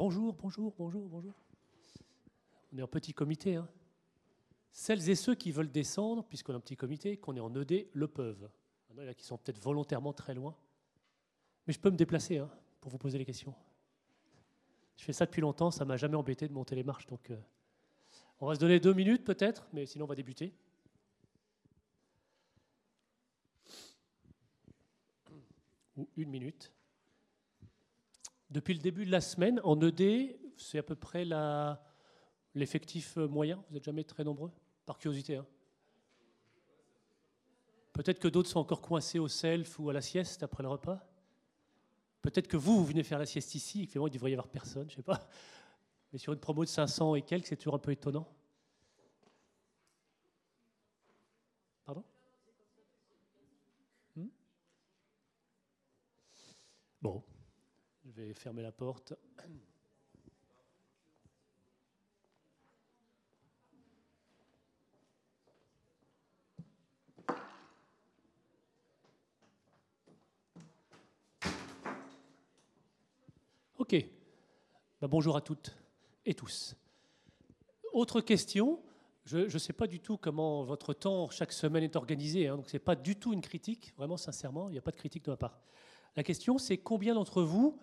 Bonjour, bonjour, bonjour, bonjour. On est en petit comité. Hein. Celles et ceux qui veulent descendre, puisqu'on est en petit comité, qu'on est en ED, le peuvent. Il y en a qui sont peut-être volontairement très loin. Mais je peux me déplacer hein, pour vous poser les questions. Je fais ça depuis longtemps, ça m'a jamais embêté de monter les marches. Donc, euh, on va se donner deux minutes peut-être, mais sinon on va débuter. Ou une minute. Depuis le début de la semaine, en ED, c'est à peu près l'effectif moyen. Vous n'êtes jamais très nombreux? Par curiosité. Hein. Peut-être que d'autres sont encore coincés au self ou à la sieste après le repas. Peut-être que vous, vous venez faire la sieste ici et il devrait y avoir personne, je ne sais pas. Mais sur une promo de 500 et quelques, c'est toujours un peu étonnant. Pardon? Hmm? Bon, vais fermer la porte. Ok. Ben, bonjour à toutes et tous. Autre question. Je ne sais pas du tout comment votre temps chaque semaine est organisé, hein, donc ce n'est pas du tout une critique, vraiment sincèrement, il n'y a pas de critique de ma part. La question, c'est combien d'entre vous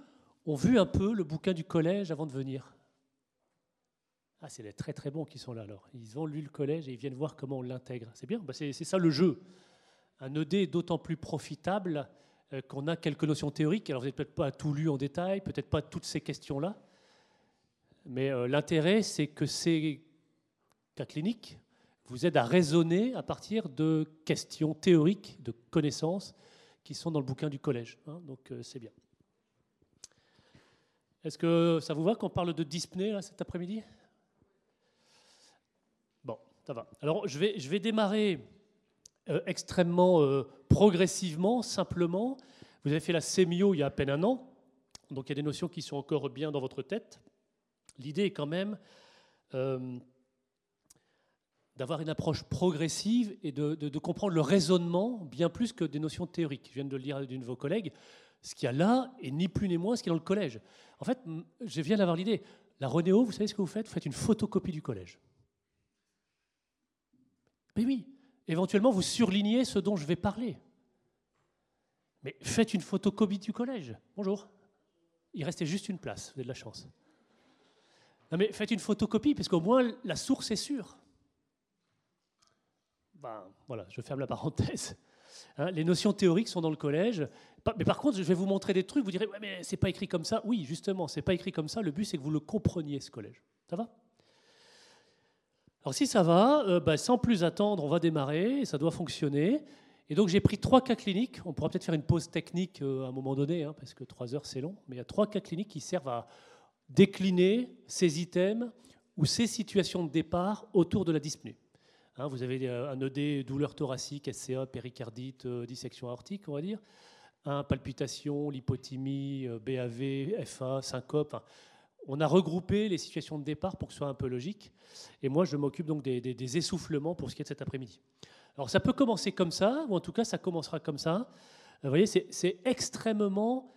ont vu un peu le bouquin du collège avant de venir Ah, c'est les très très bons qui sont là alors. Ils ont lu le collège et ils viennent voir comment on l'intègre. C'est bien, bah, c'est ça le jeu. Un ED est d'autant plus profitable euh, qu'on a quelques notions théoriques. Alors vous n'avez peut-être pas tout lu en détail, peut-être pas toutes ces questions-là. Mais euh, l'intérêt, c'est que ces cas cliniques vous aident à raisonner à partir de questions théoriques, de connaissances qui sont dans le bouquin du collège. Hein. donc euh, c'est bien. Est-ce que ça vous va qu'on parle de dyspnée cet après-midi? Bon, ça va. Alors je vais, démarrer euh, extrêmement euh, progressivement, simplement. Vous avez fait la sémio il y a à peine un an, donc il y a des notions qui sont encore bien dans votre tête. L'idée est quand même euh, d'avoir une approche progressive et de, de, comprendre le raisonnement bien plus que des notions théoriques. Je viens de le lire d'une de vos collègues. Ce qu'il y a là est ni plus ni moins ce qu'il y a dans le collège. En fait, je viens d'avoir l'idée. La Renéo, vous savez ce que vous faites? Faites une photocopie du collège. Mais oui, éventuellement, vous surlignez ce dont je vais parler. Mais faites une photocopie du collège. Bonjour. Il restait juste une place, vous avez de la chance. Non mais faites une photocopie, parce qu'au moins la source est sûre. Ben, voilà, je ferme la parenthèse. Hein, les notions théoriques sont dans le collège. Mais par contre, je vais vous montrer des trucs, vous direz, ouais, mais c'est pas écrit comme ça. Oui, justement, c'est pas écrit comme ça. Le but, c'est que vous le compreniez, ce collège. Ça va? Alors si ça va, euh, ben, sans plus attendre, on va démarrer, ça doit fonctionner. Et donc j'ai pris trois cas cliniques. On pourra peut-être faire une pause technique euh, à un moment donné, hein, parce que trois heures c'est long. Mais il y a trois cas cliniques qui servent à décliner ces items ou ces situations de départ autour de la dyspnée. Hein, vous avez euh, un ED, douleur thoracique, SCA, péricardite, euh, dissection aortique, on va dire. Un, palpitation, lipothymie, BAV, FA, syncope. on a regroupé les situations de départ pour que ce soit un peu logique. Et moi, je m'occupe donc des, des, essoufflements pour ce qui est de cet après-midi. Alors ça peut commencer comme ça, ou en tout cas ça commencera comme ça. Vous voyez, c'est extrêmement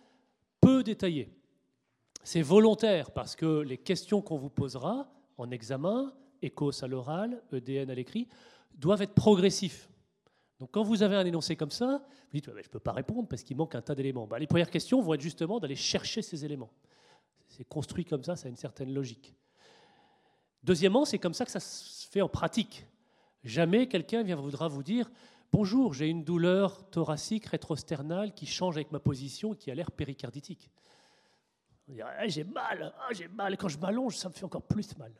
peu détaillé. C'est volontaire parce que les questions qu'on vous posera en examen, ECOS à l'oral, EDN à l'écrit, doivent être progressifs. Donc quand vous avez un énoncé comme ça, vous dites je ne peux pas répondre parce qu'il manque un tas d'éléments. Bah, les premières questions vont être justement d'aller chercher ces éléments. C'est construit comme ça, ça a une certaine logique. Deuxièmement, c'est comme ça que ça se fait en pratique. Jamais quelqu'un voudra vous dire Bonjour, j'ai une douleur thoracique rétrosternale qui change avec ma position et qui a l'air péricarditique. Ah, J'ai mal, ah, j'ai mal. Quand je m'allonge, ça me fait encore plus mal.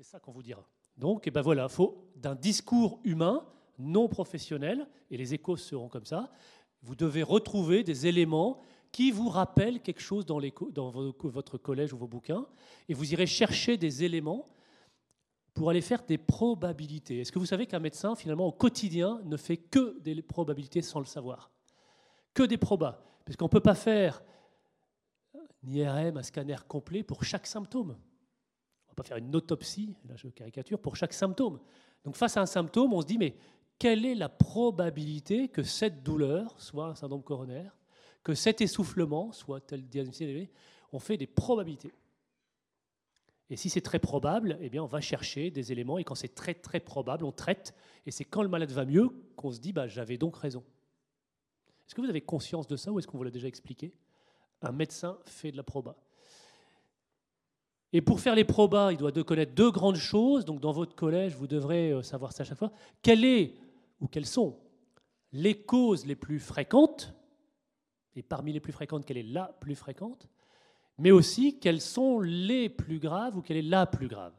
C'est ça qu'on vous dira. Donc, et eh ben voilà, faut d'un discours humain, non professionnel, et les échos seront comme ça, vous devez retrouver des éléments qui vous rappellent quelque chose dans, dans votre collège ou vos bouquins, et vous irez chercher des éléments pour aller faire des probabilités. Est-ce que vous savez qu'un médecin, finalement, au quotidien, ne fait que des probabilités sans le savoir? Que des probas. Parce qu'on ne peut pas faire un IRM, un scanner complet pour chaque symptôme. Pas faire une autopsie, là je caricature, pour chaque symptôme. Donc face à un symptôme, on se dit, mais quelle est la probabilité que cette douleur soit un syndrome coronaire, que cet essoufflement soit tel diagnostic On fait des probabilités. Et si c'est très probable, eh bien, on va chercher des éléments. Et quand c'est très très probable, on traite. Et c'est quand le malade va mieux qu'on se dit, bah, j'avais donc raison. Est-ce que vous avez conscience de ça ou est-ce qu'on vous l'a déjà expliqué? Un médecin fait de la proba. Et pour faire les probas, il doit connaître deux grandes choses. Donc dans votre collège, vous devrez euh, savoir ça à chaque fois. Quelle est ou quelles sont les causes les plus fréquentes Et parmi les plus fréquentes, quelle est la plus fréquente Mais aussi quelles sont les plus graves ou quelle est la plus grave?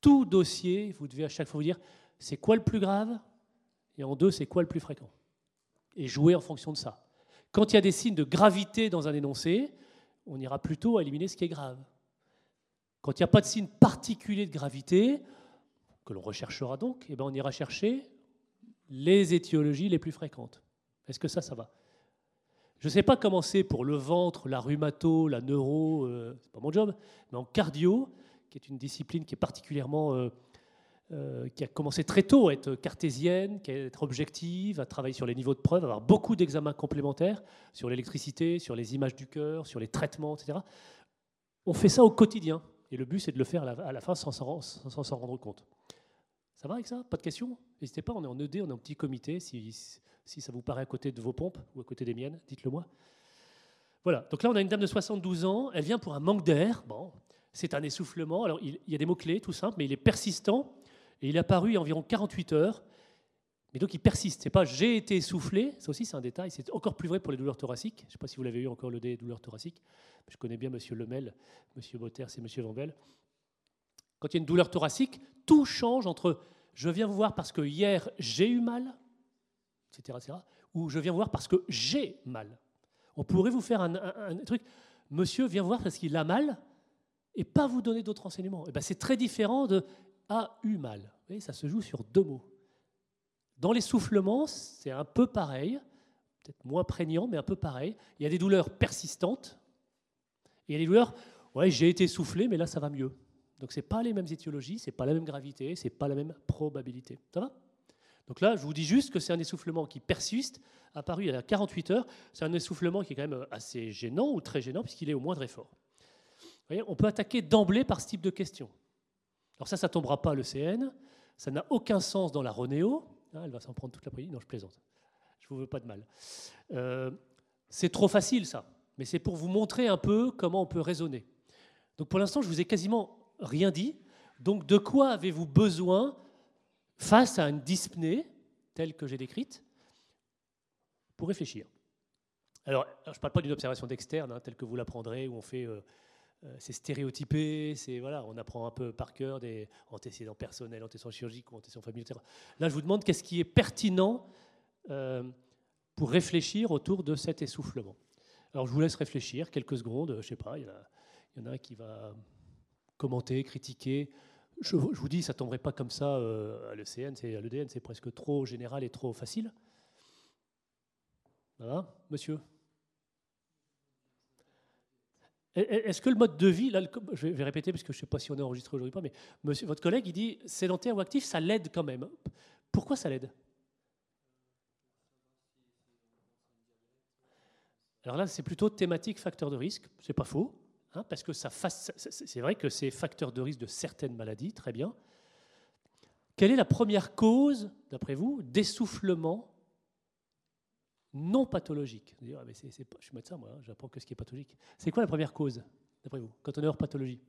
Tout dossier, vous devez à chaque fois vous dire c'est quoi le plus grave? Et en deux, c'est quoi le plus fréquent? Et jouer en fonction de ça. Quand il y a des signes de gravité dans un énoncé, on ira plutôt à éliminer ce qui est grave. Quand il n'y a pas de signe particulier de gravité, que l'on recherchera donc, eh ben on ira chercher les étiologies les plus fréquentes. Est-ce que ça, ça va? Je ne sais pas comment c'est pour le ventre, la rhumato, la neuro, euh, c'est pas mon job, mais en cardio, qui est une discipline qui est particulièrement euh, euh, qui a commencé très tôt à être cartésienne, à être objective, à travailler sur les niveaux de preuve, à avoir beaucoup d'examens complémentaires sur l'électricité, sur les images du cœur, sur les traitements, etc. On fait ça au quotidien. Et le but, c'est de le faire à la, fin sans s'en rendre compte. Ça va avec ça? Pas de questions? N'hésitez pas, on est en ED, on est en petit comité. Si, si ça vous paraît à côté de vos pompes ou à côté des miennes, dites-le moi. Voilà, donc là, on a une dame de 72 ans. Elle vient pour un manque d'air. Bon, c'est un essoufflement. Alors, il, il y a des mots-clés, tout simple, mais il est persistant. Et il est apparu il y a environ 48 heures. Mais donc il persiste. C'est pas j'ai été essoufflé, ça aussi c'est un détail. C'est encore plus vrai pour les douleurs thoraciques. Je ne sais pas si vous l'avez eu encore le des douleurs thoraciques. Je connais bien Monsieur Lemel, Monsieur Botter, c'est Monsieur Vanvel. Quand il y a une douleur thoracique, tout change entre je viens vous voir parce que hier j'ai eu mal, etc., etc., ou je viens vous voir parce que j'ai mal. On pourrait vous faire un, truc. Monsieur vient voir parce qu'il a mal et pas vous donner d'autres renseignements. Et eh ben, c'est très différent de a eu mal. Vous voyez, ça se joue sur deux mots. Dans l'essoufflement, c'est un peu pareil, peut-être moins prégnant, mais un peu pareil. Il y a des douleurs persistantes, il y a des douleurs, ouais, j'ai été soufflé, mais là, ça va mieux. Donc, ce n'est pas les mêmes étiologies, ce n'est pas la même gravité, ce n'est pas la même probabilité. Ça va? Donc là, je vous dis juste que c'est un essoufflement qui persiste, apparu il y a 48 heures. C'est un essoufflement qui est quand même assez gênant ou très gênant, puisqu'il est au moindre effort. Vous voyez, on peut attaquer d'emblée par ce type de question. Alors ça, ça tombera pas le CN. Ça n'a aucun sens dans la Ronéo. Ah, elle va s'en prendre toute l'après-midi. Non, je plaisante. Je vous veux pas de mal. Euh, c'est trop facile, ça. Mais c'est pour vous montrer un peu comment on peut raisonner. Donc pour l'instant, je vous ai quasiment rien dit. Donc de quoi avez-vous besoin face à une dyspnée telle que j'ai décrite pour réfléchir? Alors, je ne parle pas d'une observation d'externe, hein, telle que vous l'apprendrez, où on fait euh, c'est stéréotypé, c'est voilà, on apprend un peu par cœur des antécédents personnels, antécédents chirurgicaux, antécédents familiaux, etc. Là, je vous demande qu'est-ce qui est pertinent euh, pour réfléchir autour de cet essoufflement. Alors, je vous laisse réfléchir quelques secondes. Je sais pas, il y, en a qui va commenter, critiquer. Je, vous dis, ça tomberait pas comme ça euh, à l'ECN, c'est à l'EDN, c'est presque trop général et trop facile. Voilà, monsieur? Est-ce que le mode de vie, là, je vais répéter parce que je ne sais pas si on est enregistré aujourd'hui ou pas, mais monsieur, votre collègue, il dit sédentaire ou actif, ça l'aide quand même. Pourquoi ça l'aide? Alors là, c'est plutôt thématique facteur de risque, c'est pas faux, hein, parce que ça c'est vrai que c'est facteur de risque de certaines maladies, très bien. Quelle est la première cause, d'après vous, d'essoufflement non pathologique. Ah, je suis médecin, moi, hein, j'apprends que ce qui est pathologique. C'est quoi la première cause, d'après vous, quand on est hors pathologie?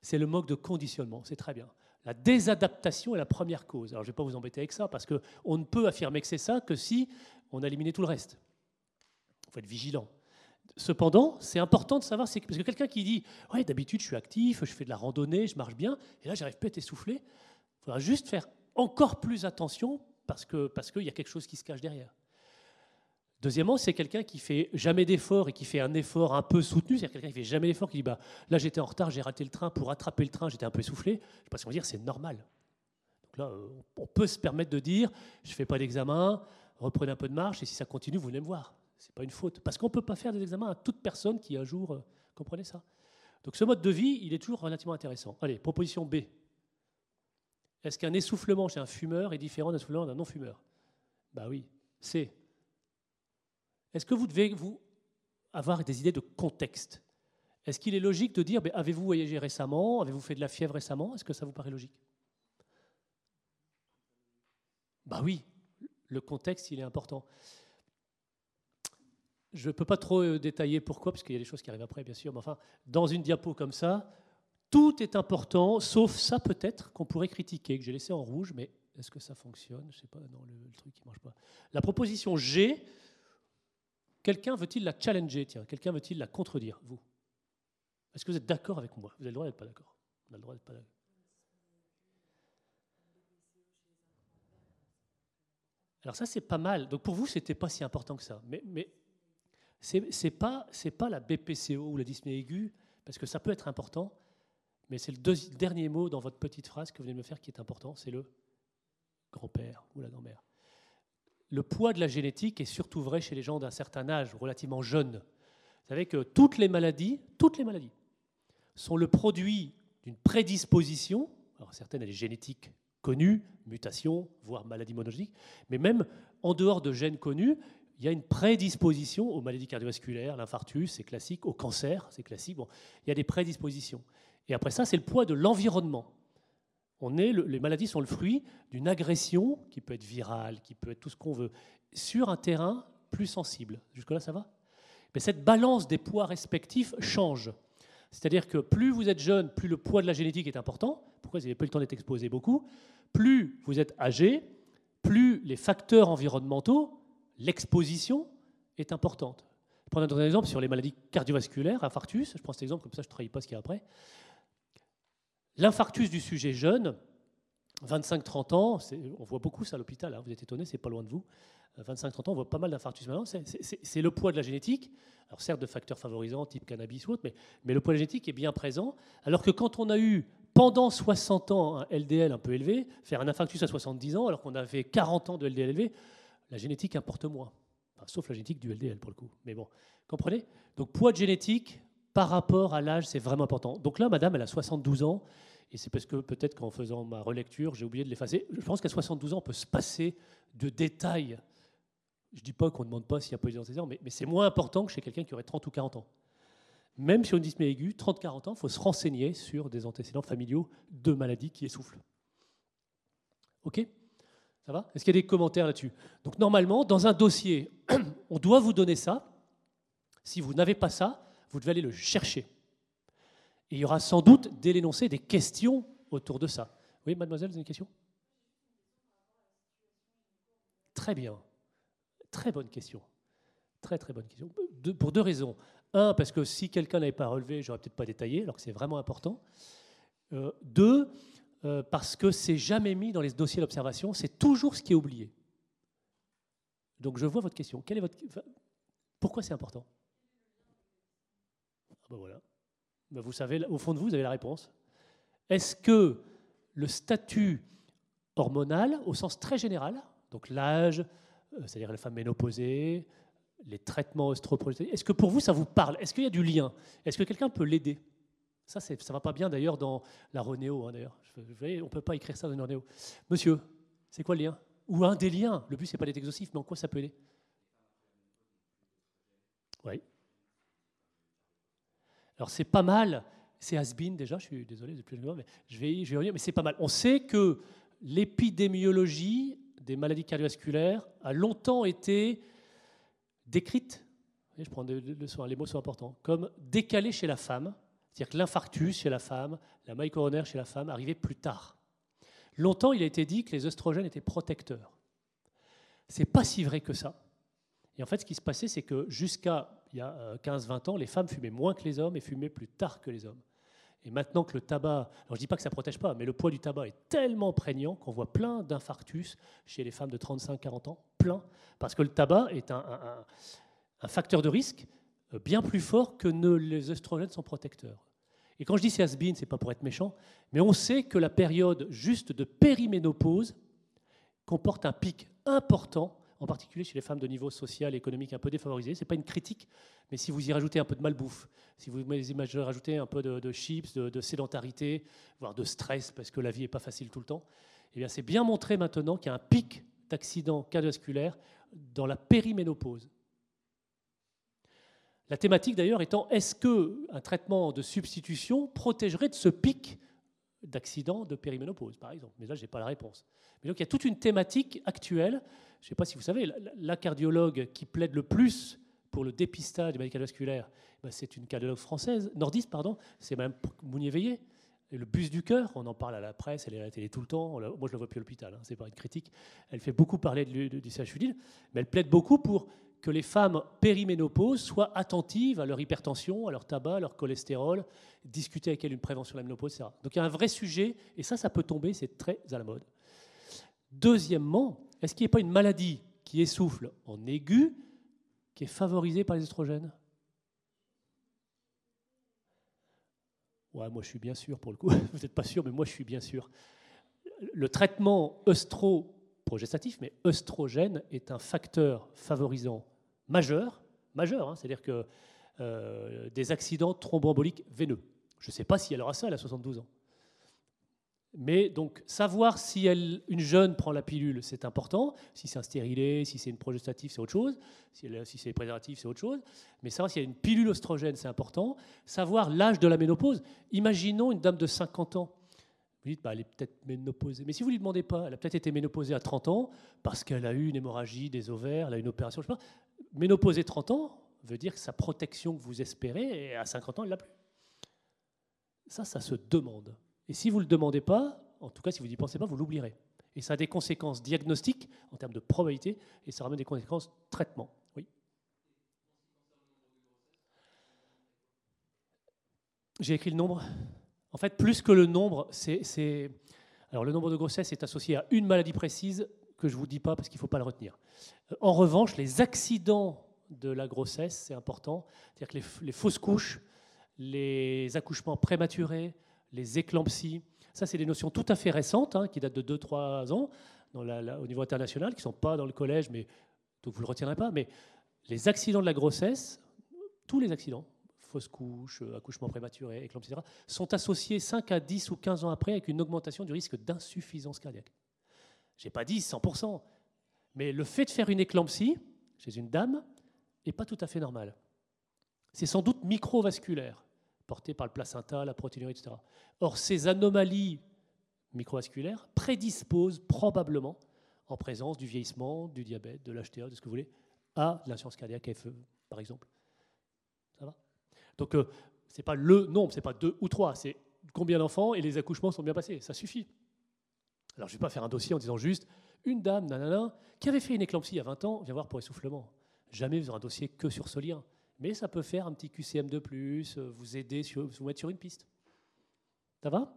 C'est le manque de conditionnement, c'est très bien. La désadaptation est la première cause. Alors je ne vais pas vous embêter avec ça, parce qu'on ne peut affirmer que c'est ça que si on a éliminé tout le reste. Il faut être vigilant. Cependant, c'est important de savoir, parce que quelqu'un qui dit Ouais, d'habitude, je suis actif, je fais de la randonnée, je marche bien, et là, j'arrive pas à être essoufflé, il faudra juste faire encore plus attention parce qu'il parce y a quelque chose qui se cache derrière. Deuxièmement, c'est quelqu'un qui fait jamais d'effort et qui fait un effort un peu soutenu. C'est quelqu'un qui fait jamais d'effort, qui dit bah, là j'étais en retard, j'ai raté le train, pour rattraper le train, j'étais un peu essoufflé. Je ne sais pas si on va dire c'est normal. Donc là, euh, on peut se permettre de dire je ne fais pas d'examen, reprenez un peu de marche et si ça continue, vous venez me voir. Ce n'est pas une faute. Parce qu'on ne peut pas faire des examens à toute personne qui un jour. Euh, comprenez ça Donc ce mode de vie, il est toujours relativement intéressant. Allez, proposition B. Est-ce qu'un essoufflement chez un fumeur est différent d'un essoufflement d'un non-fumeur? Bah oui, c'est. Est-ce que vous devez vous avoir des idées de contexte? Est-ce qu'il est logique de dire, avez-vous voyagé récemment? Avez-vous fait de la fièvre récemment? Est-ce que ça vous paraît logique? Bah oui, le contexte, il est important. Je ne peux pas trop euh, détailler pourquoi, parce qu'il y a des choses qui arrivent après, bien sûr, mais enfin, dans une diapo comme ça, tout est important, sauf ça peut-être qu'on pourrait critiquer, que j'ai laissé en rouge, mais est-ce que ça fonctionne? Je sais pas, non, le, truc ne marche pas. La proposition G, quelqu'un veut-il la challenger? Tiens, quelqu'un veut-il la contredire? Vous Est-ce que vous êtes d'accord avec moi? Vous avez le droit d'être pas d'accord. On a le droit d'être pas d'accord. Alors ça, c'est pas mal. Donc pour vous, c'était pas si important que ça. Mais, mais c'est pas, pas la BPCO ou la dyspnée aiguë, parce que ça peut être important, mais c'est le dernier mot dans votre petite phrase que vous venez de me faire qui est important, c'est le grand-père ou la grand-mère. Le poids de la génétique est surtout vrai chez les gens d'un certain âge, relativement jeunes. Vous savez que toutes les maladies, toutes les maladies, sont le produit d'une prédisposition, alors certaines elles sont génétiques connues, mutations, voire maladies monogéniques, mais même en dehors de gènes connus, il y a une prédisposition aux maladies cardiovasculaires, l'infarctus, c'est classique, au cancer, c'est classique. Bon, il y a des prédispositions. Et après ça, c'est le poids de l'environnement. On est, les maladies sont le fruit d'une agression qui peut être virale, qui peut être tout ce qu'on veut, sur un terrain plus sensible. Jusque-là, ça va? Mais cette balance des poids respectifs change. C'est-à-dire que plus vous êtes jeune, plus le poids de la génétique est important. Pourquoi? Vous n'avez pas eu le temps d'être exposé beaucoup Plus vous êtes âgé, plus les facteurs environnementaux, l'exposition est importante. Je prends un exemple sur les maladies cardiovasculaires, infarctus. Je prends cet exemple, comme ça je ne trahis pas ce qu'il y a après. L'infarctus du sujet jeune, 25-30 ans, on voit beaucoup ça à l'hôpital, hein, vous êtes étonné, c'est pas loin de vous. 25-30 euh, ans, on voit pas mal d'infarctus maintenant. C'est le poids de la génétique, alors certes de facteurs favorisants, type cannabis ou autre, mais, le poids de la génétique est bien présent. Alors que quand on a eu pendant 60 ans un LDL un peu élevé, faire un infarctus à 70 ans, alors qu'on avait 40 ans de LDL élevé, la génétique importe moins. sauf la génétique du LDL pour le coup. Mais bon, comprenez? Donc poids de génétique par rapport à l'âge, c'est vraiment important. Donc là, madame, elle a 72 ans. Et c'est parce que peut-être qu'en faisant ma relecture, j'ai oublié de l'effacer. Je pense qu'à 72 ans, on peut se passer de détails. Je ne dis pas qu'on ne demande pas s'il y a pas d'antécédents, mais, mais c'est moins important que chez quelqu'un qui aurait 30 ou 40 ans. Même sur une dyspnée aiguë, 30-40 ans, il faut se renseigner sur des antécédents familiaux de maladies qui essoufflent. OK? Ça va? Est-ce qu'il y a des commentaires là-dessus? Donc normalement, dans un dossier, on doit vous donner ça. Si vous n'avez pas ça, vous devez aller le chercher. Il y aura sans doute, dès l'énoncé, des questions autour de ça. Oui, mademoiselle, vous avez une question? Très bien. Très bonne question. Très, très bonne question. pour deux raisons. Un, parce que si quelqu'un n'avait pas relevé, j'aurais peut-être pas détaillé, alors que c'est vraiment important. Euh, deux, euh, parce que c'est jamais mis dans les dossiers d'observation, c'est toujours ce qui est oublié. Donc je vois votre question. Quelle est votre... Pourquoi c'est important? Ah ben voilà. Ben, vous savez, au fond de vous, vous avez la réponse. Est-ce que le statut hormonal, au sens très général, donc l'âge, euh, c'est-à-dire les femmes ménopausées, les traitements oestroprogestérone, est-ce que pour vous ça vous parle? Est-ce qu'il y a du lien? Est-ce que quelqu'un peut l'aider? Ça, ça ne va pas bien d'ailleurs dans la Renéo. Hein, d'ailleurs. on ne peut pas écrire ça dans une Renéo. Monsieur, c'est quoi le lien? Ou un des liens? Le but, c'est pas d'être exhaustif, mais en quoi ça peut aider? Oui. Alors c'est pas mal, c'est has déjà, je suis désolé, mais je vais, je vais revenir, mais c'est pas mal. On sait que l'épidémiologie des maladies cardiovasculaires a longtemps été décrite, je prends les mots sont importants, comme décalée chez la femme, c'est-à-dire que l'infarctus chez la femme, la maille coronaire chez la femme arrivait plus tard. Longtemps, il a été dit que les oestrogènes étaient protecteurs. C'est pas si vrai que ça. Et en fait, ce qui se passait, c'est que jusqu'à il y a 15-20 euh, ans, les femmes fumaient moins que les hommes et fumaient plus tard que les hommes. Et maintenant que le tabac, alors je dis pas que ça protège pas, mais le poids du tabac est tellement prégnant qu'on voit plein d'infarctus chez les femmes de 35-40 ans, plein, parce que le tabac est un, facteur de risque euh, bien plus fort que ne, les oestrogènes sont protecteurs. Et quand je dis c'est has ce n'est pas pour être méchant, mais on sait que la période juste de périménopause comporte un pic important en particulier chez les femmes de niveau social et économique un peu défavorisé. Ce n'est pas une critique, mais si vous y rajoutez un peu de malbouffe, si vous y rajoutez un peu de, chips, de, sédentarité, voire de stress, parce que la vie n'est pas facile tout le temps, eh bien c'est bien montré maintenant qu'il y a un pic d'accidents cardiovasculaires dans la périménopause. La thématique d'ailleurs étant est-ce qu'un traitement de substitution protégerait de ce pic d'accident de périménopause, par exemple Mais là, je n'ai pas la réponse. Mais donc il y a toute une thématique actuelle. Je ne sais pas si vous savez, la, cardiologue qui plaide le plus pour le dépistage des maladies cardiovasculaires, ben, c'est une cardiologue française, nordiste, pardon, c'est Mme Mounier-Veillé. Le bus du cœur, on en parle à la presse, elle est à la télé tout le temps. Moi, je ne la vois plus à l'hôpital, hein, c'est pas une critique. Elle fait beaucoup parler du CHU Lille, mais elle plaide beaucoup pour que les femmes périménopause soient attentives à leur hypertension, à leur tabac, à leur cholestérol, discuter avec elles une prévention de la ménopause, etc. Donc il y a un vrai sujet, et ça, ça peut tomber, c'est très à la mode. Deuxièmement, est-ce qu'il n'y a pas une maladie qui essouffle en aigu, qui est favorisée par les estrogènes? Ouais, moi je suis bien sûr pour le coup. Vous n'êtes pas sûr, mais moi je suis bien sûr. Le traitement œstro progestatif, mais œstrogène est un facteur favorisant majeur, majeur, hein, c'est-à-dire que euh, des accidents thromboemboliques veineux. Je ne sais pas si elle aura ça, elle a 72 ans. Mais donc, savoir si elle, une jeune prend la pilule, c'est important. Si c'est un stérilé, si c'est une progestative, c'est autre chose. Si, si c'est préservatif, c'est autre chose. Mais savoir s'il y a une pilule oestrogène, c'est important. Savoir l'âge de la ménopause. Imaginons une dame de 50 ans vous dites, bah, elle est peut-être ménopausée. Mais si vous ne lui demandez pas, elle a peut-être été ménopausée à 30 ans parce qu'elle a eu une hémorragie des ovaires, elle a eu une opération, je ne sais pas. Ménopausée 30 ans veut dire que sa protection que vous espérez, à 50 ans, elle l'a plus. Ça, ça se demande. Et si vous ne le demandez pas, en tout cas, si vous n'y pensez pas, vous l'oublierez. Et ça a des conséquences diagnostiques en termes de probabilité, et ça ramène des conséquences traitement. Oui. J'ai écrit le nombre en fait, plus que le nombre. Alors, le nombre de grossesses est associé à une maladie précise que je ne vous dis pas parce qu'il ne faut pas le retenir. Euh, en revanche, les accidents de la grossesse, c'est important. C'est-à-dire que les, fausses couches, les accouchements prématurés, les éclampsies, ça, c'est des notions tout à fait récentes, hein, qui datent de 2-3 ans au niveau international, qui ne sont pas dans le collège, mais vous ne le retiendrez pas. Mais les accidents de la grossesse, tous les accidents, fausses couches, euh, accouchement prématuré, éclampsie, etc., sont associés 5 à 10 ou 15 ans après avec une augmentation du risque d'insuffisance cardiaque. Je n'ai pas dit 100%, mais le fait de faire une éclampsie chez une dame n'est pas tout à fait normal. C'est sans doute microvasculaire, porté par le placenta, la protéinurie, etc. Or, ces anomalies microvasculaires prédisposent probablement, en présence du vieillissement, du diabète, de l'HTA, de ce que vous voulez, à l'insuffisance cardiaque FE, par exemple. Donc, euh, ce n'est pas le nombre, ce n'est pas deux ou trois, c'est combien d'enfants et les accouchements sont bien passés. Ça suffit. Alors, je ne vais pas faire un dossier en disant juste une dame, nanana, qui avait fait une éclampsie a 20 ans, vient voir pour essoufflement. Jamais vous aurez un dossier que sur ce lien. Mais ça peut faire un petit QCM de plus, euh, vous aider, vous mettre sur une piste. Ça va?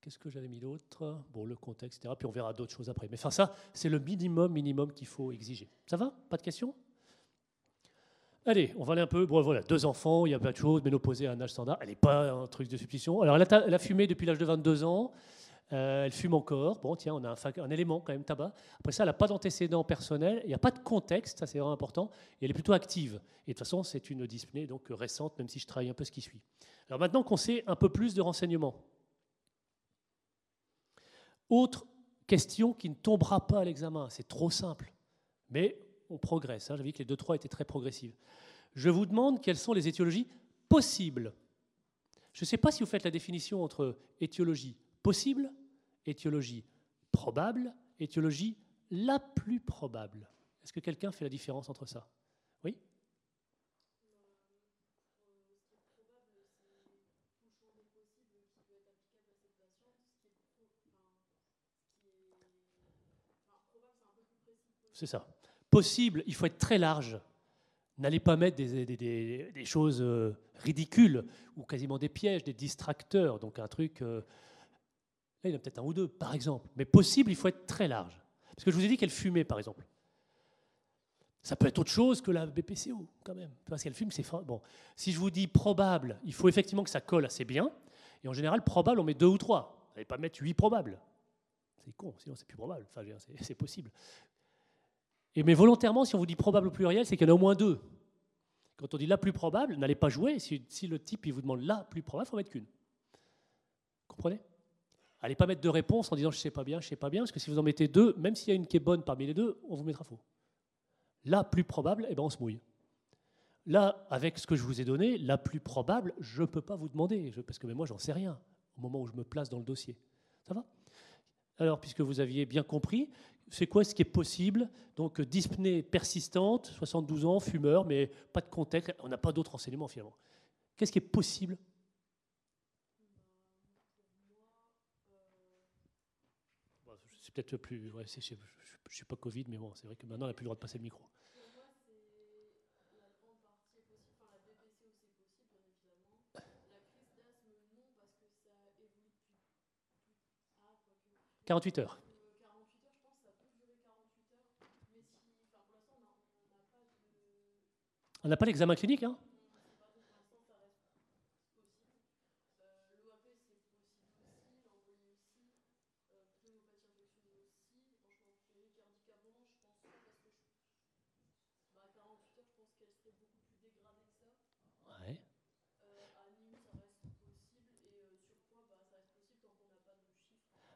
Qu'est-ce que j'avais mis d'autre? Bon, le contexte, etc. Puis on verra d'autres choses après. Mais enfin, ça, c'est le minimum, minimum qu'il faut exiger. Ça va? Pas de questions? Allez, on va aller un peu. Bon, voilà, deux enfants, il y a plein de choses, ménopausée à un âge standard. Elle n'est pas un truc de substitution. Alors, elle a, fumé depuis l'âge de 22 ans. Euh, elle fume encore. Bon, tiens, on a un, élément quand même, tabac. Après ça, elle n'a pas d'antécédent personnel. Il n'y a pas de contexte, ça c'est vraiment important. Et elle est plutôt active. Et de toute façon, c'est une dyspnée donc récente, même si je travaille un peu ce qui suit. Alors maintenant qu'on sait un peu plus de renseignements. Autre question qui ne tombera pas à l'examen. C'est trop simple. Mais on progresse. Hein. J'ai vu que les deux trois étaient très progressives. Je vous demande quelles sont les étiologies possibles. Je ne sais pas si vous faites la définition entre étiologie possible, étiologie probable, étiologie la plus probable. Est-ce que quelqu'un fait la différence entre ça? Oui? C'est ça possible, il faut être très large. N'allez pas mettre des, choses euh, ridicules ou quasiment des pièges, des distracteurs. Donc un truc, euh, là il y en a peut-être un ou deux par exemple. Mais possible, il faut être très large. Parce que je vous ai dit qu'elle fumait par exemple. Ça peut être autre chose que la BPCO quand même. Parce qu'elle fume, c'est bon. Si je vous dis probable, il faut effectivement que ça colle assez bien. Et en général, probable, on met deux ou trois. Vous n'allez pas mettre huit probables. C'est con, sinon c'est plus probable. Enfin, c'est possible. Mais volontairement, si on vous dit probable au pluriel, c'est qu'il y en a au moins deux. Quand on dit la plus probable, n'allez pas jouer. Si, le type il vous demande la plus probable, il faut mettre qu'une. Comprenez? Allez pas mettre deux réponses en disant je sais pas bien, je sais pas bien, parce que si vous en mettez deux, même s'il y a une qui est bonne parmi les deux, on vous mettra faux. La plus probable, eh ben on se mouille. Là, avec ce que je vous ai donné, la plus probable, je ne peux pas vous demander, parce que moi, j'en sais rien au moment où je me place dans le dossier. Ça va? Alors, puisque vous aviez bien compris, c'est quoi ce qui est possible? Donc, dyspnée persistante, 72 ans, fumeur, mais pas de contexte, on n'a pas d'autres renseignements finalement. Qu'est-ce qui est possible? C'est peut-être plus. je ne suis pas Covid, mais bon, c'est vrai que maintenant, on n'a plus le droit de passer le micro. 48 heures. On n'a pas l'examen clinique, hein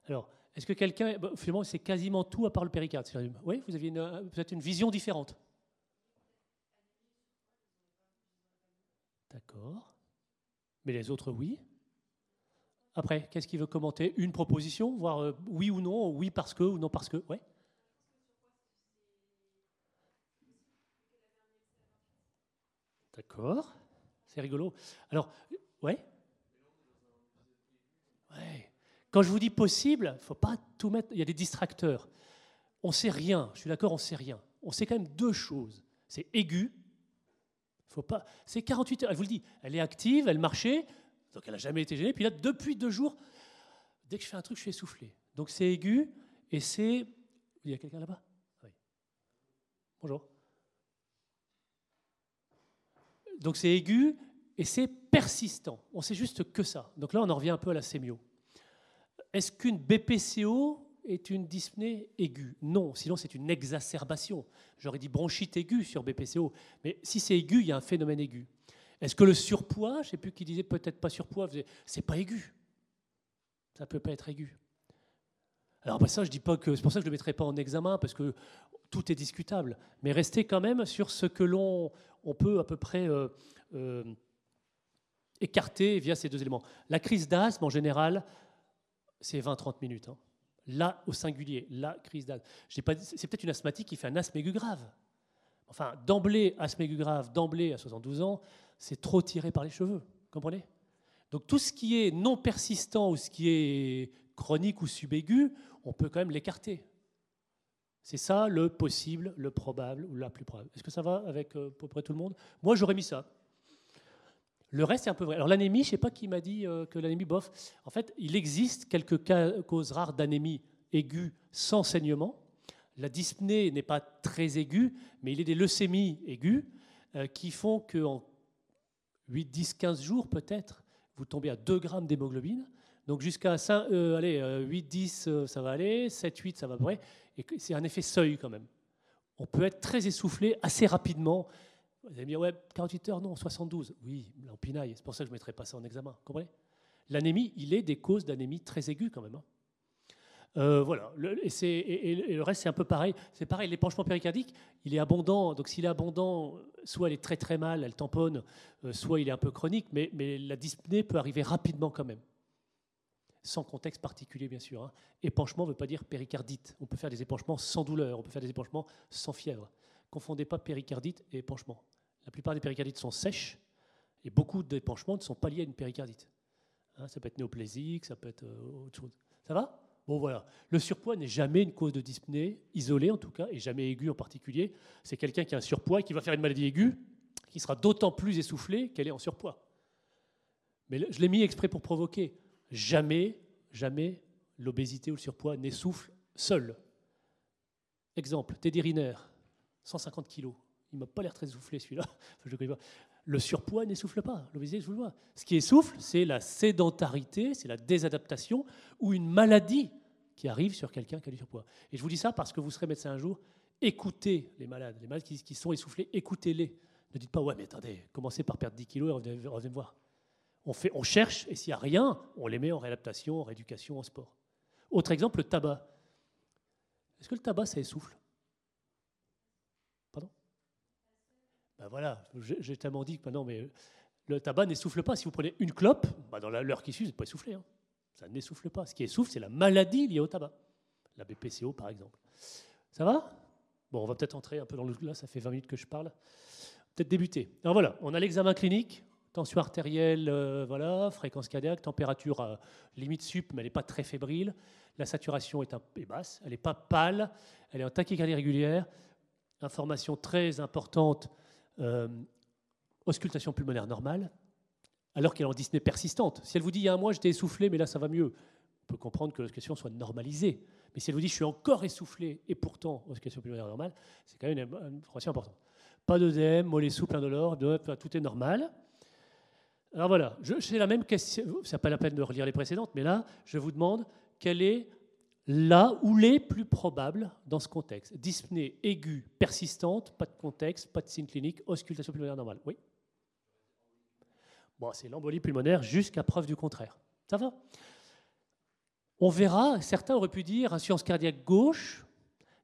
Alors, est-ce que quelqu'un. finalement, c'est quasiment tout à part le péricarde. Oui, vous aviez une, peut-être une vision différente. D'accord. Mais les autres, oui. Après, qu'est-ce qu'il veut commenter? Une proposition, voir euh, oui ou non, oui parce que ou non parce que. Ouais. D'accord. C'est rigolo. Alors, ouais. Ouais. Quand je vous dis possible, il faut pas tout mettre. Il y a des distracteurs. On ne sait rien. Je suis d'accord, on ne sait rien. On sait quand même deux choses. C'est aigu. Faut pas. C'est 48 heures. Elle vous le dit. Elle est active, elle marchait, donc elle n'a jamais été gênée. Puis là, depuis deux jours, dès que je fais un truc, je suis essoufflé. Donc c'est aigu et c'est. Il y a quelqu'un là-bas? Oui. Bonjour. Donc c'est aigu et c'est persistant. On sait juste que ça. Donc là, on en revient un peu à la sémio. Est-ce qu'une BPCO est une dyspnée aiguë Non, sinon c'est une exacerbation. J'aurais dit bronchite aiguë sur BPCO, mais si c'est aigu, il y a un phénomène aigu. Est-ce que le surpoids, je ne sais plus qui disait peut-être pas surpoids, c'est pas aigu. Ça ne peut pas être aigu. Alors après ça, je dis pas que c'est pour ça que je ne le mettrai pas en examen parce que tout est discutable, mais restez quand même sur ce que l'on on peut à peu près euh, euh, écarter via ces deux éléments. La crise d'asthme en général, c'est 20-30 minutes. Hein. Là, au singulier, la crise d'asthme. C'est peut-être une asthmatique qui fait un asthme aigu grave. Enfin, d'emblée, asthme aigu grave, d'emblée à 72 ans, c'est trop tiré par les cheveux. Comprenez? Donc tout ce qui est non persistant ou ce qui est chronique ou subaigu, on peut quand même l'écarter. C'est ça le possible, le probable ou la plus probable. Est-ce que ça va avec euh, à peu près tout le monde? Moi, j'aurais mis ça. Le reste est un peu vrai. Alors l'anémie, je ne sais pas qui m'a dit euh, que l'anémie, bof. En fait, il existe quelques causes rares d'anémie aiguë sans saignement. La dyspnée n'est pas très aiguë, mais il y a des leucémies aiguës euh, qui font qu'en 8, 10, 15 jours peut-être, vous tombez à 2 grammes d'hémoglobine. Donc jusqu'à euh, 8, 10, euh, ça va aller, 7, 8, ça va vrai. Et c'est un effet seuil quand même. On peut être très essoufflé assez rapidement vous allez me dire, ouais, 48 heures, non, 72. Oui, l'empinaille, c'est pour ça que je ne mettrai pas ça en examen. Comprenez? L'anémie, il est des causes d'anémie très aiguës quand même. Hein. Euh, voilà, le, et, le reste c'est un peu pareil. C'est pareil, l'épanchement péricardique, il est abondant. Donc s'il est abondant, soit elle est très très mal, elle tamponne, euh, soit il est un peu chronique, mais, mais la dyspnée peut arriver rapidement quand même. Sans contexte particulier, bien sûr. Hein. Épanchement ne veut pas dire péricardite. On peut faire des épanchements sans douleur, on peut faire des épanchements sans fièvre. Confondez pas péricardite et épanchement. La plupart des péricardites sont sèches et beaucoup d'épanchements ne sont pas liés à une péricardite. Hein, ça peut être néoplésique, ça peut être euh, autre chose. Ça va? Bon voilà. Le surpoids n'est jamais une cause de dyspnée, isolée en tout cas, et jamais aiguë en particulier. C'est quelqu'un qui a un surpoids et qui va faire une maladie aiguë, qui sera d'autant plus essoufflée qu'elle est en surpoids. Mais je l'ai mis exprès pour provoquer. Jamais, jamais l'obésité ou le surpoids n'essouffle seul. Exemple, Teddy Riner, 150 kilos. Il m'a pas l'air très soufflé celui-là. Le surpoids n'essouffle pas, l'obésité n'essouffle pas. Ce qui essouffle, c'est la sédentarité, c'est la désadaptation ou une maladie qui arrive sur quelqu'un qui a du surpoids. Et je vous dis ça parce que vous serez médecin un jour. Écoutez les malades, les malades qui, sont essoufflés, écoutez-les. Ne dites pas, ouais, mais attendez, commencez par perdre 10 kilos et revenez, me voir. On, fait, on cherche, et s'il n'y a rien, on les met en réadaptation, en rééducation, en sport. Autre exemple, le tabac. Est-ce que le tabac, ça essouffle bah Ben voilà, j'ai tellement dit que maintenant, mais le tabac n'essouffle pas. Si vous prenez une clope, bah dans l'heure qui suit, vous n'êtes pas essoufflé. Hein. Ça n'essouffle pas. Ce qui essouffle, c'est la maladie liée au tabac. La BPCO, par exemple. Ça va? Bon, on va peut-être entrer un peu dans le... Là, ça fait 20 minutes que je parle. Peut-être débuter. Alors voilà, on a l'examen clinique. Tension artérielle, euh, voilà, fréquence cardiaque, température à limite sup, mais elle n'est pas très fébrile. La saturation est, un, peu basse, elle n'est pas pâle, elle est en tachycardie régulière. Information très importante, euh, auscultation pulmonaire normale, alors qu'elle est en dyspnée persistante. Si elle vous dit il y a un mois j'étais essoufflé, mais là ça va mieux, on peut comprendre que l'auscultation soit normalisée. Mais si elle vous dit je suis encore essoufflé et pourtant auscultation pulmonaire normale, c'est quand même une information importante. Pas d'œdème, mollet souple, indolore, tout est normal. Alors voilà, c'est la même question, ça n'a pas la peine de relire les précédentes, mais là, je vous demande quelle est là où les plus probables dans ce contexte. Dyspnée aiguë, persistante, pas de contexte, pas de signe clinique, auscultation pulmonaire normale. Oui Bon, c'est l'embolie pulmonaire jusqu'à preuve du contraire. Ça va On verra, certains auraient pu dire insuffisance cardiaque gauche.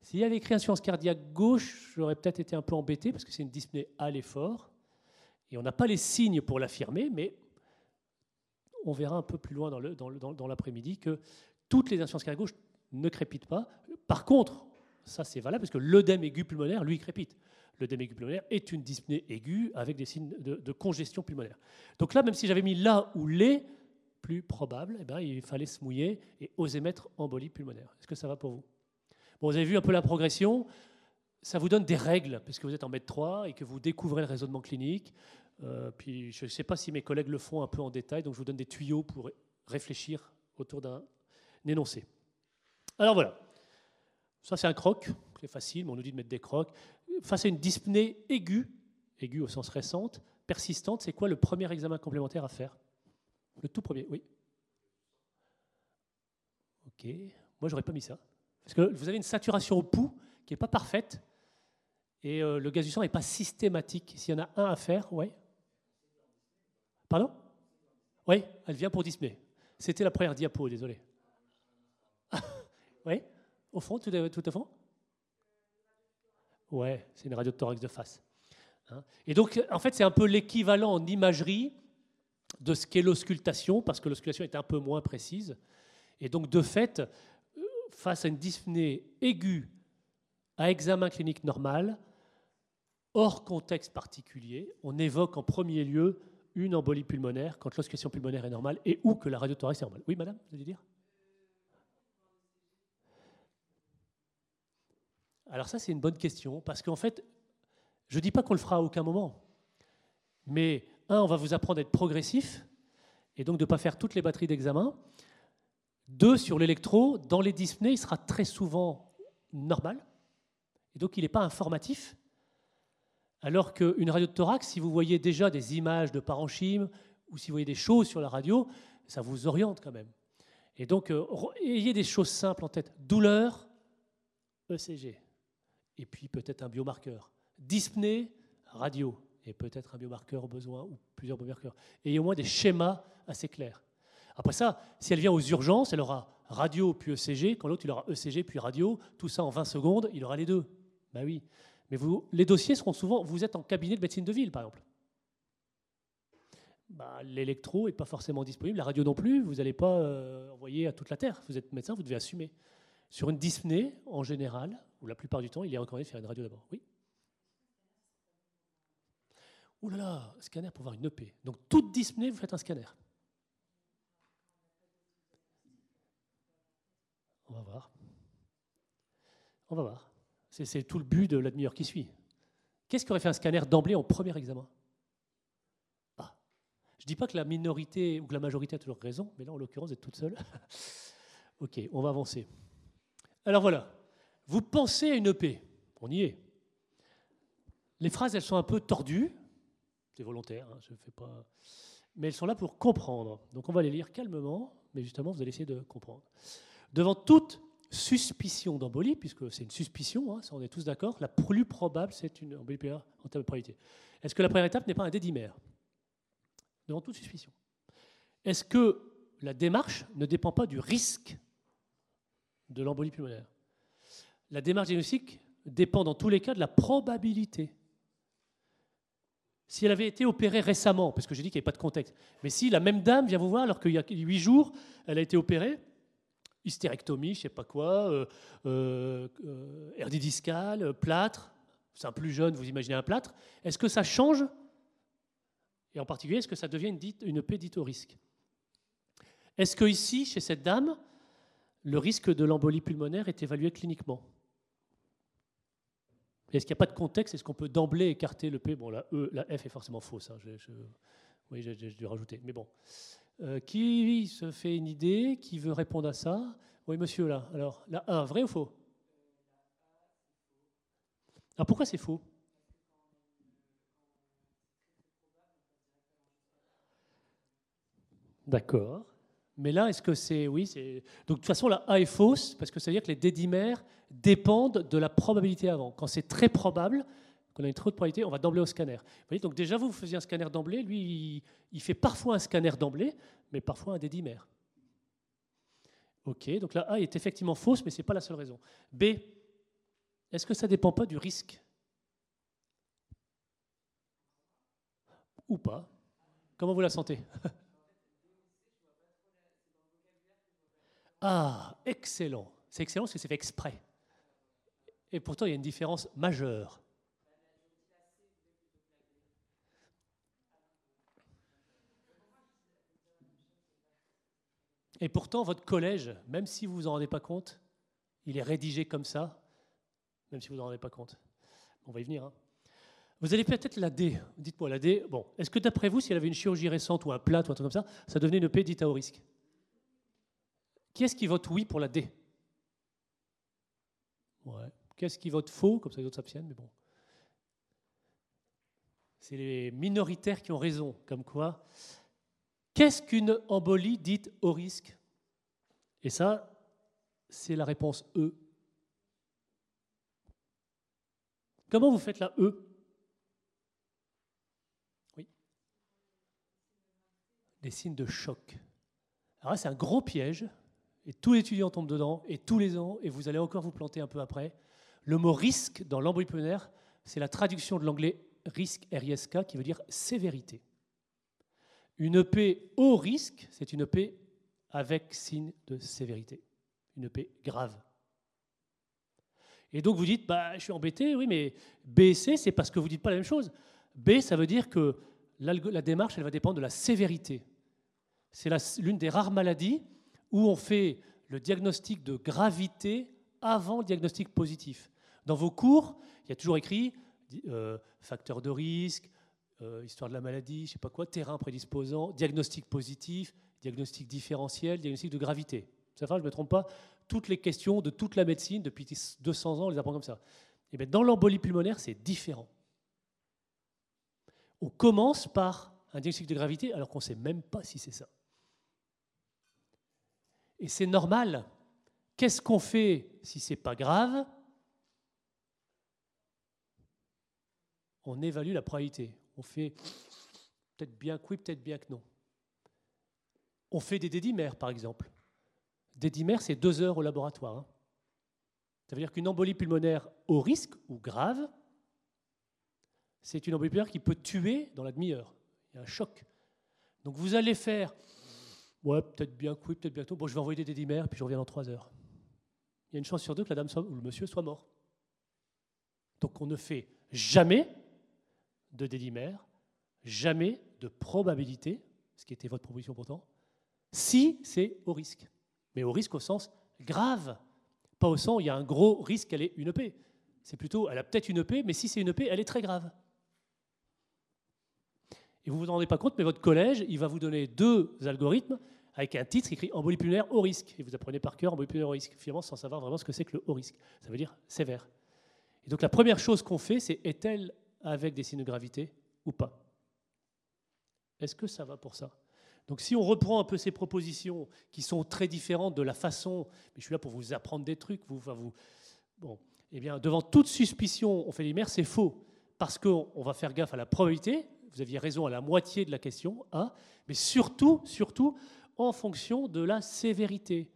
S'il y avait écrit insuffisance cardiaque gauche, j'aurais peut-être été un peu embêté parce que c'est une dyspnée à l'effort. Et on n'a pas les signes pour l'affirmer, mais on verra un peu plus loin dans l'après-midi que toutes les insuffisances cardiaques gauche ne crépitent pas. Par contre, ça c'est valable parce que l'œdème aigu pulmonaire, lui, crépite. L'œdème aigu pulmonaire est une dyspnée aiguë avec des signes de, congestion pulmonaire. Donc là, même si j'avais mis là ou les, plus probable, eh ben, il fallait se mouiller et oser mettre embolie pulmonaire. Est-ce que ça va pour vous? Bon, vous avez vu un peu la progression. Ça vous donne des règles, parce que vous êtes en mètre 3 et que vous découvrez le raisonnement clinique. Euh, puis je ne sais pas si mes collègues le font un peu en détail, donc je vous donne des tuyaux pour réfléchir autour d'un énoncé. Alors voilà, ça c'est un croc, c'est facile, mais on nous dit de mettre des crocs. Face à une dyspnée aiguë, aiguë au sens récente, persistante, c'est quoi le premier examen complémentaire à faire? Le tout premier, oui. Ok, moi j'aurais pas mis ça. Parce que vous avez une saturation au pouls qui n'est pas parfaite et euh, le gaz du sang n'est pas systématique. S'il y en a un à faire, oui. Pardon? Oui, elle vient pour dyspnée. C'était la première diapo, désolé. oui Au fond, tout, tout au fond? Ouais, c'est une radio de de face. Hein. Et donc, en fait, c'est un peu l'équivalent en imagerie de ce qu'est l'auscultation, parce que l'auscultation est un peu moins précise. Et donc, de fait, face à une dyspnée aiguë à examen clinique normal, hors contexte particulier, on évoque en premier lieu une embolie pulmonaire quand l'auscultation pulmonaire est normale et ou que la radiothorax est normale. Oui, madame, vous allez dire? Alors ça, c'est une bonne question, parce qu'en fait, je ne dis pas qu'on le fera à aucun moment, mais un, on va vous apprendre à être progressif, et donc de ne pas faire toutes les batteries d'examen. Deux, sur l'électro, dans les dyspnées, il sera très souvent normal, et donc il n'est pas informatif, alors qu'une radio de thorax, si vous voyez déjà des images de parenchyme ou si vous voyez des choses sur la radio, ça vous oriente quand même. Et donc, euh, ayez des choses simples en tête. Douleur, ECG. Et puis peut-être un biomarqueur. Dyspnée, radio. Et peut-être un biomarqueur au besoin ou plusieurs biomarqueurs. Et au moins des schémas assez clairs. Après ça, si elle vient aux urgences, elle aura radio puis ECG. Quand l'autre, il aura ECG puis radio. Tout ça en 20 secondes, il aura les deux. Ben oui. Mais vous, les dossiers seront souvent. Vous êtes en cabinet de médecine de ville, par exemple. Bah, l'électro n'est pas forcément disponible, la radio non plus, vous n'allez pas euh, envoyer à toute la Terre. Vous êtes médecin, vous devez assumer. Sur une dyspnée, en général, ou la plupart du temps, il est recommandé de faire une radio d'abord. Oui Ouh là là, scanner pour voir une EP. Donc toute dyspnée, vous faites un scanner. On va voir. On va voir. C'est tout le but de la demi-heure qui suit. Qu'est-ce qu'aurait fait un scanner d'emblée en premier examen? Ah. Je ne dis pas que la minorité ou que la majorité a toujours raison, mais là, en l'occurrence, vous êtes toute seule. ok, on va avancer. Alors voilà, vous pensez à une EP, on y est. Les phrases, elles sont un peu tordues, c'est volontaire, hein, je fais pas... mais elles sont là pour comprendre. Donc on va les lire calmement, mais justement, vous allez essayer de comprendre. Devant toute suspicion d'embolie, puisque c'est une suspicion, hein, on est tous d'accord, la plus probable, c'est une embolie pulmonaire en termes de probabilité. Est-ce que la première étape n'est pas un dédimère? Devant toute suspicion. Est-ce que la démarche ne dépend pas du risque de l'embolie pulmonaire? La démarche diagnostique dépend dans tous les cas de la probabilité. si elle avait été opérée récemment, parce que j'ai dit qu'il n'y avait pas de contexte, mais si la même dame vient vous voir alors qu'il y a huit jours, elle a été opérée, hystérectomie, je ne sais pas quoi, euh, euh, euh, plâtre, c'est un plus jeune, vous imaginez un plâtre, est-ce que ça change? Et en particulier, est-ce que ça devient une, dite, une au risque? Est-ce que ici, chez cette dame, le risque de l'embolie pulmonaire est évalué cliniquement? Est-ce qu'il n'y a pas de contexte? Est-ce qu'on peut d'emblée écarter le P? Bon, la E, la F est forcément fausse. Hein, oui, j'ai dû rajouter. Mais bon. Euh, qui se fait une idée? Qui veut répondre à ça? Oui, monsieur, là. Alors, la 1, vrai ou faux? Alors, pourquoi c'est faux? D'accord. Mais là, est-ce que c'est. Oui, c'est. Donc, de toute façon, la A est fausse, parce que ça veut dire que les dédimères dépendent de la probabilité avant. Quand c'est très probable, qu'on a une trop de probabilité, on va d'emblée au scanner. Vous donc déjà, vous, vous faisiez un scanner d'emblée, lui, il, fait parfois un scanner d'emblée, mais parfois un dédimère. OK, donc la A est effectivement fausse, mais ce n'est pas la seule raison. B, est-ce que ça ne dépend pas du risque Ou pas Comment vous la sentez Ah, excellent. C'est excellent parce que c'est fait exprès. Et pourtant, il y a une différence majeure. Et pourtant, votre collège, même si vous vous en rendez pas compte, il est rédigé comme ça, même si vous vous en rendez pas compte. On va y venir. Hein. Vous allez peut-être la D. Dites-moi la D. Bon, est-ce que d'après vous, si elle avait une chirurgie récente ou un plat ou un truc comme ça, ça devenait une P dite à haut risque? Qui est-ce qui vote oui pour la D Ouais. Qu'est-ce qui vote faux Comme ça, les autres s'abstiennent, mais bon. C'est les minoritaires qui ont raison, comme quoi Qu'est-ce qu'une embolie dite au risque? Et ça, c'est la réponse E. Comment vous faites la E? Oui. Des signes de choc. Alors là, c'est un gros piège, et tous les étudiants tombent dedans, et tous les ans, et vous allez encore vous planter un peu après. Le mot risque dans l'embolie pulmonaire, c'est la traduction de l'anglais risque, R-I-S-K, qui veut dire sévérité. Une EP au risque, c'est une EP avec signe de sévérité, une EP grave. Et donc vous dites, bah, je suis embêté, oui, mais B et C, c'est parce que vous ne dites pas la même chose. B, ça veut dire que la démarche, elle va dépendre de la sévérité. C'est l'une des rares maladies où on fait le diagnostic de gravité avant le diagnostic positif. Dans vos cours, il y a toujours écrit euh, facteur de risque, euh, histoire de la maladie, je sais pas quoi, terrain prédisposant, diagnostic positif, diagnostic différentiel, diagnostic de gravité. Ça va, je ne me trompe pas? Toutes les questions de toute la médecine depuis 200 ans, on les apprend comme ça. Et eh dans l'embolie pulmonaire, c'est différent. On commence par un diagnostic de gravité alors qu'on ne sait même pas si c'est ça. Et c'est normal. Qu'est-ce qu'on fait si c'est pas grave? On évalue la probabilité on fait peut-être bien que oui, peut-être bien que non. On fait des dédimères, par exemple. Dédimères, c'est deux heures au laboratoire. Hein. Ça veut dire qu'une embolie pulmonaire au risque ou grave, c'est une embolie pulmonaire qui peut tuer dans la demi-heure. Il y a un choc. Donc vous allez faire, ouais, peut-être bien que oui, peut-être bien que non. Bon, je vais envoyer des dédimères, puis je reviens dans trois heures. Il y a une chance sur deux que la dame soit, ou le monsieur soit mort. Donc on ne fait jamais de dédimère, jamais de probabilité, ce qui était votre proposition pourtant, si c'est au risque. Mais au risque au sens grave, pas au sens il y a un gros risque qu'elle ait une EP. C'est plutôt, elle a peut-être une EP, mais si c'est une EP, elle est très grave. Et vous ne vous en rendez pas compte, mais votre collège, il va vous donner deux algorithmes avec un titre écrit embolie pulmonaire au risque. Et vous apprenez par cœur embolie pulmonaire au risque, finalement sans savoir vraiment ce que c'est que le haut risque. Ça veut dire sévère. Et donc la première chose qu'on fait, c'est est-elle avec des signes de gravité ou pas Est-ce que ça va pour ça? Donc si on reprend un peu ces propositions qui sont très différentes de la façon, mais je suis là pour vous apprendre des trucs, vous, bon, eh bien devant toute suspicion, on fait l'immerse, c'est faux, parce qu'on va faire gaffe à la probabilité. Vous aviez raison à la moitié de la question A, mais surtout, surtout en fonction de la sévérité.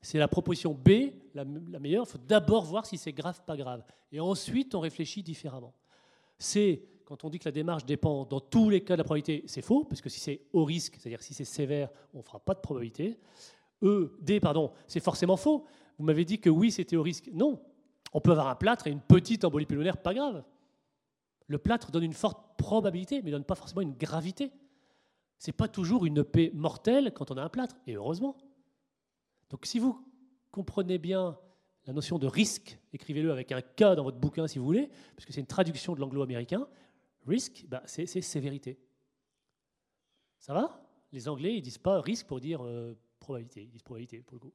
C'est la proposition B, la, meilleure. Il faut d'abord voir si c'est grave, pas grave. Et ensuite, on réfléchit différemment. C'est quand on dit que la démarche dépend dans tous les cas de la probabilité, c'est faux, parce que si c'est au risque, c'est-à-dire si c'est sévère, on ne fera pas de probabilité. E, D, pardon, c'est forcément faux. Vous m'avez dit que oui, c'était au risque. Non. On peut avoir un plâtre et une petite embolie pulmonaire, pas grave. Le plâtre donne une forte probabilité, mais ne donne pas forcément une gravité. Ce n'est pas toujours une EP mortelle quand on a un plâtre, et heureusement. Donc si vous comprenez bien la notion de risque, écrivez-le avec un K dans votre bouquin si vous voulez, puisque c'est une traduction de l'anglo-américain. Risque, bah, c'est sévérité. Ça va? Les Anglais, ils disent pas risque pour dire euh, probabilité, ils disent probabilité pour le coup.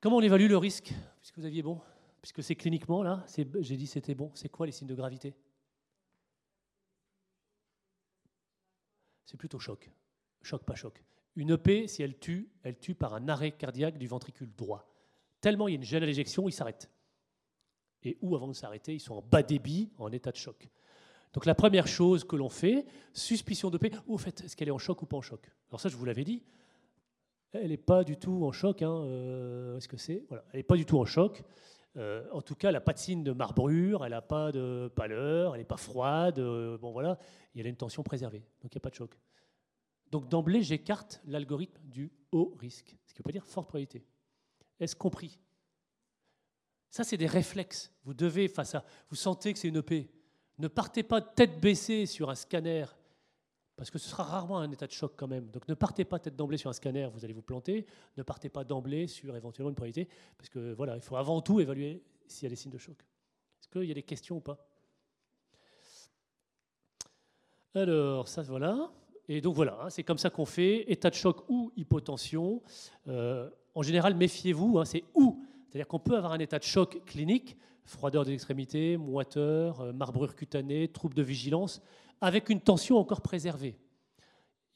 Comment on évalue le risque? Puisque vous aviez bon, puisque c'est cliniquement là, j'ai dit c'était bon. C'est quoi les signes de gravité? C'est plutôt choc. Choc, pas choc. Une EP, si elle tue, elle tue par un arrêt cardiaque du ventricule droit. Tellement il y a une gêne à l'éjection, il s'arrête. Et où, avant de s'arrêter, ils sont en bas débit, en état de choc. Donc la première chose que l'on fait, suspicion d'EP, au fait, est-ce qu'elle est en choc ou pas en choc? Alors ça, je vous l'avais dit, elle n'est pas du tout en choc. Hein, euh, est-ce que c'est? Voilà, Elle n'est pas du tout en choc. Euh, en tout cas, elle n'a pas de signe de marbrure, elle n'a pas de pâleur, elle n'est pas froide. Euh, bon voilà, il y a une tension préservée, donc il n'y a pas de choc. Donc d'emblée, j'écarte l'algorithme du haut risque, ce qui ne veut pas dire forte probabilité. Est-ce compris? Ça, c'est des réflexes. Vous devez, face à. Vous sentez que c'est une EP. Ne partez pas tête baissée sur un scanner, parce que ce sera rarement un état de choc quand même. Donc ne partez pas tête d'emblée sur un scanner, vous allez vous planter. Ne partez pas d'emblée sur éventuellement une probabilité, parce que voilà, il faut avant tout évaluer s'il y a des signes de choc. Est-ce qu'il y a des questions ou pas? Alors, ça, voilà. Et donc voilà, hein, c'est comme ça qu'on fait, état de choc ou hypotension. Euh, en général, méfiez-vous, hein, c'est ou. C'est-à-dire qu'on peut avoir un état de choc clinique, froideur des extrémités, moiteur, euh, marbrure cutanée, trouble de vigilance, avec une tension encore préservée.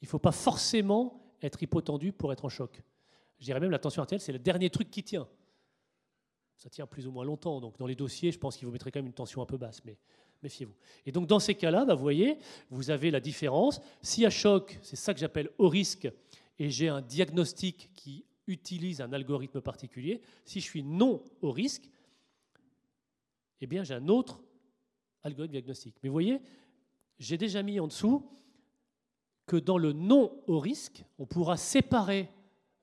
Il ne faut pas forcément être hypotendu pour être en choc. Je dirais même la tension artérielle, c'est le dernier truc qui tient. Ça tient plus ou moins longtemps, donc dans les dossiers, je pense qu'il vous mettrait quand même une tension un peu basse. Mais méfiez-vous. Et donc dans ces cas-là, bah, vous voyez, vous avez la différence. Y a choc, c'est ça que j'appelle haut risque, et j'ai un diagnostic qui utilise un algorithme particulier. Si je suis non haut risque, eh bien j'ai un autre algorithme diagnostique. Mais vous voyez, j'ai déjà mis en dessous que dans le non haut risque, on pourra séparer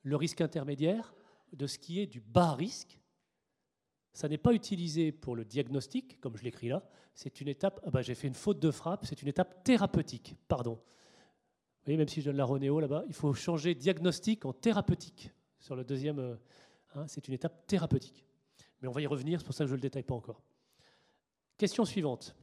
le risque intermédiaire de ce qui est du bas risque ça n'est pas utilisé pour le diagnostic, comme je l'écris là. C'est une étape. Ah bah, j'ai fait une faute de frappe. C'est une étape thérapeutique. Pardon. Vous voyez, même si je donne la Ronéo là-bas, il faut changer diagnostic en thérapeutique. Sur le deuxième, euh, hein, c'est une étape thérapeutique. Mais on va y revenir. C'est pour ça que je ne le détaille pas encore. Question suivante.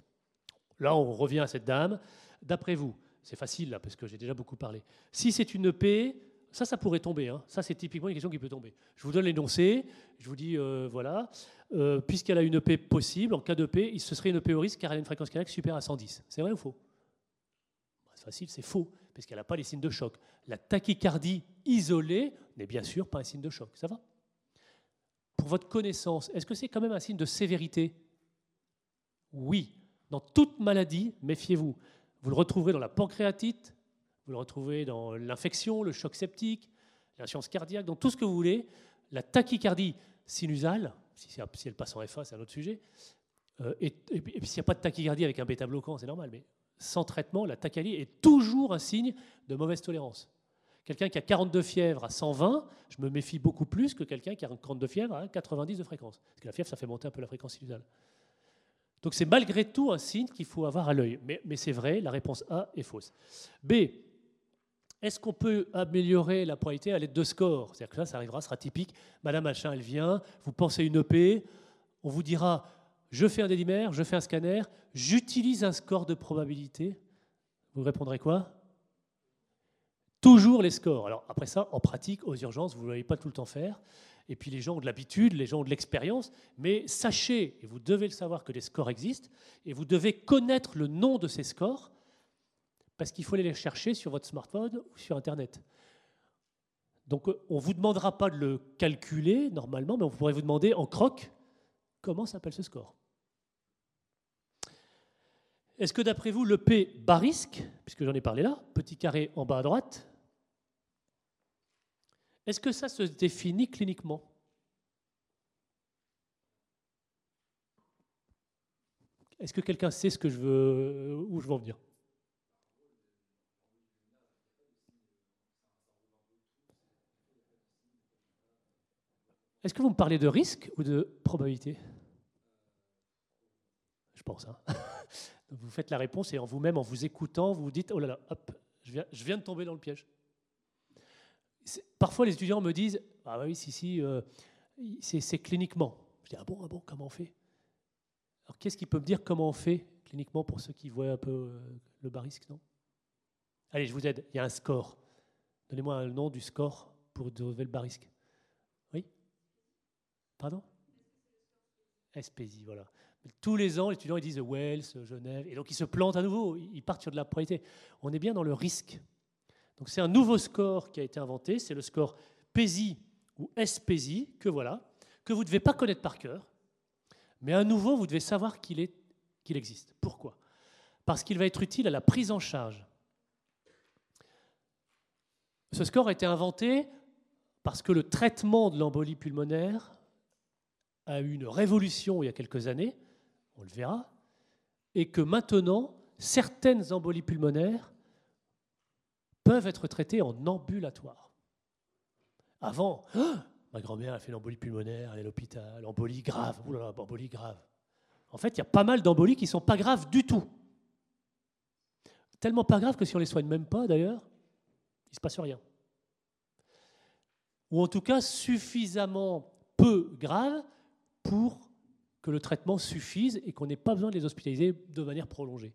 Là, on revient à cette dame. D'après vous, c'est facile là parce que j'ai déjà beaucoup parlé. Si c'est une EP, ça, ça pourrait tomber. Hein. Ça, c'est typiquement une question qui peut tomber. Je vous donne l'énoncé. Je vous dis, euh, voilà, euh, puisqu'elle a une EP possible, en cas d'EP, se serait une EP au risque car elle a une fréquence cardiaque supérieure à 110. C'est vrai ou faux? Bah, C'est facile, c'est faux, parce qu'elle n'a pas les signes de choc. La tachycardie isolée n'est bien sûr pas un signe de choc. Ça va? Pour votre connaissance, est-ce que c'est quand même un signe de sévérité? Oui. Dans toute maladie, méfiez-vous. Vous le retrouverez dans la pancréatite, vous le retrouvez dans l'infection, le choc septique, l'insuffisance cardiaque, dans tout ce que vous voulez. La tachycardie sinusale, si, elle passe en FA, c'est un autre sujet. Euh, et, puis s'il n'y a pas de tachycardie avec un bêta-bloquant, c'est normal, mais sans traitement, la tachycardie est toujours un signe de mauvaise tolérance. Quelqu'un qui a 42 fièvres à 120, je me méfie beaucoup plus que quelqu'un qui a 42 fièvres à 90 de fréquence. Parce que la fièvre, ça fait monter un peu la fréquence sinusale. Donc c'est malgré tout un signe qu'il faut avoir à l'œil. Mais, mais c'est vrai, la réponse A est fausse. B, est-ce qu'on peut améliorer la probabilité à l'aide de scores? C'est-à-dire que ça, ça arrivera, sera typique. Madame Machin, elle vient, vous pensez une EP, on vous dira je fais un délimère, je fais un scanner, j'utilise un score de probabilité. Vous répondrez quoi? Toujours les scores. Alors après ça, en pratique, aux urgences, vous ne l'allez pas tout le temps faire. Et puis les gens ont de l'habitude, les gens ont de l'expérience. Mais sachez, et vous devez le savoir, que les scores existent, et vous devez connaître le nom de ces scores parce qu'il faut aller les chercher sur votre smartphone ou sur Internet. Donc on ne vous demandera pas de le calculer normalement, mais on pourrait vous demander en croc comment s'appelle ce score. Est-ce que d'après vous, le P bas risque, puisque j'en ai parlé là, petit carré en bas à droite, est-ce que ça se définit cliniquement? Est-ce que quelqu'un sait ce que je veux, où je veux en venir? Est-ce que vous me parlez de risque ou de probabilité? Je pense. Hein. vous faites la réponse et en vous-même, en vous écoutant, vous vous dites, oh là là, hop, je viens, de tomber dans le piège. Parfois, les étudiants me disent, ah oui, si, si, euh, c'est cliniquement. Je dis, ah bon, ah bon, comment on fait? Alors, qu'est-ce qui peut me dire comment on fait cliniquement pour ceux qui voient un peu euh, le bas risque, non? Allez, je vous aide, il y a un score. Donnez-moi le nom du score pour lever le bas risque. Pardon? SPSI, voilà. Tous les ans, les étudiants ils disent Wells, Genève, et donc ils se plantent à nouveau, ils partent sur de la probabilité. On est bien dans le risque. Donc c'est un nouveau score qui a été inventé, c'est le score PESI ou SPESI, que voilà, que vous ne devez pas connaître par cœur, mais à nouveau, vous devez savoir qu'il qu'il existe. Pourquoi? Parce qu'il va être utile à la prise en charge. Ce score a été inventé parce que le traitement de l'embolie pulmonaire a eu une révolution il y a quelques années on le verra, et que maintenant, certaines embolies pulmonaires peuvent être traitées en ambulatoire. Avant, ma grand-mère a fait l'embolie pulmonaire, elle est à l'hôpital, embolie grave, oulala, embolie grave. En fait, il y a pas mal d'embolies qui ne sont pas graves du tout. Tellement pas graves que si on ne les soigne même pas, d'ailleurs, il ne se passe rien. Ou en tout cas suffisamment peu graves pour que le traitement suffise et qu'on n'ait pas besoin de les hospitaliser de manière prolongée.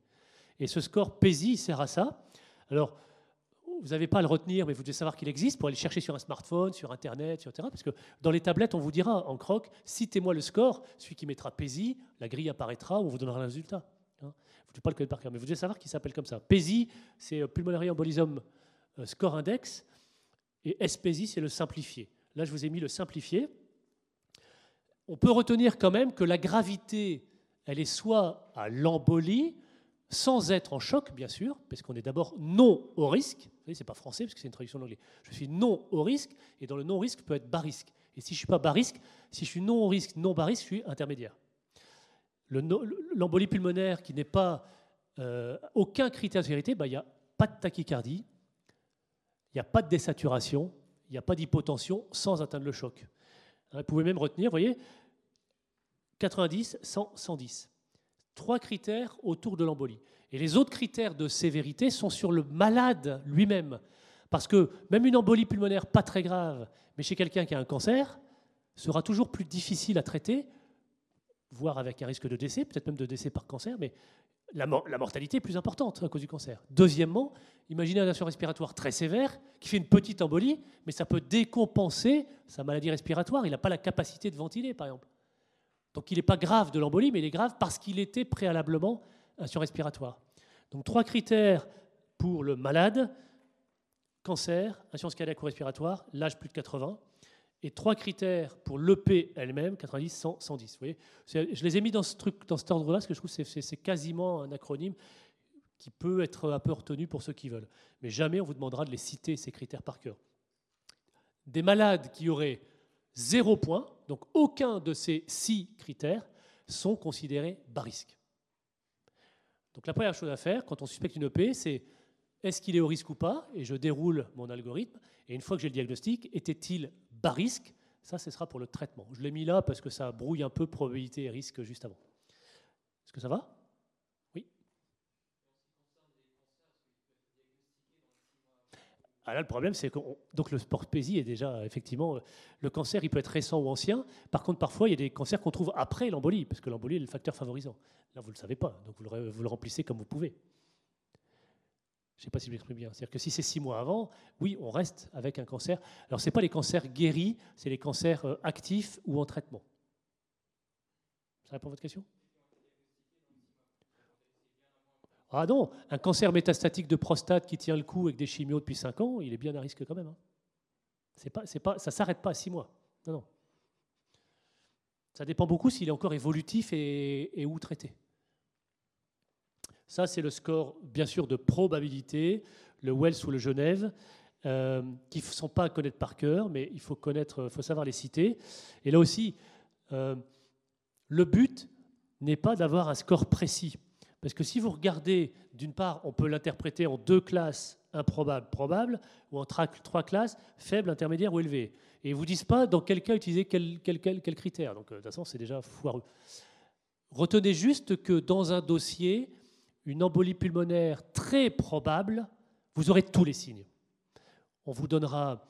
Et ce score PESI sert à ça. Alors, vous n'avez pas à le retenir, mais vous devez savoir qu'il existe pour aller chercher sur un smartphone, sur Internet, etc. Parce que dans les tablettes, on vous dira en croc, citez-moi le score, celui qui mettra PESI, la grille apparaîtra, on vous donnera le résultat. Hein? vous ne devez pas le connaître par cœur, mais vous devez savoir qu'il s'appelle comme ça. PESI, c'est euh, Pulmonary Embolism euh, Score Index, et SPESI, c'est le simplifié. Là, je vous ai mis le simplifié on peut retenir quand même que la gravité, elle est soit à l'embolie, sans être en choc, bien sûr, parce qu'on est d'abord non au risque. Vous voyez, c'est pas français parce que c'est une traduction de l'anglais. Je suis non au risque, et dans le non risque peut être bas risque. Et si je suis pas bas risque, si je suis non au risque, non bas risque, je suis intermédiaire. L'embolie pulmonaire qui n'est pas euh, aucun critère de sévérité, bah, il n'y a pas de tachycardie, il n'y a pas de désaturation, il n'y a pas d'hypotension sans atteindre le choc. Vous pouvez même retenir, vous voyez, 90, 100, 110. Trois critères autour de l'embolie. Et les autres critères de sévérité sont sur le malade lui-même. Parce que même une embolie pulmonaire pas très grave, mais chez quelqu'un qui a un cancer, sera toujours plus difficile à traiter, voire avec un risque de décès, peut-être même de décès par cancer, mais la, mortalité est plus importante à cause du cancer. Deuxièmement, imaginez un accident respiratoire très sévère qui fait une petite embolie, mais ça peut décompenser sa maladie respiratoire. Il n'a pas la capacité de ventiler, par exemple. Donc il n'est pas grave de l'embolie, mais il est grave parce qu'il était préalablement un respiratoire. Donc trois critères pour le malade cancer, insuffisance cardiaque ou respiratoire, l'âge plus de 80 et trois critères pour l'EP elle-même, 90, 100, 110. Vous voyez je les ai mis dans, ce truc, dans cet ordre-là, parce que je trouve que c'est quasiment un acronyme qui peut être un peu retenu pour ceux qui veulent. Mais jamais on vous demandera de les citer, ces critères par cœur. Des malades qui auraient zéro point, donc aucun de ces six critères, sont considérés bas risque. Donc la première chose à faire quand on suspecte une EP, c'est est-ce qu'il est au risque ou pas Et je déroule mon algorithme. Et une fois que j'ai le diagnostic, était-il bas risque Ça, ce sera pour le traitement. Je l'ai mis là parce que ça brouille un peu probabilité et risque juste avant. Est-ce que ça va? Oui ah là, le problème, c'est que donc le sport PESI est déjà effectivement le cancer, il peut être récent ou ancien. Par contre, parfois, il y a des cancers qu'on trouve après l'embolie, parce que l'embolie est le facteur favorisant. Là, vous ne le savez pas, donc vous le remplissez comme vous pouvez. Je ne sais pas si je m'exprime bien. C'est-à-dire que si c'est six mois avant, oui, on reste avec un cancer. Alors, ce n'est pas les cancers guéris, c'est les cancers euh, actifs ou en traitement. Ça répond à votre question? Ah non, un cancer métastatique de prostate qui tient le coup avec des chimios depuis cinq ans, il est bien à risque quand même. Hein. Pas, ça ne s'arrête pas à six mois. Non, non. Ça dépend beaucoup s'il est encore évolutif et, et où traité. Ça, c'est le score, bien sûr, de probabilité, le Wells ou le Genève, euh, qui ne sont pas à connaître par cœur, mais il faut, faut savoir les citer. Et là aussi, euh, le but, n'est pas d'avoir un score précis. Parce que si vous regardez, d'une part, on peut l'interpréter en deux classes, improbable, probable, ou en trois classes, faible, intermédiaire ou élevé. Et ils ne vous disent pas dans quel cas utiliser quel, quel, critère. Donc, euh, de toute façon, c'est déjà foireux. Retenez juste que dans un dossier, une embolie pulmonaire très probable, vous aurez tous les signes. On vous donnera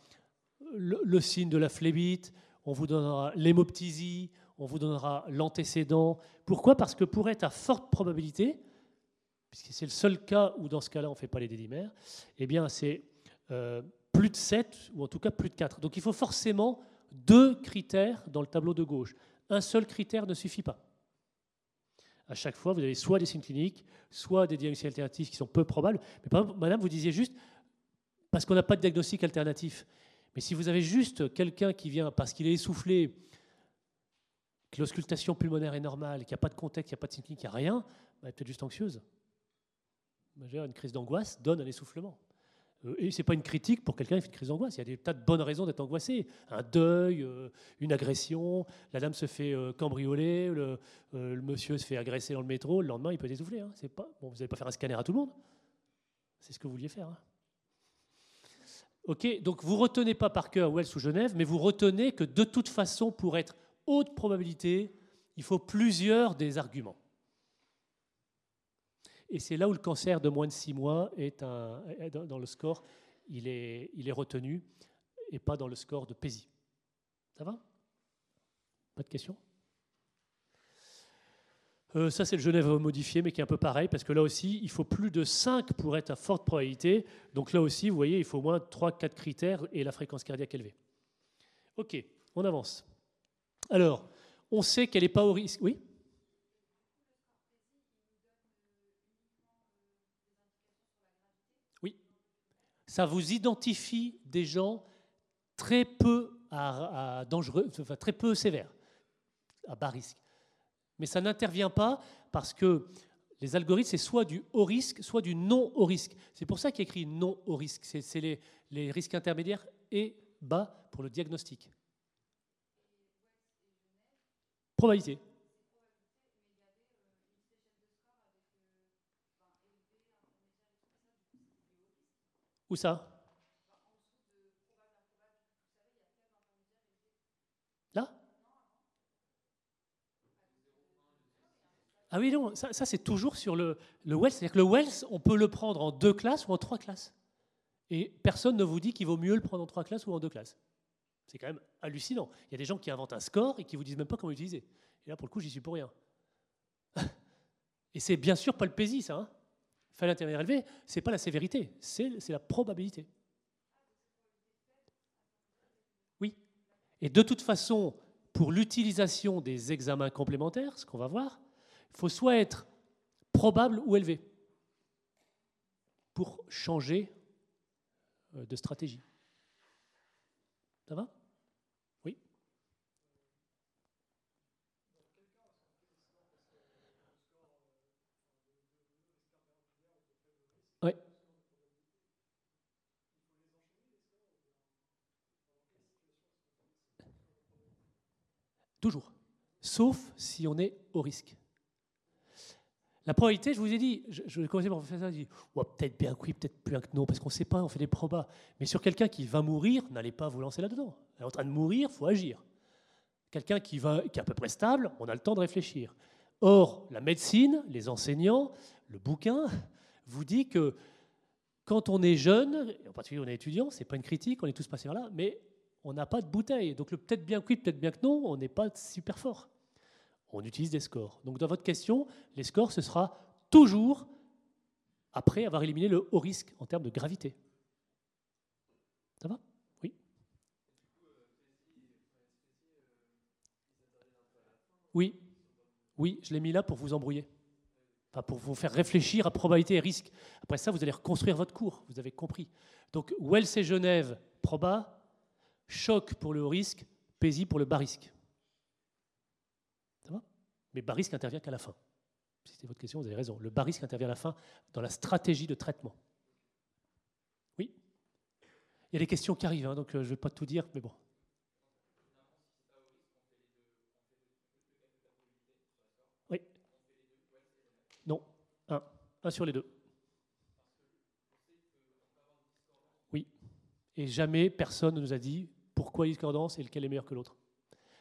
le, signe de la phlébite, on vous donnera l'hémoptysie, on vous donnera l'antécédent. Pourquoi? Parce que pour être à forte probabilité, puisque c'est le seul cas où dans ce cas-là on ne fait pas les dédimères, eh bien c'est euh, plus de 7 ou en tout cas plus de 4. Donc il faut forcément deux critères dans le tableau de gauche. Un seul critère ne suffit pas. À chaque fois, vous avez soit des signes cliniques, soit des diagnostics alternatifs qui sont peu probables. Mais madame, vous disiez juste, parce qu'on n'a pas de diagnostic alternatif. Mais si vous avez juste quelqu'un qui vient parce qu'il est essoufflé, que l'auscultation pulmonaire est normale, qu'il n'y a pas de contexte, qu'il n'y a pas de signe clinique, qu'il n'y a rien, elle est peut-être juste anxieuse. Une crise d'angoisse donne un essoufflement. Euh, et ce n'est pas une critique pour quelqu'un qui fait une crise d'angoisse. Il y a des tas de bonnes raisons d'être angoissé. Un deuil, euh, une agression, la dame se fait euh, cambrioler, le, monsieur se fait agresser dans le métro, le lendemain il peut essouffler. Hein. Pas, bon, vous n'allez pas faire un scanner à tout le monde. C'est ce que vous vouliez faire. Hein. Ok, donc vous retenez pas par cœur Wells ou Genève, mais vous retenez que de toute façon, pour être haute probabilité, il faut plusieurs des arguments. Et c'est là où le cancer de moins de 6 mois est dans le score, il est, il est retenu et pas dans le score de PESI. Ça va? Pas de questions? Euh, ça, c'est le Genève modifié, mais qui est un peu pareil, parce que là aussi, il faut plus de 5 pour être à forte probabilité. Donc là aussi, vous voyez, il faut au moins 3-4 critères et la fréquence cardiaque élevée. OK, on avance. Alors, on sait qu'elle n'est pas au risque. Oui? Ça vous identifie des gens très peu dangereux, très peu sévères, à bas risque. Mais ça n'intervient pas parce que les algorithmes, c'est soit du haut risque, soit du non haut risque. C'est pour ça qu'il écrit non haut risque. C'est les, les risques intermédiaires et bas pour le diagnostic. Probabilité. Où ça? Là? Ah oui, non, ça, c'est toujours sur le, le Wells. C'est-à-dire que le Wells, on peut le prendre en deux classes ou en trois classes. Et personne ne vous dit qu'il vaut mieux le prendre en trois classes ou en deux classes. C'est quand même hallucinant. Il y a des gens qui inventent un score et qui vous disent même pas comment l'utiliser. Et là, pour le coup, j'y suis pour rien. Et c'est bien sûr pas le PESI, ça. Hein Fallait intermédiaire élevé, ce n'est pas la sévérité, c'est la probabilité. Oui. Et de toute façon, pour l'utilisation des examens complémentaires, ce qu'on va voir, il faut soit être probable ou élevé pour changer euh, de stratégie. Ça va? Toujours. Sauf si on est au risque. La probabilité, je vous ai dit, je, vais commencer par faire ça, je dis, peut-être bien oui, peut-être bien que non, parce qu'on ne sait pas, on fait des probas. Mais sur quelqu'un qui va mourir, n'allez pas vous lancer là-dedans. Elle est en train de mourir, il faut agir. Quelqu'un qui, qui est à peu près stable, on a le temps de réfléchir. Or, la médecine, les enseignants, le bouquin, vous dit que quand on est jeune, en particulier on est étudiant, c'est pas une critique, on est tous passés par là, mais on n'a pas de bouteille. Donc le peut-être bien que oui, peut-être bien que non, on n'est pas super fort. On utilise des scores. Donc dans votre question, les scores, ce sera toujours après avoir éliminé le haut risque en termes de gravité. Ça va? Oui? Oui. Oui, je l'ai mis là pour vous embrouiller. Enfin, pour vous faire réfléchir à probabilité et risque. Après ça, vous allez reconstruire votre cours, vous avez compris. Donc, Wells et Genève, proba, Choc pour le haut risque, PESI pour le bas risque. Ça va? Mais bas risque intervient qu'à la fin. Si c'était votre question, vous avez raison. Le bas risque intervient à la fin dans la stratégie de traitement. Oui? Il y a des questions qui arrivent, hein, donc euh, je ne vais pas tout dire, mais bon. Oui. Un sur les deux. Oui. Et jamais personne ne nous a dit pourquoi discordance et lequel est meilleur que l'autre.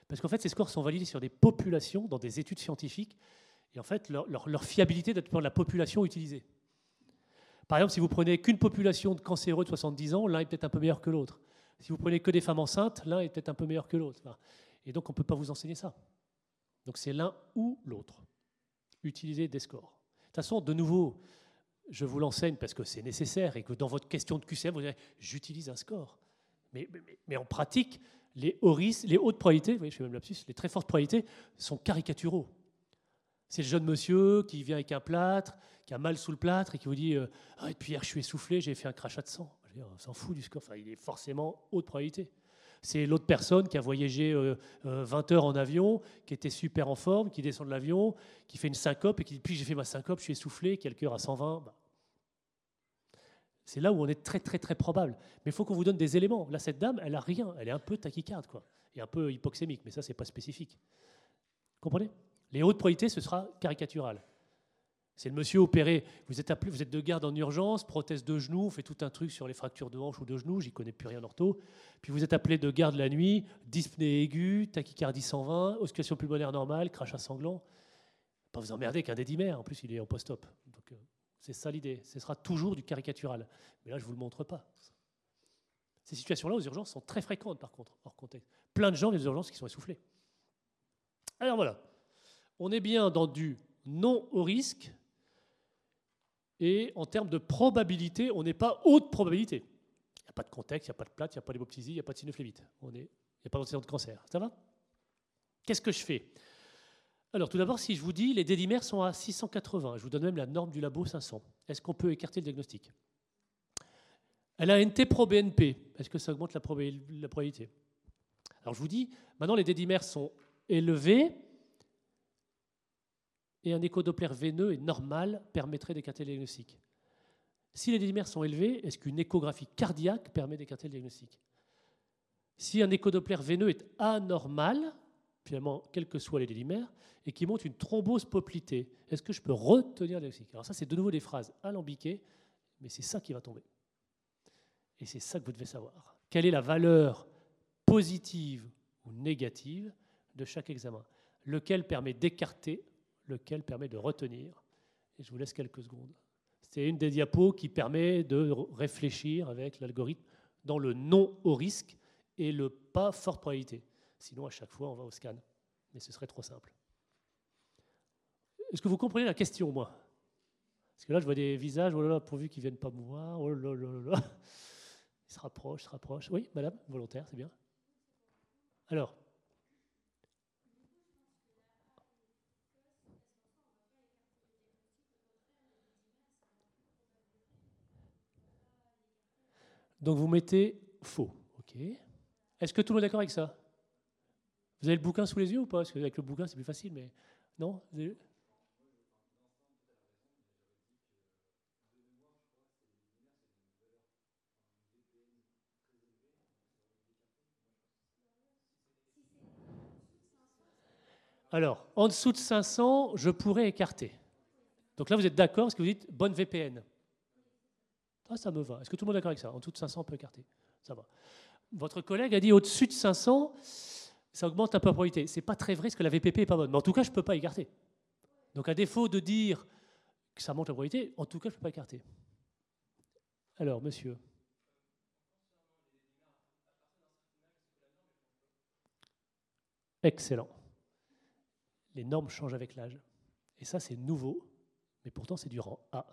Parce qu'en fait, ces scores sont validés sur des populations, dans des études scientifiques, et en fait, leur, fiabilité dépend de la population utilisée. Par exemple, si vous prenez qu'une population de cancéreux de 70 ans, l'un est peut-être un peu meilleur que l'autre. Si vous prenez que des femmes enceintes, l'un est peut-être un peu meilleur que l'autre. Et donc, on ne peut pas vous enseigner ça. Donc, c'est l'un ou l'autre. Utilisez des scores. De toute façon, de nouveau, je vous l'enseigne parce que c'est nécessaire et que dans votre question de QCM, vous direz j'utilise un score. Mais, en pratique, les, hautes probabilités, vous voyez, je fais même lapsus, les très fortes probabilités sont caricaturaux. C'est le jeune monsieur qui vient avec un plâtre, qui a mal sous le plâtre et qui vous dit euh, ah, Depuis hier, je suis essoufflé, j'ai fait un crachat de sang. on s'en fout du score. Enfin, il est forcément haute probabilité. C'est l'autre personne qui a voyagé 20 euh, euh, heures en avion, qui était super en forme, qui descend de l'avion, qui fait une syncope et qui dit Puis j'ai fait ma syncope, je suis essoufflé, quelques heures à 120. Bah. C'est là où on est très, très, très probable. Mais il faut qu'on vous donne des éléments. Là, cette dame, elle a rien. Elle est un peu tachycarde, quoi. Et un peu hypoxémique, mais ça, c'est pas spécifique. Comprenez? Les hautes probabilités, ce sera caricatural. C'est le monsieur opéré. Vous êtes, appelé, vous êtes de garde en urgence, prothèse de genou, fait tout un truc sur les fractures de hanche ou de genou, j'y connais plus rien en ortho. Puis vous êtes appelé de garde la nuit, dyspnée aiguë, tachycardie 120, osculation pulmonaire normale, crachat sanglant. Pas vous emmerder qu'un dédimère, en plus il est en post-op. C'est ça l'idée. Ce sera toujours du caricatural. Mais là, je ne vous le montre pas. Ces situations-là aux urgences sont très fréquentes, par contre, hors contexte. Plein de gens les urgences qui sont essoufflés. Alors voilà, on est bien dans du non au risque, et en termes de probabilité, on n'est pas haute probabilité. Il n'y a pas de contexte, il n'y a pas de plate, il n'y a pas d'hémoptysie, il n'y a pas de sinophlébite. Il n'y a pas de cancer. Ça va? Qu'est-ce que je fais? Alors, tout d'abord, si je vous dis les dédimères sont à 680, je vous donne même la norme du labo 500, est-ce qu'on peut écarter le diagnostic? Elle a NT pro BNP. Est-ce que ça augmente la probabilité? Alors, je vous dis, maintenant, les dédimères sont élevés et un échodoppler veineux est normal permettrait d'écarter le diagnostic. Si les dédimères sont élevés, est-ce qu'une échographie cardiaque permet d'écarter le diagnostic? Si un échodoppler veineux est anormal, finalement, quels que soient les dédimères, et qui montre une thrombose poplitée, est-ce que je peux retenir le diagnostic Alors ça, c'est de nouveau des phrases alambiquées, mais c'est ça qui va tomber. Et c'est ça que vous devez savoir. Quelle est la valeur positive ou négative de chaque examen? Lequel permet d'écarter lequel permet de retenir? Et je vous laisse quelques secondes. C'est une des diapos qui permet de réfléchir avec l'algorithme dans le non au risque et le pas forte probabilité. Sinon, à chaque fois, on va au scan. Mais ce serait trop simple. Est-ce que vous comprenez la question, moi? Parce que là, je vois des visages, oh là là, pourvu qu'ils ne viennent pas me voir, oh là là là là. Ils se rapprochent, se rapprochent. Oui, madame, volontaire, c'est bien. Alors Donc vous mettez faux. ok Est-ce que tout le monde est d'accord avec ça? Vous avez le bouquin sous les yeux ou pas? Parce qu'avec le bouquin, c'est plus facile, mais non? Alors, en dessous de 500, je pourrais écarter. Donc là, vous êtes d'accord parce que vous dites bonne VPN. Ah, ça me va. Est-ce que tout le monde est d'accord avec ça? En dessous de 500, on peut écarter. Ça va. Votre collègue a dit au-dessus de 500, ça augmente la probabilité. Ce n'est pas très vrai parce que la VPP n'est pas bonne. Mais en tout cas, je ne peux pas écarter. Donc, à défaut de dire que ça monte la probabilité, en tout cas, je ne peux pas écarter. Alors, monsieur. Excellent. Les normes changent avec l'âge. Et ça, c'est nouveau, mais pourtant, c'est du rang A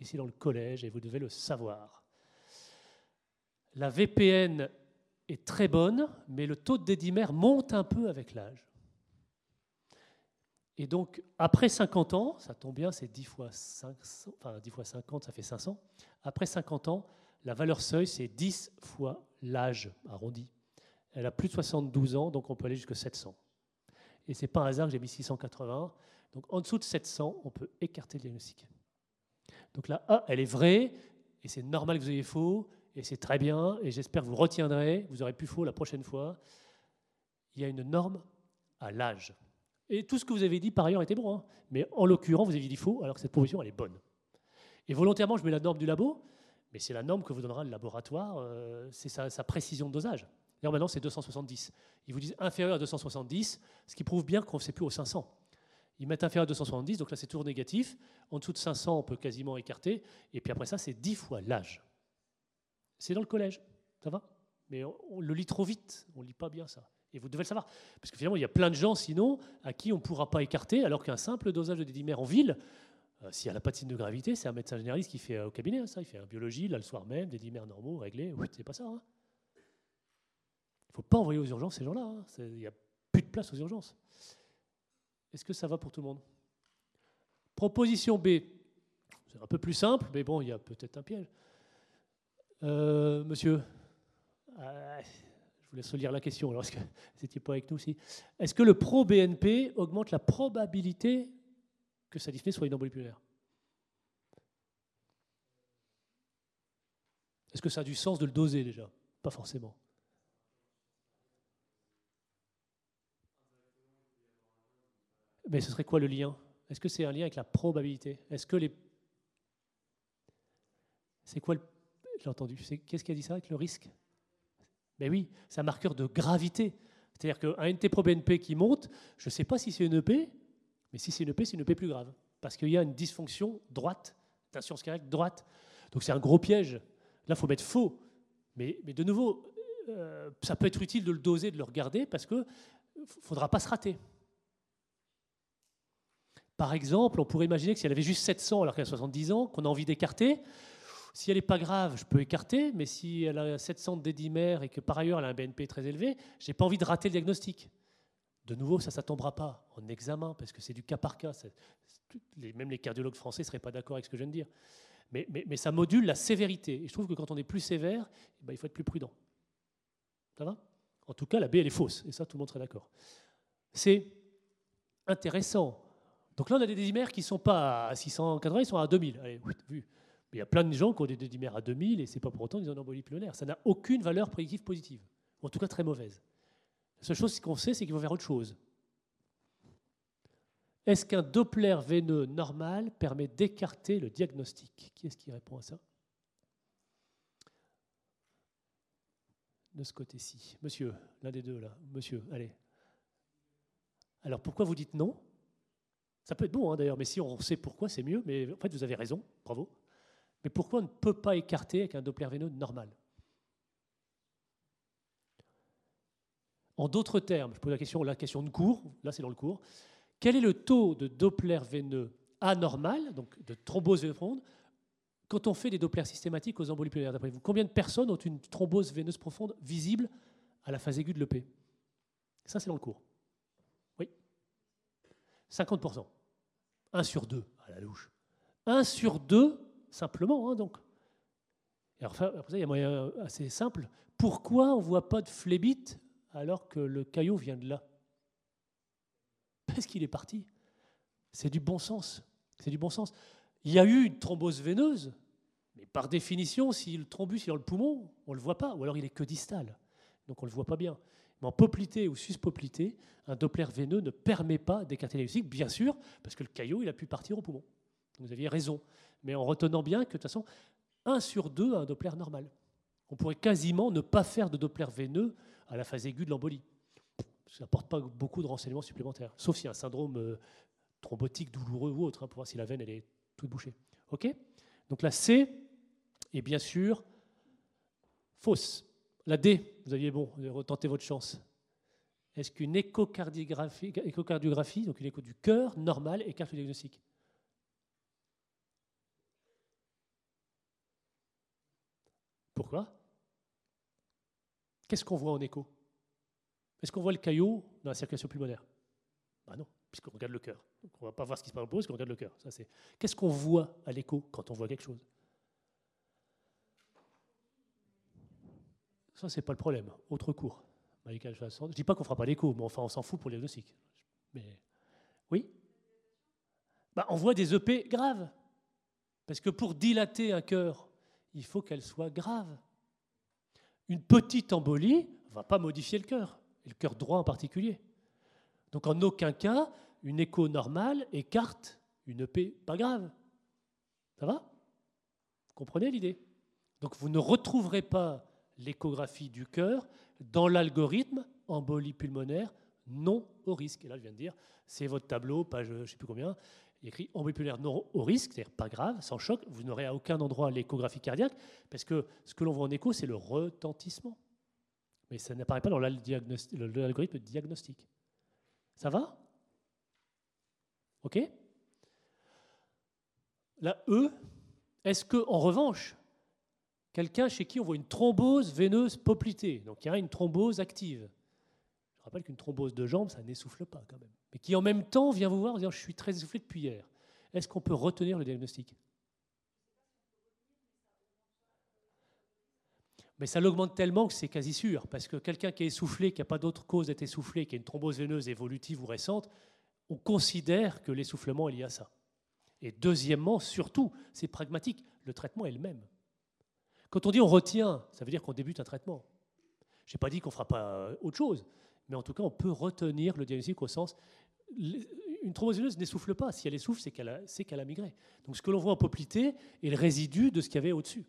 ici dans le collège, et vous devez le savoir. La VPN est très bonne, mais le taux de dédimère monte un peu avec l'âge. Et donc, après 50 ans, ça tombe bien, c'est 10 fois, 500, enfin 10 fois 50, ça fait 500. Après 50 ans, la valeur seuil, c'est 10 fois l'âge arrondi. Elle a plus de 72 ans, donc on peut aller jusqu'à 700. Et ce n'est pas un hasard que j'ai mis 680. Donc en dessous de 700, on peut écarter le diagnostic. Donc la A, elle est vraie, et c'est normal que vous ayez faux, et c'est très bien, et j'espère que vous retiendrez, vous aurez plus faux la prochaine fois. Il y a une norme à l'âge. Et tout ce que vous avez dit par ailleurs était bon, hein. mais en l'occurrence, vous avez dit faux, alors que cette proposition, elle est bonne. Et volontairement, je mets la norme du labo, mais c'est la norme que vous donnera le laboratoire, euh, c'est sa, précision de dosage. D'ailleurs, maintenant, c'est 270. Ils vous disent inférieur à 270, ce qui prouve bien qu'on ne sait plus au 500. Ils mettent inférieur à 270, donc là, c'est toujours négatif. En dessous de 500, on peut quasiment écarter. Et puis après ça, c'est 10 fois l'âge. C'est dans le collège, ça va? Mais on, le lit trop vite, on lit pas bien ça. Et vous devez le savoir. Parce que finalement, il y a plein de gens, sinon, à qui on ne pourra pas écarter, alors qu'un simple dosage de dédimère en ville, euh, s'il n'y a de signe de gravité, c'est un médecin généraliste qui fait euh, au cabinet, hein, ça. Il fait un biologie, là, le soir même, des normaux, réglés. Oui, c'est pas ça. Hein. Il ne faut pas envoyer aux urgences ces gens-là. Hein. Il n'y a plus de place aux urgences. Est-ce que ça va pour tout le monde? Proposition B. C'est un peu plus simple, mais bon, il y a peut-être un piège. Euh, monsieur, euh, je vous laisse lire la question, alors est-ce que vous n'étiez pas avec nous aussi Est-ce que le pro-BNP augmente la probabilité que sa dyspnée soit une embolie pulmonaire Est-ce que ça a du sens de le doser déjà? Pas forcément. Mais ce serait quoi le lien? Est-ce que c'est un lien avec la probabilité? Est-ce que les. C'est quoi le. J'ai entendu. Qu'est-ce qui a dit ça avec le risque? Mais oui, c'est un marqueur de gravité. C'est-à-dire qu'un NT pro BNP qui monte, je ne sais pas si c'est une EP, mais si c'est une EP, c'est une EP plus grave. Parce qu'il y a une dysfonction droite, d'insurance cardiaque droite. Donc c'est un gros piège. Là, il faut mettre faux. Mais, mais de nouveau, euh, ça peut être utile de le doser, de le regarder, parce qu'il ne faudra pas se rater. Par exemple, on pourrait imaginer que si elle avait juste 700 alors qu'elle a 70 ans, qu'on a envie d'écarter, si elle n'est pas grave, je peux écarter, mais si elle a 700 de dédimère et que par ailleurs elle a un BNP très élevé, je n'ai pas envie de rater le diagnostic. De nouveau, ça ne tombera pas en examen, parce que c'est du cas par cas. même les cardiologues français ne seraient pas d'accord avec ce que je viens de dire. Mais, ça module la sévérité. Et je trouve que quand on est plus sévère, eh ben, il faut être plus prudent. Ça va? En tout cas, la B, elle est fausse. Et ça, tout le monde serait d'accord. C'est intéressant donc là, on a des dédimères qui ne sont pas à 680, ils sont à 2000. Allez, vu. Il y a plein de gens qui ont des dédimères à 2000 et ce n'est pas pour autant qu'ils ont une embolie pulmonaire. Ça n'a aucune valeur prédictive positive, en tout cas très mauvaise. La seule chose qu'on sait, c'est qu'il faut faire autre chose. Est-ce qu'un Doppler veineux normal permet d'écarter le diagnostic? Qui est-ce qui répond à ça? De ce côté-ci. Monsieur, l'un des deux là. Monsieur, allez. Alors pourquoi vous dites non? Ça peut être bon hein, d'ailleurs, mais si on sait pourquoi, c'est mieux. Mais en fait, vous avez raison, bravo. Mais pourquoi on ne peut pas écarter avec un Doppler veineux normal? En d'autres termes, je pose la question, la question de cours, là c'est dans le cours, quel est le taux de Doppler veineux anormal, donc de thrombose veineuse profonde, quand on fait des Dopplers systématiques aux embolies pulmonaires D'après vous, combien de personnes ont une thrombose veineuse profonde visible à la phase aiguë de l'EP Ça c'est dans le cours. Oui 50%. 1 sur 2 à la louche. 1 sur 2, simplement, hein, donc. Et après ça, il y a un moyen assez simple. Pourquoi on ne voit pas de phlébite alors que le caillot vient de là? Parce qu'il est parti. C'est du bon sens. C'est du bon sens. Il y a eu une thrombose veineuse, mais par définition, si le thrombus est dans le poumon, on ne le voit pas, ou alors il est que distal. Donc on ne le voit pas bien. Mais en poplité ou suspoplité, un Doppler veineux ne permet pas d'écarter les bien sûr, parce que le caillot, il a pu partir au poumon. Vous aviez raison. Mais en retenant bien que de toute façon, 1 sur 2 a un Doppler normal. On pourrait quasiment ne pas faire de Doppler veineux à la phase aiguë de l'embolie. Ça n'apporte pas beaucoup de renseignements supplémentaires, sauf s'il y a un syndrome euh, thrombotique douloureux ou autre, hein, pour voir si la veine elle est toute bouchée. OK? Donc la C est bien sûr fausse. La D, vous aviez bon, retentez votre chance. Est-ce qu'une échocardiographie, échocardiographie, donc une écho du cœur normale, écarte le diagnostic Pourquoi Qu'est-ce qu'on voit en écho? Est-ce qu'on voit le caillot dans la circulation pulmonaire? Bah non, puisqu'on regarde le cœur. on ne va pas voir ce qui se passe dans le parce qu'on regarde le cœur. Qu'est-ce qu'on voit à l'écho quand on voit quelque chose? Ça, c'est pas le problème. Autre cours. Je ne dis pas qu'on ne fera pas l'écho, mais enfin, on s'en fout pour les diagnostic. Mais oui? Bah, On voit des EP graves. Parce que pour dilater un cœur, il faut qu'elle soit grave. Une petite embolie ne va pas modifier le cœur, et le cœur droit en particulier. Donc en aucun cas, une écho normale écarte une EP pas grave. Ça va? Comprenez l'idée? Donc vous ne retrouverez pas l'échographie du cœur dans l'algorithme embolie pulmonaire non au risque. Et là, je viens de dire, c'est votre tableau, page je ne sais plus combien, il écrit embolie pulmonaire non au risque, c'est-à-dire pas grave, sans choc, vous n'aurez à aucun endroit l'échographie cardiaque, parce que ce que l'on voit en écho, c'est le retentissement. Mais ça n'apparaît pas dans l'algorithme diagnostique. Ça va? OK? La E, est-ce que, en revanche, quelqu'un chez qui on voit une thrombose veineuse poplitée, donc il y a une thrombose active, rappelle qu'une thrombose de jambe, ça n'essouffle pas quand même, mais qui en même temps vient vous voir en disant Je suis très essoufflé depuis hier, est-ce qu'on peut retenir le diagnostic? Mais ça l'augmente tellement que c'est quasi sûr, parce que quelqu'un qui est essoufflé, qui n'a pas d'autre cause d'être essoufflé, qui a une thrombose veineuse évolutive ou récente, on considère que l'essoufflement est lié à ça. Et deuxièmement, surtout, c'est pragmatique, le traitement est le même. Quand on dit on retient, ça veut dire qu'on débute un traitement. Je n'ai pas dit qu'on ne fera pas autre chose, mais en tout cas, on peut retenir le diagnostic au sens. Une thrombose veineuse n'essouffle pas. Si elle essouffle, c'est qu'elle a, migré. Donc ce que l'on voit en poplité est le résidu de ce qu'il y avait au-dessus.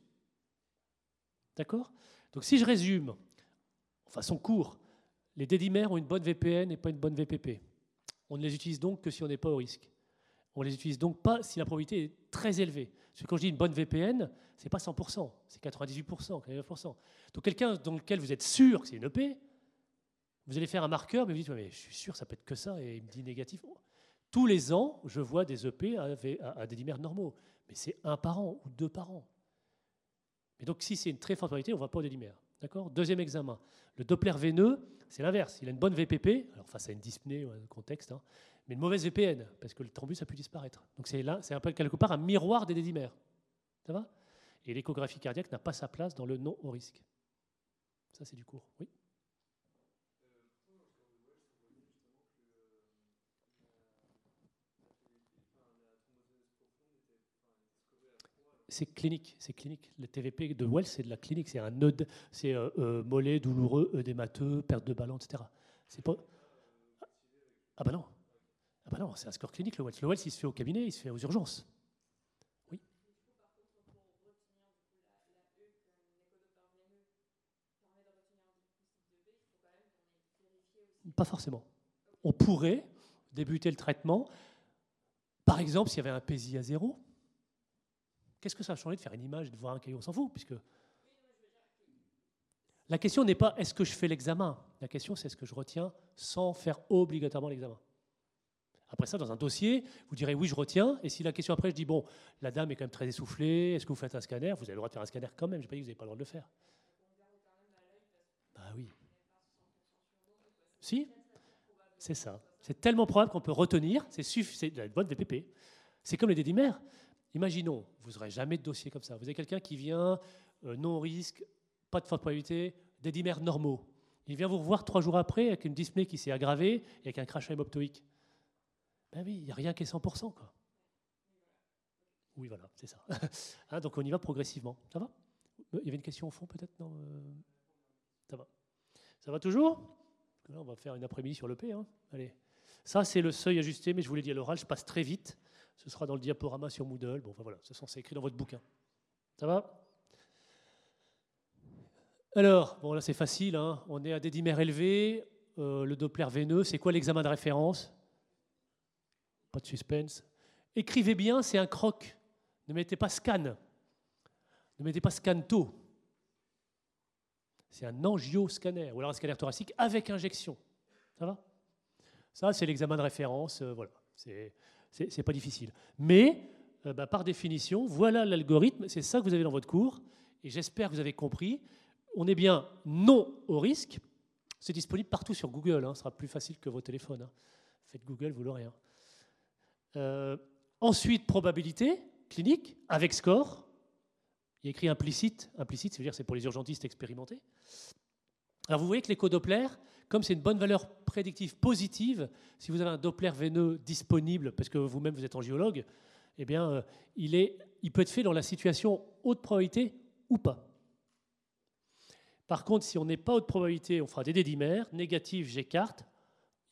D'accord? Donc si je résume, en façon court, les dédimères ont une bonne VPN et pas une bonne VPP. On ne les utilise donc que si on n'est pas au risque. On les utilise donc pas si la probabilité est très élevée. Parce que quand je dis une bonne VPN, ce n'est pas 100%, c'est 98%, 99%. Donc quelqu'un dans lequel vous êtes sûr que c'est une EP, vous allez faire un marqueur, mais vous dites, mais je suis sûr, ça peut être que ça, et il me dit négatif. Tous les ans, je vois des EP à, à des dimères normaux, mais c'est un par an ou deux par an. Mais donc, si c'est une très forte probabilité, on ne voit pas des lumières. D'accord? Deuxième examen. Le Doppler veineux, c'est l'inverse. Il a une bonne VPP, alors face à une dyspnée ou un contexte, hein, mais une mauvaise VPN, parce que le thrombus a pu disparaître. Donc c'est un peu quelque part un miroir des dédimères. Ça va? Et l'échographie cardiaque n'a pas sa place dans le non au risque. Ça, c'est du cours. Oui? C'est clinique, c'est clinique. Le TVP de Wells, c'est de la clinique, c'est un nœud, c'est euh, euh, mollet douloureux, œdémateux, perte de ballon, etc. C'est pas. Ah bah non, ah bah non, c'est un score clinique le Wells. Le Wells, il se fait au cabinet, il se fait aux urgences. Oui. Pas forcément. On pourrait débuter le traitement, par exemple, s'il y avait un PSI à zéro Qu'est-ce que ça a changé de faire une image et de voir un caillou On s'en fout, puisque. La question n'est pas est-ce que je fais l'examen? La question c'est est-ce que je retiens sans faire obligatoirement l'examen? Après ça, dans un dossier, vous direz oui, je retiens. Et si la question après, je dis bon, la dame est quand même très essoufflée, est-ce que vous faites un scanner? Vous avez le droit de faire un scanner quand même. Je n'ai pas dit que vous n'avez pas le droit de le faire. Bah oui. Si, c'est ça. C'est tellement probable qu'on peut retenir. C'est la bonne VPP. C'est comme les dédimères. Imaginons, vous n'aurez jamais de dossier comme ça. Vous avez quelqu'un qui vient, euh, non risque, pas de forte probabilité, des dimères normaux. Il vient vous revoir trois jours après avec une dyspnée qui s'est aggravée et avec un crash hémoptoïque. Ben oui, il n'y a rien qui est 100%. Quoi. Oui, voilà, c'est ça. Hein, donc on y va progressivement. Ça va? Il y avait une question au fond peut-être? Non euh, Ça va. Ça va toujours? Là, on va faire une après-midi sur le P. Hein. Allez. Ça, c'est le seuil ajusté, mais je vous l'ai dit à l'oral, je passe très vite. Ce sera dans le diaporama sur Moodle. Bon, voilà, ce c'est écrit dans votre bouquin. Ça va? Alors, bon là c'est facile, hein. on est à des dimères élevés, euh, le Doppler veineux, c'est quoi l'examen de référence? Pas de suspense. Écrivez bien, c'est un croc. Ne mettez pas scan. Ne mettez pas scanto. C'est un angioscanner, ou alors un scanner thoracique avec injection. Ça va? Ça, c'est l'examen de référence. Euh, voilà. C'est c'est pas difficile. Mais, euh, bah, par définition, voilà l'algorithme, c'est ça que vous avez dans votre cours, et j'espère que vous avez compris. On est bien non au risque. C'est disponible partout sur Google, hein. ce sera plus facile que vos téléphones. Hein. Faites Google, vous l'aurez. Hein. Euh, ensuite, probabilité clinique avec score. Il y a écrit implicite. Implicite, ça veut dire c'est pour les urgentistes expérimentés. Alors vous voyez que l'écho Doppler, comme c'est une bonne valeur prédictive positive, si vous avez un Doppler veineux disponible, parce que vous-même vous êtes angiologue, eh bien, euh, il, est, peut être fait dans la situation haute probabilité ou pas. Par contre, si on n'est pas haute probabilité, on fera des dédimères. Négatif, j'écarte.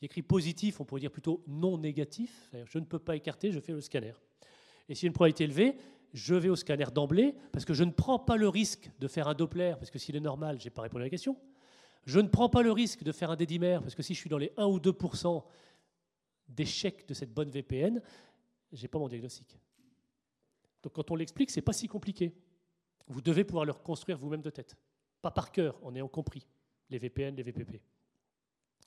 Il écrit positif, on pourrait dire plutôt non négatif. Je ne peux pas écarter, je fais le scanner. Et si une probabilité élevée, je vais au scanner d'emblée parce que je ne prends pas le risque de faire un Doppler parce que s'il est normal, je n'ai pas répondu à la question. Je ne prends pas le risque de faire un dédimère parce que si je suis dans les 1 ou 2% d'échec de cette bonne VPN, je n'ai pas mon diagnostic. Donc quand on l'explique, ce n'est pas si compliqué. Vous devez pouvoir le reconstruire vous-même de tête. Pas par cœur, en ayant compris les VPN, les VPP.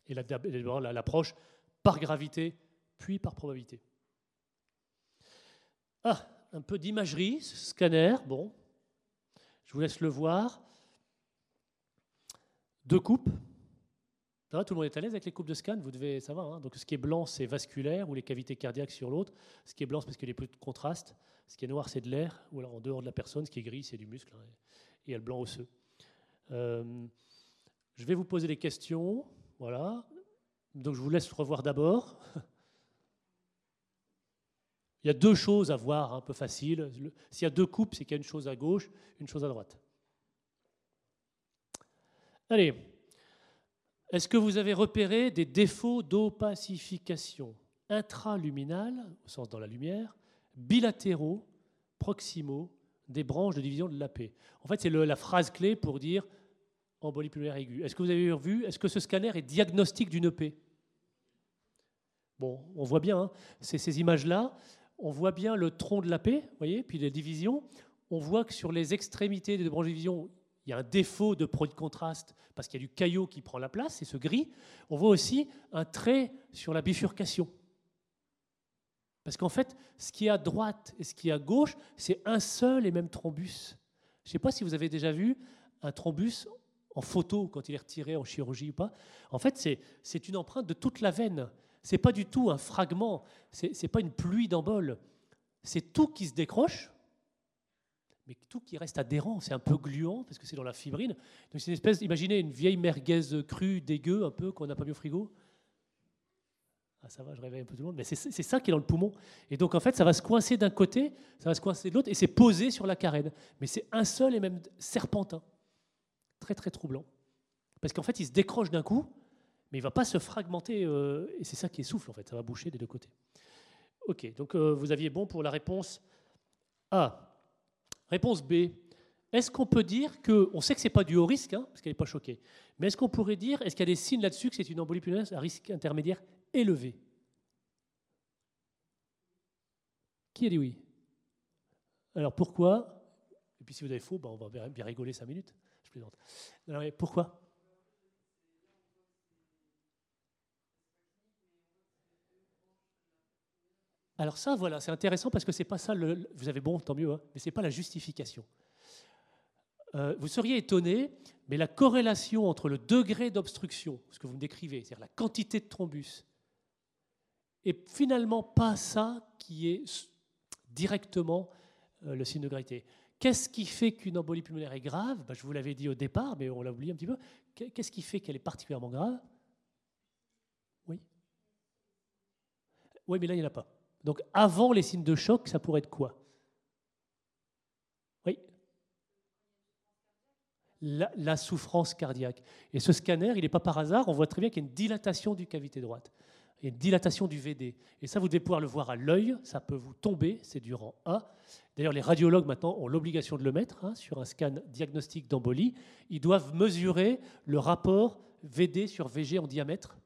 Et l'approche par gravité, puis par probabilité. Ah, un peu d'imagerie, scanner, bon, je vous laisse le voir. Deux coupes. Tout le monde est à l'aise avec les coupes de scan? Vous devez savoir. Hein. Donc, ce qui est blanc, c'est vasculaire ou les cavités cardiaques sur l'autre. Ce qui est blanc, c'est parce qu'il y a plus de contraste. Ce qui est noir, c'est de l'air, ou alors en dehors de la personne. Ce qui est gris, c'est du muscle. Hein, et il y a le blanc osseux. Euh, je vais vous poser des questions. Voilà. Donc, je vous laisse revoir d'abord. Il y a deux choses à voir un peu faciles. S'il y a deux coupes, c'est qu'il y a une chose à gauche, une chose à droite. Allez, est-ce que vous avez repéré des défauts d'opacification intraluminale, au sens dans la lumière, bilatéraux, proximaux, des branches de division de l'AP En fait, c'est la phrase clé pour dire embolie pulmonaire aiguë. Est-ce que vous avez vu, est-ce que ce scanner est diagnostique d'une EP Bon, on voit bien, hein, c'est ces images-là. On voit bien le tronc de la paix, voyez, puis les divisions. On voit que sur les extrémités des branches de division, il y a un défaut de produit de contraste parce qu'il y a du caillot qui prend la place, c'est ce gris. On voit aussi un trait sur la bifurcation. Parce qu'en fait, ce qui est à droite et ce qui est à gauche, c'est un seul et même thrombus. Je ne sais pas si vous avez déjà vu un thrombus en photo quand il est retiré en chirurgie ou pas. En fait, c'est une empreinte de toute la veine. Ce n'est pas du tout un fragment, ce n'est pas une pluie d'emboles. C'est tout qui se décroche, mais tout qui reste adhérent. C'est un peu gluant parce que c'est dans la fibrine. Donc c'est une espèce, imaginez une vieille merguez crue, dégueu, un peu, qu'on n'a pas mis au frigo. Ah, ça va, je réveille un peu tout le monde. Mais c'est ça qui est dans le poumon. Et donc, en fait, ça va se coincer d'un côté, ça va se coincer de l'autre, et c'est posé sur la carène. Mais c'est un seul et même serpentin. Très, très troublant. Parce qu'en fait, il se décroche d'un coup, mais il va pas se fragmenter, euh, et c'est ça qui souffle en fait, ça va boucher des deux côtés. Ok, donc euh, vous aviez bon pour la réponse A. Réponse B. Est-ce qu'on peut dire que, on sait que ce n'est pas du haut risque, hein, parce qu'elle n'est pas choquée, mais est-ce qu'on pourrait dire, est-ce qu'il y a des signes là-dessus que c'est une embolie pulmonaire à risque intermédiaire élevé? Qui a dit oui? Alors pourquoi? Et puis si vous avez faux, ben, on va bien rigoler cinq minutes. Je plaisante. Pourquoi? Alors ça, voilà, c'est intéressant parce que c'est pas ça, le, vous avez bon, tant mieux, hein, mais ce n'est pas la justification. Euh, vous seriez étonné, mais la corrélation entre le degré d'obstruction, ce que vous me décrivez, c'est-à-dire la quantité de thrombus, est finalement pas ça qui est directement euh, le signe de gravité. Qu'est-ce qui fait qu'une embolie pulmonaire est grave? Ben, Je vous l'avais dit au départ, mais on l'a oublié un petit peu. Qu'est-ce qui fait qu'elle est particulièrement grave? Oui Oui, mais là, il n'y en a pas. Donc avant les signes de choc, ça pourrait être quoi? Oui? La, souffrance cardiaque. Et ce scanner, il n'est pas par hasard, on voit très bien qu'il y a une dilatation du cavité droite, et une dilatation du VD. Et ça, vous devez pouvoir le voir à l'œil, ça peut vous tomber, c'est du rang A. D'ailleurs, les radiologues maintenant ont l'obligation de le mettre hein, sur un scan diagnostique d'embolie. Ils doivent mesurer le rapport VD sur VG en diamètre.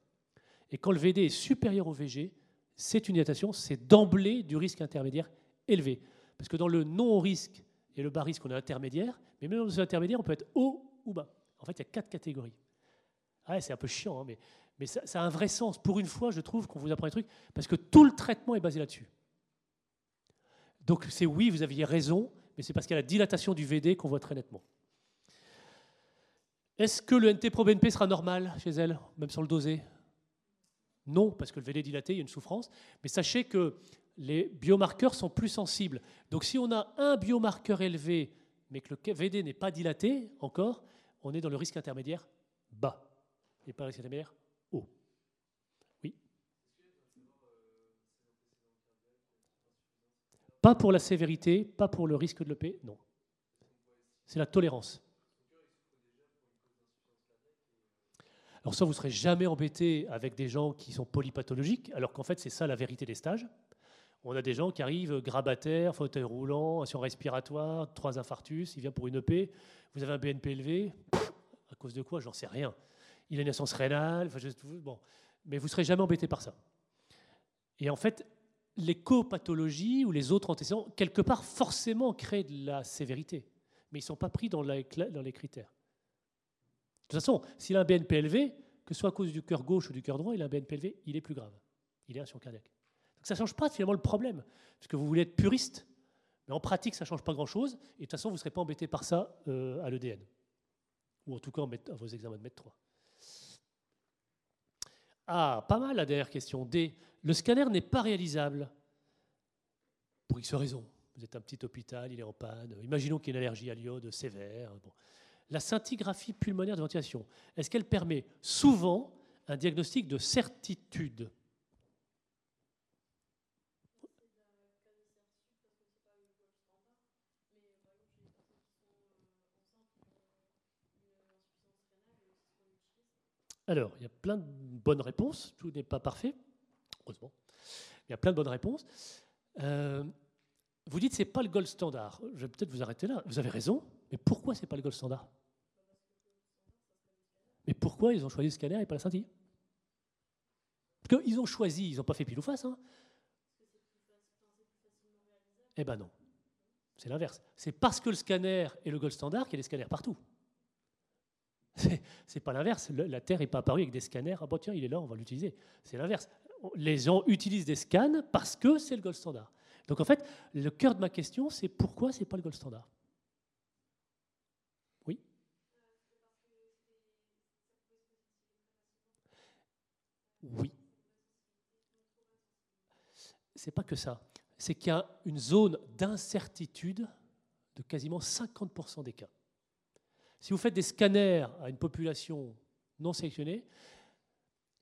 Et quand le VD est supérieur au VG, c'est une dilatation, c'est d'emblée du risque intermédiaire élevé. Parce que dans le non-risque et le bas risque, on est intermédiaire, mais même dans le intermédiaire, on peut être haut ou bas. En fait, il y a quatre catégories. Ah c'est un peu chiant, hein, mais, mais ça, a un vrai sens. Pour une fois, je trouve qu'on vous apprend des trucs, parce que tout le traitement est basé là-dessus. Donc c'est oui, vous aviez raison, mais c'est parce qu'il y a la dilatation du VD qu'on voit très nettement. Est-ce que le NT-proBNP sera normal chez elle, même sans le doser? Non, parce que le VD dilaté, il y a une souffrance. Mais sachez que les biomarqueurs sont plus sensibles. Donc si on a un biomarqueur élevé, mais que le VD n'est pas dilaté encore, on est dans le risque intermédiaire bas. Et pas le risque intermédiaire haut. Oui Pas pour la sévérité, pas pour le risque de l'EP, non. C'est la tolérance. Alors ça, vous ne serez jamais embêté avec des gens qui sont polypathologiques, alors qu'en fait, c'est ça la vérité des stages. On a des gens qui arrivent grabataires, fauteuil roulant, sur respiratoire, trois infarctus, il vient pour une EP. Vous avez un BNP élevé, à cause de quoi? J'en sais rien. Il a une naissance rénale, mais vous ne serez jamais embêté par ça. Et en fait, les copathologies ou les autres antécédents, quelque part, forcément créent de la sévérité, mais ils ne sont pas pris dans les critères. De toute façon, s'il a un BNP élevé, que ce soit à cause du cœur gauche ou du cœur droit, il a un BNP élevé, il est plus grave. Il est action cardiaque. Donc ça ne change pas finalement le problème, puisque vous voulez être puriste, mais en pratique, ça ne change pas grand-chose, et de toute façon, vous ne serez pas embêté par ça euh, à l'EDN, ou en tout cas à vos examens de mètre 3. Ah, pas mal la dernière question. D. Le scanner n'est pas réalisable. Pour X raison. Vous êtes un petit hôpital, il est en panne. Imaginons qu'il y ait une allergie à l'iode sévère. La scintigraphie pulmonaire de ventilation, est-ce qu'elle permet souvent un diagnostic de certitude? Alors, il y a plein de bonnes réponses. Tout n'est pas parfait, heureusement. Il y a plein de bonnes réponses. Euh, vous dites que ce n'est pas le gold standard. Je vais peut-être vous arrêter là. Vous avez raison, mais pourquoi ce n'est pas le gold standard? Mais pourquoi ils ont choisi le scanner et pas la scintille? Parce qu'ils ont choisi, ils n'ont pas fait pile ou face. Hein. Eh ben non. C'est l'inverse. C'est parce que le scanner est le gold standard qu'il y a des scanners partout. C'est pas l'inverse. La Terre n'est pas apparue avec des scanners. Ah bon, tiens, il est là, on va l'utiliser. C'est l'inverse. Les gens utilisent des scans parce que c'est le gold standard. Donc en fait, le cœur de ma question, c'est pourquoi c'est pas le gold standard Oui Oui. C'est pas que ça. C'est qu'il y a une zone d'incertitude de quasiment 50% des cas. Si vous faites des scanners à une population non sélectionnée,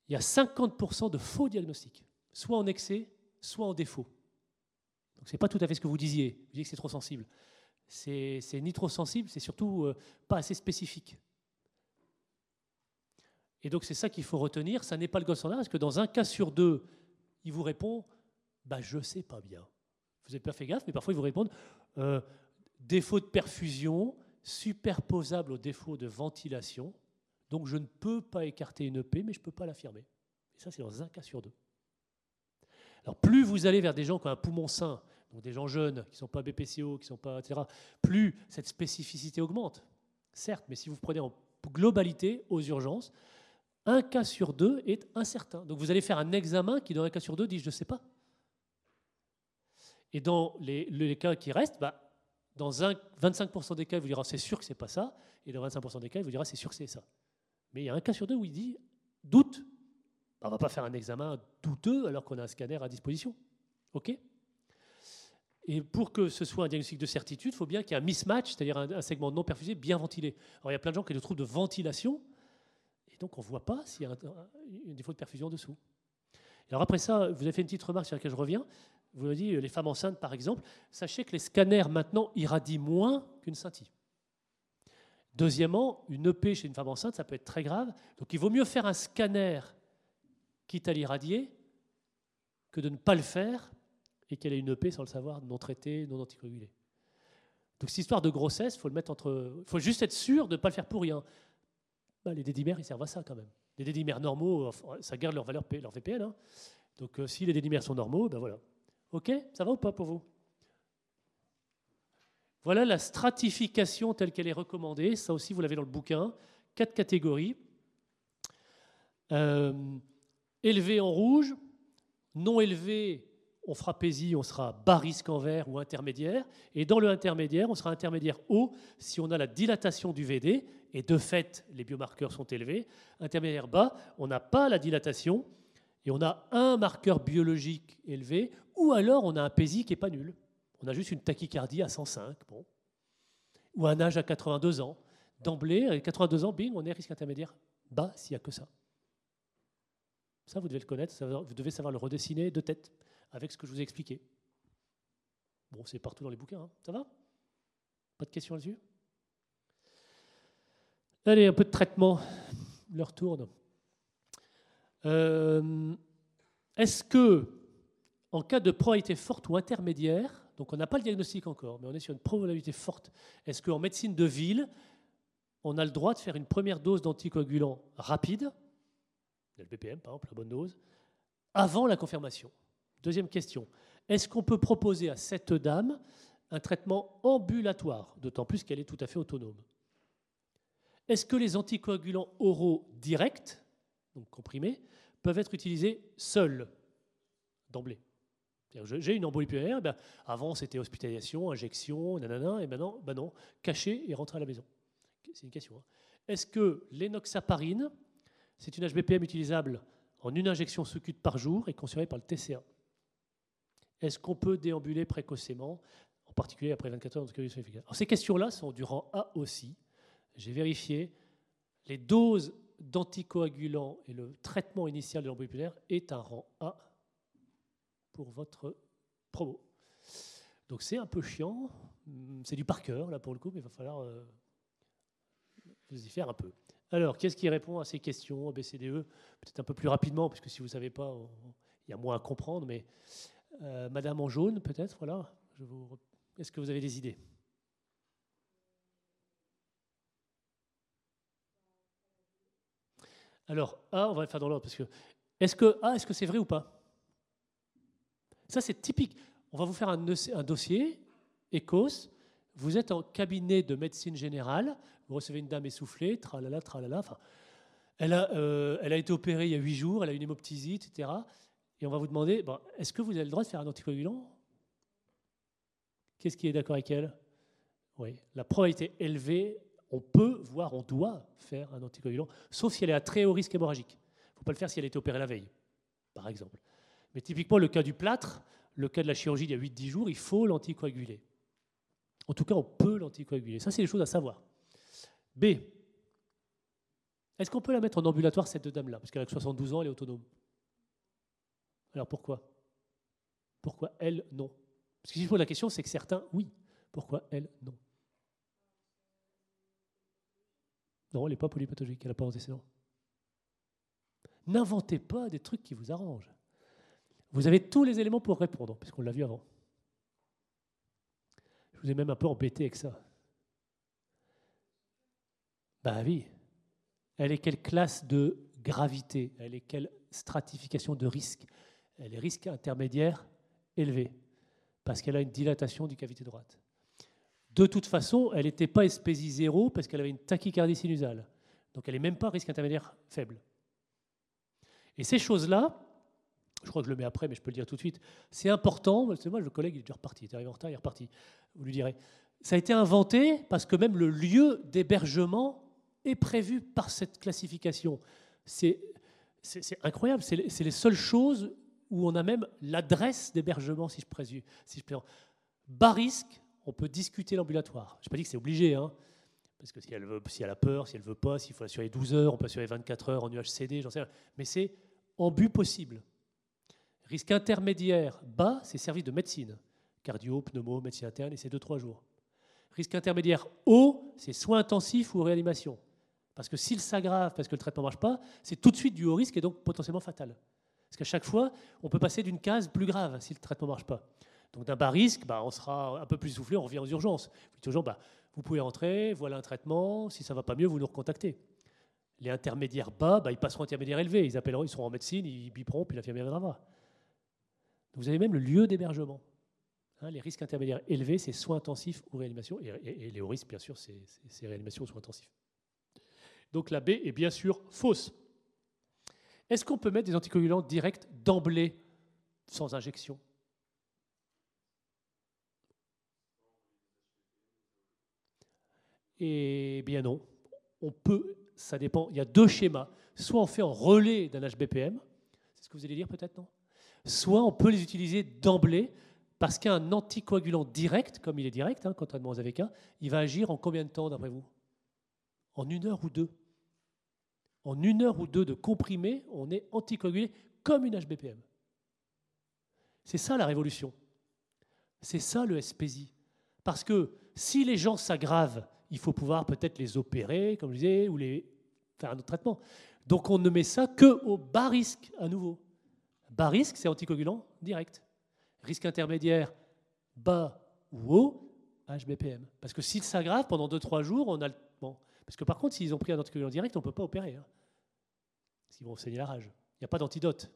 il y a 50% de faux diagnostics, soit en excès, soit en défaut. Donc ce n'est pas tout à fait ce que vous disiez. Vous disiez que c'est trop sensible. C'est ni trop sensible, c'est surtout euh, pas assez spécifique. Et donc c'est ça qu'il faut retenir. Ça n'est pas le gold standard, parce que dans un cas sur deux, il vous répond bah, Je ne sais pas bien. Vous n'avez pas fait gaffe, mais parfois il vous répond euh, Défaut de perfusion, superposable au défaut de ventilation. Donc je ne peux pas écarter une EP, mais je ne peux pas l'affirmer. Et ça, c'est dans un cas sur deux. Alors plus vous allez vers des gens qui ont un poumon sain, donc des gens jeunes, qui ne sont pas BPCO, qui sont pas, etc., plus cette spécificité augmente. Certes, mais si vous prenez en globalité aux urgences, un cas sur deux est incertain. Donc vous allez faire un examen qui, dans un cas sur deux, dit je ne sais pas. Et dans les, cas qui restent, bah, dans un, 25% des cas, il vous dira c'est sûr que c'est pas ça, et dans 25% des cas, il vous dira c'est sûr que c'est ça. Mais il y a un cas sur deux où il dit doute. On ne va pas faire un examen douteux alors qu'on a un scanner à disposition. OK? Et pour que ce soit un diagnostic de certitude, il faut bien qu'il y ait un mismatch, c'est-à-dire un, segment non perfusé bien ventilé. Alors il y a plein de gens qui ont des de ventilation, donc on ne voit pas s'il y a un, défaut de perfusion dessous. Alors après ça, vous avez fait une petite remarque sur laquelle je reviens vous avez dit, les femmes enceintes par exemple, sachez que les scanners maintenant irradient moins qu'une scintille. Deuxièmement, une EP chez une femme enceinte, ça peut être très grave. Donc il vaut mieux faire un scanner, quitte à l'irradier, que de ne pas le faire et qu'elle ait une EP sans le savoir, non traitée, non anticoagulée. Donc cette histoire de grossesse, faut entre, faut juste être sûr de ne pas le faire pour rien. Bah, les dédimères, ils servent à ça quand même. Les dédimères normaux, ça garde leur valeur, leur VPN. Hein. Donc euh, si les dédimères sont normaux, ben voilà, Ok Ça va ou pas pour vous? Voilà la stratification telle qu'elle est recommandée. Ça aussi, vous l'avez dans le bouquin. Quatre catégories. Euh, élevé en rouge, non élevé, on fera PESI, on sera bas risque en vert ou intermédiaire. Et dans le intermédiaire, on sera intermédiaire haut si on a la dilatation du VD, et de fait, les biomarqueurs sont élevés. Intermédiaire bas, on n'a pas la dilatation, et on a un marqueur biologique élevé, ou alors on a un PESI qui n'est pas nul. On a juste une tachycardie à 105, bon. ou un âge à 82 ans. D'emblée, à 82 ans, bing, on est risque intermédiaire bas s'il n'y a que ça. Ça, vous devez le connaître, vous devez savoir le redessiner de tête avec ce que je vous ai expliqué. Bon, c'est partout dans les bouquins, hein. ça va? Pas de questions là-dessus? Allez, un peu de traitement. Leur tourne. Euh, est-ce que en cas de probabilité forte ou intermédiaire, donc on n'a pas le diagnostic encore, mais on est sur une probabilité forte, est-ce qu'en médecine de ville, on a le droit de faire une première dose d'anticoagulant rapide, le BPM par exemple, la bonne dose, avant la confirmation? Deuxième question, est-ce qu'on peut proposer à cette dame un traitement ambulatoire, d'autant plus qu'elle est tout à fait autonome? Est-ce que les anticoagulants oraux directs, donc comprimés, peuvent être utilisés seuls, d'emblée? J'ai une embolie pulmonaire, ben avant c'était hospitalisation, injection, nanana, et maintenant, ben non, caché et rentrer à la maison. C'est une question. Hein. Est-ce que l'énoxaparine, c'est une HBPM utilisable en une injection sous-cute par jour et considérée par le TCA Est-ce qu'on peut déambuler précocement, en particulier après 24 heures de efficace? Ces questions-là sont du rang A aussi. J'ai vérifié. Les doses d'anticoagulants et le traitement initial de l'embolie est un rang A pour votre promo. Donc c'est un peu chiant, c'est du par cœur là pour le coup, mais il va falloir euh, vous y faire un peu. Alors, qu'est-ce qui répond à ces questions ABCDE Peut-être un peu plus rapidement, puisque si vous ne savez pas, il y a moins à comprendre, mais euh, Madame en jaune, peut-être. Est-ce que vous avez des idées? Alors, on va le faire dans l'ordre, parce que est-ce que est-ce que c'est vrai ou pas? Ça, c'est typique. On va vous faire un, un dossier, ECOS. Vous êtes en cabinet de médecine générale. Vous recevez une dame essoufflée, tralala, tralala. Enfin, elle, a, euh, elle a été opérée il y a huit jours, elle a une hémoptysie, etc. Et on va vous demander est-ce que vous avez le droit de faire un anticoagulant? Qu'est-ce qui est d'accord avec elle? Oui, la probabilité élevée, on peut, voire on doit faire un anticoagulant, sauf si elle est à très haut risque hémorragique. Il ne faut pas le faire si elle a été opérée la veille, par exemple. Mais typiquement, le cas du plâtre, le cas de la chirurgie il y a 8-10 jours, il faut l'anticoaguler. En tout cas, on peut l'anticoaguler. Ça, c'est des choses à savoir. B. Est-ce qu'on peut la mettre en ambulatoire, cette dame-là? Parce qu'elle a 72 ans, elle est autonome. Alors pourquoi? Pourquoi elle, non? Parce que si je la question, c'est que certains, oui. Pourquoi elle, non? Non, elle n'est pas polypathologique, elle n'a pas d'antécédent. N'inventez pas des trucs qui vous arrangent. Vous avez tous les éléments pour répondre, puisqu'on l'a vu avant. Je vous ai même un peu embêté avec ça. Ben oui. Elle est quelle classe de gravité? Elle est quelle stratification de risque? Elle est risque intermédiaire élevé, parce qu'elle a une dilatation du cavité droite. De toute façon, elle n'était pas espésie zéro parce qu'elle avait une tachycardie sinusale. Donc elle n'est même pas risque intermédiaire faible. Et ces choses-là, je crois que je le mets après, mais je peux le dire tout de suite. C'est important. C'est moi, le collègue, est reparti. Il est arrivé en retard, il est reparti. Vous lui direz. Ça a été inventé parce que même le lieu d'hébergement est prévu par cette classification. C'est incroyable. C'est les, seules choses où on a même l'adresse d'hébergement, si je présume. Bas risque, on peut discuter l'ambulatoire. Je n'ai pas dit que c'est obligé, hein, parce que si elle, veut, si elle a peur, si elle veut pas, s'il faut assurer 12 heures, on peut assurer 24 heures en UHCD, j'en sais rien. Mais c'est en but possible. Risque intermédiaire bas, c'est service de médecine. Cardio, pneumo, médecine interne, et c'est 2-3 jours. Risque intermédiaire haut, c'est soins intensifs ou réanimation. Parce que s'il s'aggrave, parce que le traitement ne marche pas, c'est tout de suite du haut risque et donc potentiellement fatal. Parce qu'à chaque fois, on peut passer d'une case plus grave si le traitement ne marche pas. Donc d'un bas risque, bah, on sera un peu plus soufflé, on revient aux urgences. Vous dites bah, vous pouvez rentrer, voilà un traitement, si ça ne va pas mieux, vous nous recontactez. Les intermédiaires bas, bah, ils passeront intermédiaires élevés, ils appelleront, ils seront en médecine, ils biperont, puis l'infirmière viendra. Vous avez même le lieu d'hébergement. Hein, les risques intermédiaires élevés, c'est soins intensifs ou réanimation. Et, les hauts risques, bien sûr, c'est réanimation ou soins intensifs. Donc la B est bien sûr fausse. Est-ce qu'on peut mettre des anticoagulants directs d'emblée, sans injection? Eh bien non. On peut, ça dépend. Il y a deux schémas. Soit on fait en relais d'un HBPM, c'est ce que vous allez dire peut-être, non? Soit on peut les utiliser d'emblée parce qu'un anticoagulant direct, comme il est direct, hein, contrairement aux AVK, il va agir en combien de temps d'après vous? En une heure ou deux? En une heure ou deux de comprimé, on est anticoagulé comme une HBPM. C'est ça la révolution. C'est ça le SPSI. Parce que si les gens s'aggravent, il faut pouvoir peut-être les opérer, comme je disais, ou les faire un autre traitement. Donc on ne met ça que au bas risque à nouveau. Bas risque, c'est anticoagulant direct. Risque intermédiaire, bas ou haut, HBPM. Parce que s'il s'aggrave pendant 2-3 jours, on a le. Bon. Parce que par contre, s'ils ont pris un anticoagulant direct, on ne peut pas opérer. Hein. Vont saigner la rage. Il n'y a pas d'antidote.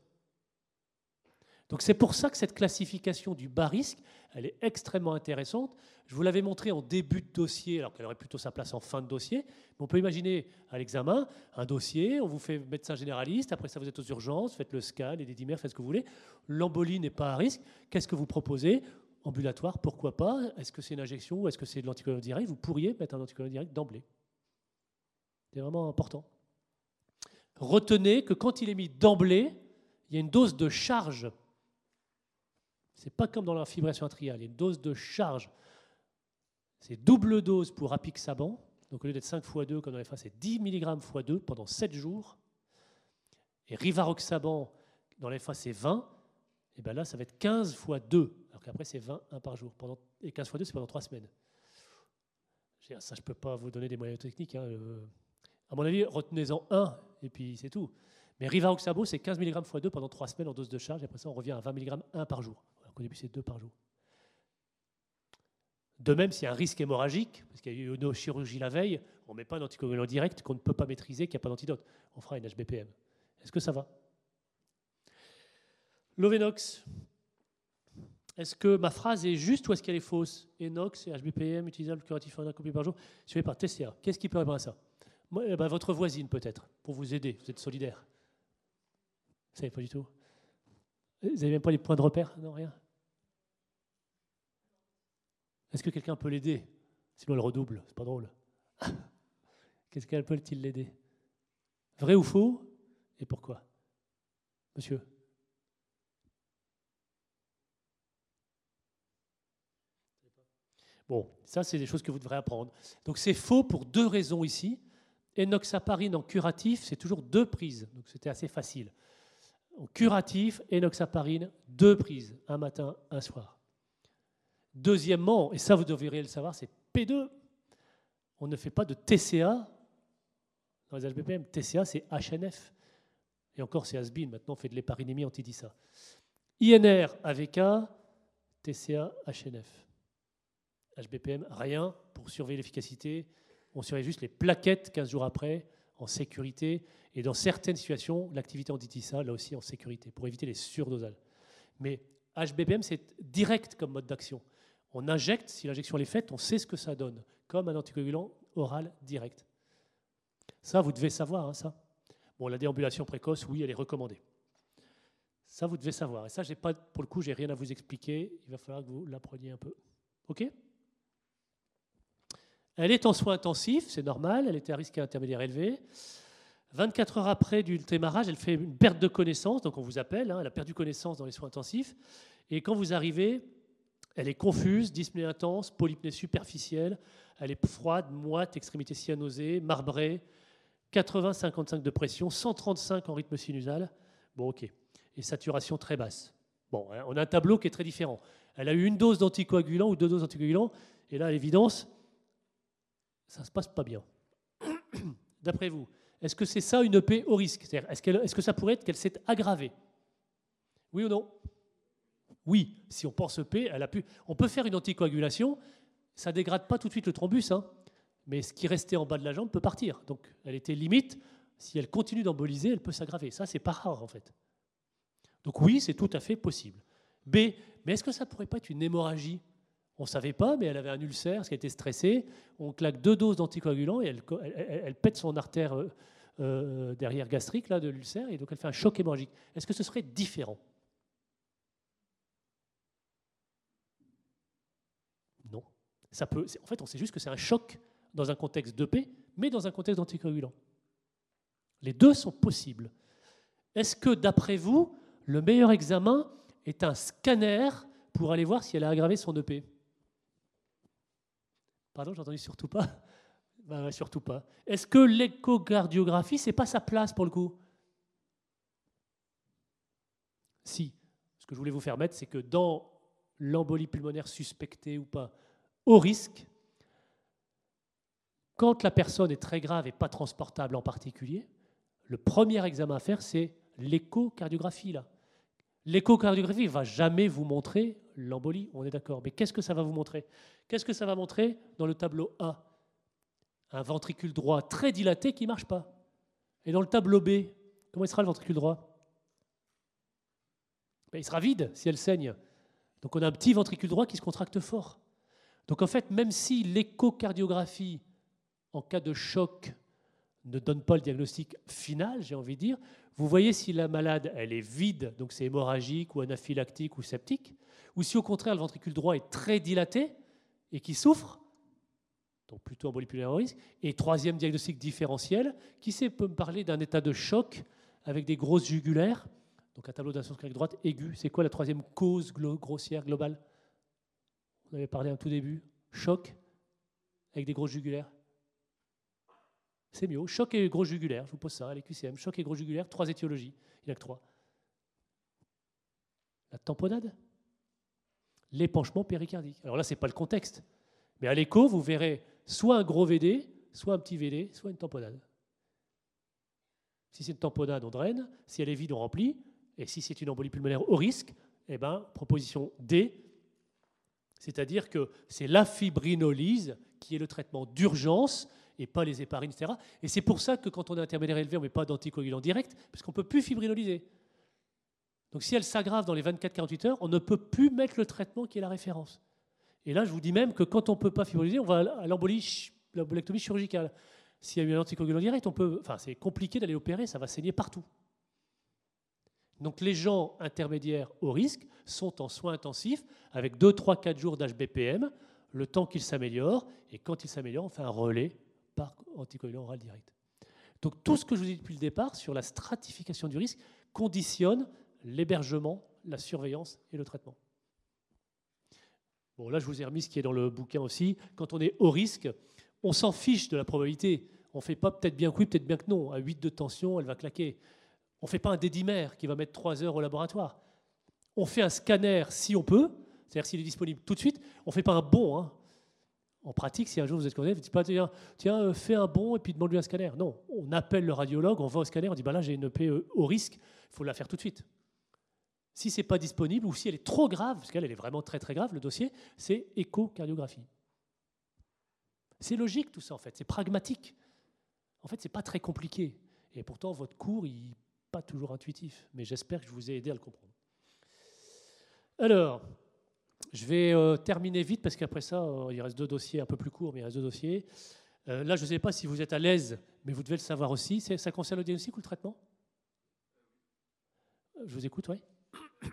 Donc c'est pour ça que cette classification du bas risque, elle est extrêmement intéressante. Je vous l'avais montré en début de dossier, alors qu'elle aurait plutôt sa place en fin de dossier. Mais on peut imaginer à l'examen un dossier, on vous fait médecin généraliste, après ça vous êtes aux urgences, faites le scan, les dédimères, faites ce que vous voulez. L'embolie n'est pas à risque. Qu'est-ce que vous proposez? Ambulatoire, pourquoi pas? Est-ce que c'est une injection ou est-ce que c'est de l'anticoagulant direct? Vous pourriez mettre un anticoagulant direct d'emblée. C'est vraiment important. Retenez que quand il est mis d'emblée, il y a une dose de charge c'est pas comme dans la fibrillation atriale, il y a une dose de charge. C'est double dose pour apixaban. Donc au lieu d'être 5 x 2 comme dans les c'est 10 mg x 2 pendant 7 jours. Et rivaroxaban, dans les phases, c'est 20. Et bien là, ça va être 15 x 2. Alors qu'après, c'est 20, 1 par jour. Et 15 x 2, c'est pendant 3 semaines. Ça, je ne peux pas vous donner des moyens techniques. Hein. À mon avis, retenez-en un, et puis c'est tout. Mais rivaroxaban, c'est 15 mg x 2 pendant 3 semaines en dose de charge. Et après ça, on revient à 20 mg 1 par jour. Au début, c'est deux par jour. De même, s'il y a un risque hémorragique, parce qu'il y a eu une chirurgie la veille, on ne met pas un anticoagulant direct qu'on ne peut pas maîtriser, qu'il n'y a pas d'antidote. On fera une HBPM. Est-ce que ça va? L'Ovenox. Est-ce que ma phrase est juste ou est-ce qu'elle est fausse? Enox et HBPM utilisable curatif en un copie par jour, suivi par TCA. Qu'est-ce qui peut répondre à ça? Eh ben, Votre voisine peut-être, pour vous aider. Vous êtes solidaire. Vous savez pas du tout Vous n'avez même pas les points de repère? Non, rien est-ce que quelqu'un peut l'aider? Sinon, elle redouble, c'est pas drôle. Qu'est-ce qu'elle peut-il l'aider? Vrai ou faux? Et pourquoi? Monsieur Bon, ça, c'est des choses que vous devrez apprendre. Donc, c'est faux pour deux raisons ici. Enoxaparine en curatif, c'est toujours deux prises. Donc, c'était assez facile. En curatif, enoxaparine, deux prises, un matin, un soir. Deuxièmement, et ça vous devriez le savoir, c'est P2. On ne fait pas de TCA dans les HBPM. TCA, c'est HNF. Et encore, c'est ASBIN. Maintenant, on fait de l'héparinémie anti-DISA. INR, AVK, TCA, HNF. HBPM, rien pour surveiller l'efficacité. On surveille juste les plaquettes 15 jours après, en sécurité. Et dans certaines situations, l'activité anti-DISA, là aussi en sécurité, pour éviter les surdosages. Mais HBPM, c'est direct comme mode d'action. On injecte, si l'injection est faite, on sait ce que ça donne, comme un anticoagulant oral direct. Ça, vous devez savoir, hein, ça. Bon, la déambulation précoce, oui, elle est recommandée. Ça, vous devez savoir. Et ça, pas, pour le coup, j'ai rien à vous expliquer. Il va falloir que vous l'appreniez un peu. OK? Elle est en soins intensifs, c'est normal. Elle était à risque intermédiaire élevé. 24 heures après du démarrage, elle fait une perte de connaissance, donc on vous appelle, hein, elle a perdu connaissance dans les soins intensifs. Et quand vous arrivez, elle est confuse, dyspnée intense, polypnée superficielle, elle est froide, moite, extrémité cyanosée, marbrée, 80-55 de pression, 135 en rythme sinusal. Bon, ok. Et saturation très basse. Bon, hein, on a un tableau qui est très différent. Elle a eu une dose d'anticoagulant ou deux doses d'anticoagulant, et là, à l'évidence, ça ne se passe pas bien. D'après vous, est-ce que c'est ça une EP au risque? Est-ce est que ça pourrait être qu'elle s'est aggravée? Oui ou non? Oui, si on pense P, elle a pu. On peut faire une anticoagulation, ça ne dégrade pas tout de suite le thrombus, hein, mais ce qui restait en bas de la jambe peut partir. Donc elle était limite. Si elle continue d'emboliser, elle peut s'aggraver. Ça, c'est pas rare en fait. Donc oui, c'est tout à fait possible. B, mais est-ce que ça pourrait pas être une hémorragie? On ne savait pas, mais elle avait un ulcère, parce qu'elle était stressée. On claque deux doses d'anticoagulants et elle, pète son artère euh, euh, derrière gastrique là, de l'ulcère, et donc elle fait un choc hémorragique. Est-ce que ce serait différent? Ça peut, en fait, on sait juste que c'est un choc dans un contexte d'EP, mais dans un contexte d'anticoagulant. Les deux sont possibles. Est-ce que, d'après vous, le meilleur examen est un scanner pour aller voir si elle a aggravé son EP Pardon, j'ai entendu surtout pas. Bah surtout pas. Est-ce que l'échocardiographie, c'est pas sa place pour le coup? Si. Ce que je voulais vous faire mettre, c'est que dans l'embolie pulmonaire suspectée ou pas, au risque, quand la personne est très grave et pas transportable en particulier, le premier examen à faire, c'est l'échocardiographie. L'échocardiographie ne va jamais vous montrer l'embolie, on est d'accord. Mais qu'est-ce que ça va vous montrer? Qu'est-ce que ça va montrer dans le tableau A? Un ventricule droit très dilaté qui ne marche pas. Et dans le tableau B, comment il sera le ventricule droit? Ben, Il sera vide si elle saigne. Donc on a un petit ventricule droit qui se contracte fort. Donc en fait, même si l'échocardiographie, en cas de choc, ne donne pas le diagnostic final, j'ai envie de dire, vous voyez si la malade, elle est vide, donc c'est hémorragique ou anaphylactique ou septique, ou si au contraire le ventricule droit est très dilaté et qui souffre, donc plutôt embolie pulmonaire au risque. Et troisième diagnostic différentiel, qui sait peut me parler d'un état de choc avec des grosses jugulaires, donc un tableau d'insuffisance cardiaque droite aiguë. C'est quoi la troisième cause grossière globale? On avait parlé un tout début. Choc avec des grosses jugulaires. C'est mieux. Choc et gros jugulaire, je vous pose ça, les QCM. Choc et gros jugulaire, trois étiologies. Il n'y a que trois. La tamponade L'épanchement péricardique. Alors là, ce n'est pas le contexte. Mais à l'écho, vous verrez soit un gros VD, soit un petit VD, soit une tamponade. Si c'est une tamponade, on draine. Si elle est vide, on remplit. Et si c'est une embolie pulmonaire au risque, eh ben, proposition D, c'est-à-dire que c'est la fibrinolyse qui est le traitement d'urgence et pas les héparines, etc. Et c'est pour ça que quand on est intermédiaire élevé, on ne met pas d'anticoagulant direct, parce qu'on ne peut plus fibrinolyser. Donc si elle s'aggrave dans les 24-48 heures, on ne peut plus mettre le traitement qui est la référence. Et là, je vous dis même que quand on ne peut pas fibrinolyser, on va à l'embolectomie chirurgicale. S'il y a eu un anticoagulant direct, on peut, enfin, c'est compliqué d'aller opérer, ça va saigner partout. Donc les gens intermédiaires au risque sont en soins intensifs avec 2, 3, 4 jours d'HBPM, le temps qu'ils s'améliorent, et quand ils s'améliorent, on fait un relais par anticoagulant oral direct. Donc tout ce que je vous dit depuis le départ sur la stratification du risque conditionne l'hébergement, la surveillance et le traitement. Bon, là, je vous ai remis ce qui est dans le bouquin aussi. Quand on est au risque, on s'en fiche de la probabilité. On ne fait pas peut-être bien que oui, peut-être bien que non. À 8 de tension, elle va claquer. On ne fait pas un dédimère qui va mettre 3 heures au laboratoire. On fait un scanner si on peut, c'est-à-dire s'il est disponible tout de suite. On ne fait pas un bon. Hein en pratique, si un jour vous êtes scandé, vous ne dites pas tiens, euh, fais un bon et puis demande-lui un scanner. Non, on appelle le radiologue, on va au scanner, on dit bah là j'ai une EP euh, au risque, il faut la faire tout de suite. Si ce n'est pas disponible ou si elle est trop grave, parce qu'elle est vraiment très très grave, le dossier, c'est échocardiographie. C'est logique tout ça en fait, c'est pragmatique. En fait, ce n'est pas très compliqué. Et pourtant, votre cours, il n'est pas toujours intuitif. Mais j'espère que je vous ai aidé à le comprendre. Alors, je vais euh, terminer vite parce qu'après ça, euh, il reste deux dossiers un peu plus courts, mais il reste deux dossiers. Euh, là, je ne sais pas si vous êtes à l'aise, mais vous devez le savoir aussi. Ça concerne le diagnostic ou le traitement? Je vous écoute, oui.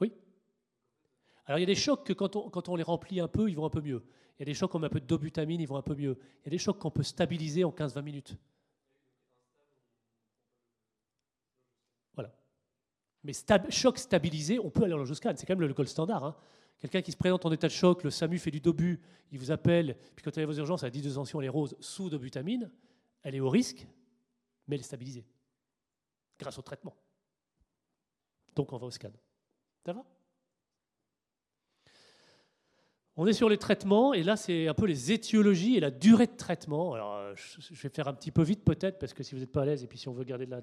Oui. Alors il y a des chocs que quand on, les remplit un peu, ils vont un peu mieux. Il y a des chocs, met un peu de dobutamine, ils vont un peu mieux. Il y a des chocs qu'on peut stabiliser en 15-20 minutes. Mais choc stabilisé, on peut aller en logoscan. C'est quand même le, gold standard. Hein. Quelqu'un qui se présente en état de choc, le SAMU fait du dobu, il vous appelle, puis quand elle est aux urgences, elle 10 de tension, elle est rose, sous dobutamine, elle est au risque, mais elle est stabilisée grâce au traitement. Donc on va au scan. Ça va? On est sur les traitements, et là, c'est un peu les étiologies et la durée de traitement. Alors, euh, je vais faire un petit peu vite peut-être, parce que si vous n'êtes pas à l'aise, et puis si on veut garder de la,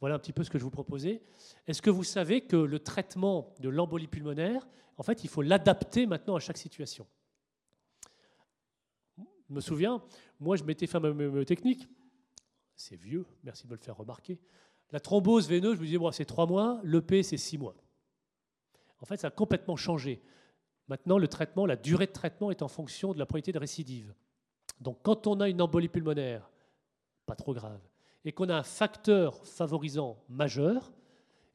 voilà un petit peu ce que je vous proposais. Est-ce que vous savez que le traitement de l'embolie pulmonaire, en fait, il faut l'adapter maintenant à chaque situation? Je me souviens, moi, je m'étais fait ma technique. C'est vieux, merci de me le faire remarquer. La thrombose veineuse, je me disais, bon, c'est trois mois, l'EP, c'est six mois. En fait, ça a complètement changé. Maintenant, le traitement, la durée de traitement est en fonction de la probabilité de récidive. Donc, quand on a une embolie pulmonaire, pas trop grave, et qu'on a un facteur favorisant majeur,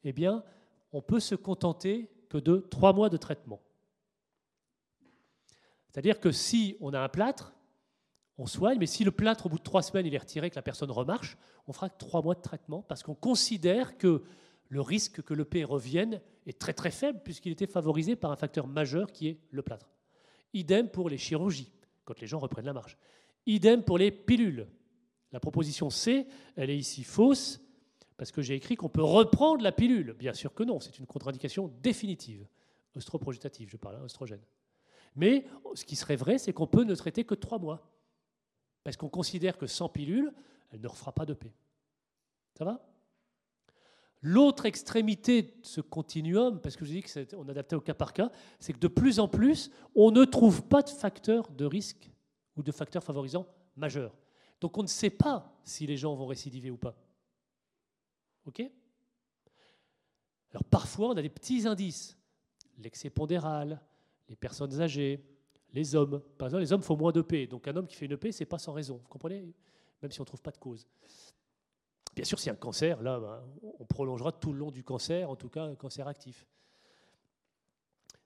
eh bien, on peut se contenter que de trois mois de traitement. C'est-à-dire que si on a un plâtre, on soigne, mais si le plâtre, au bout de trois semaines, il est retiré, que la personne remarche, on fera trois mois de traitement parce qu'on considère que le risque que le P revienne est très très faible puisqu'il était favorisé par un facteur majeur qui est le plâtre. Idem pour les chirurgies, quand les gens reprennent la marche. Idem pour les pilules. La proposition C, elle est ici fausse, parce que j'ai écrit qu'on peut reprendre la pilule. Bien sûr que non, c'est une contre-indication définitive. Ostroprogestative, je parle, oestrogène. Hein, Mais ce qui serait vrai, c'est qu'on peut ne traiter que trois mois. Parce qu'on considère que sans pilule, elle ne refera pas de paix. Ça va? L'autre extrémité de ce continuum, parce que je dis qu'on adaptait au cas par cas, c'est que de plus en plus, on ne trouve pas de facteurs de risque ou de facteurs favorisants majeurs. Donc on ne sait pas si les gens vont récidiver ou pas. OK? Alors parfois, on a des petits indices. L'excès pondéral, les personnes âgées, les hommes. Par exemple, les hommes font moins d'EP. Donc un homme qui fait une EP, ce n'est pas sans raison. Vous comprenez? Même si on ne trouve pas de cause. Bien sûr, s'il y a un cancer, là, ben, on prolongera tout le long du cancer, en tout cas un cancer actif.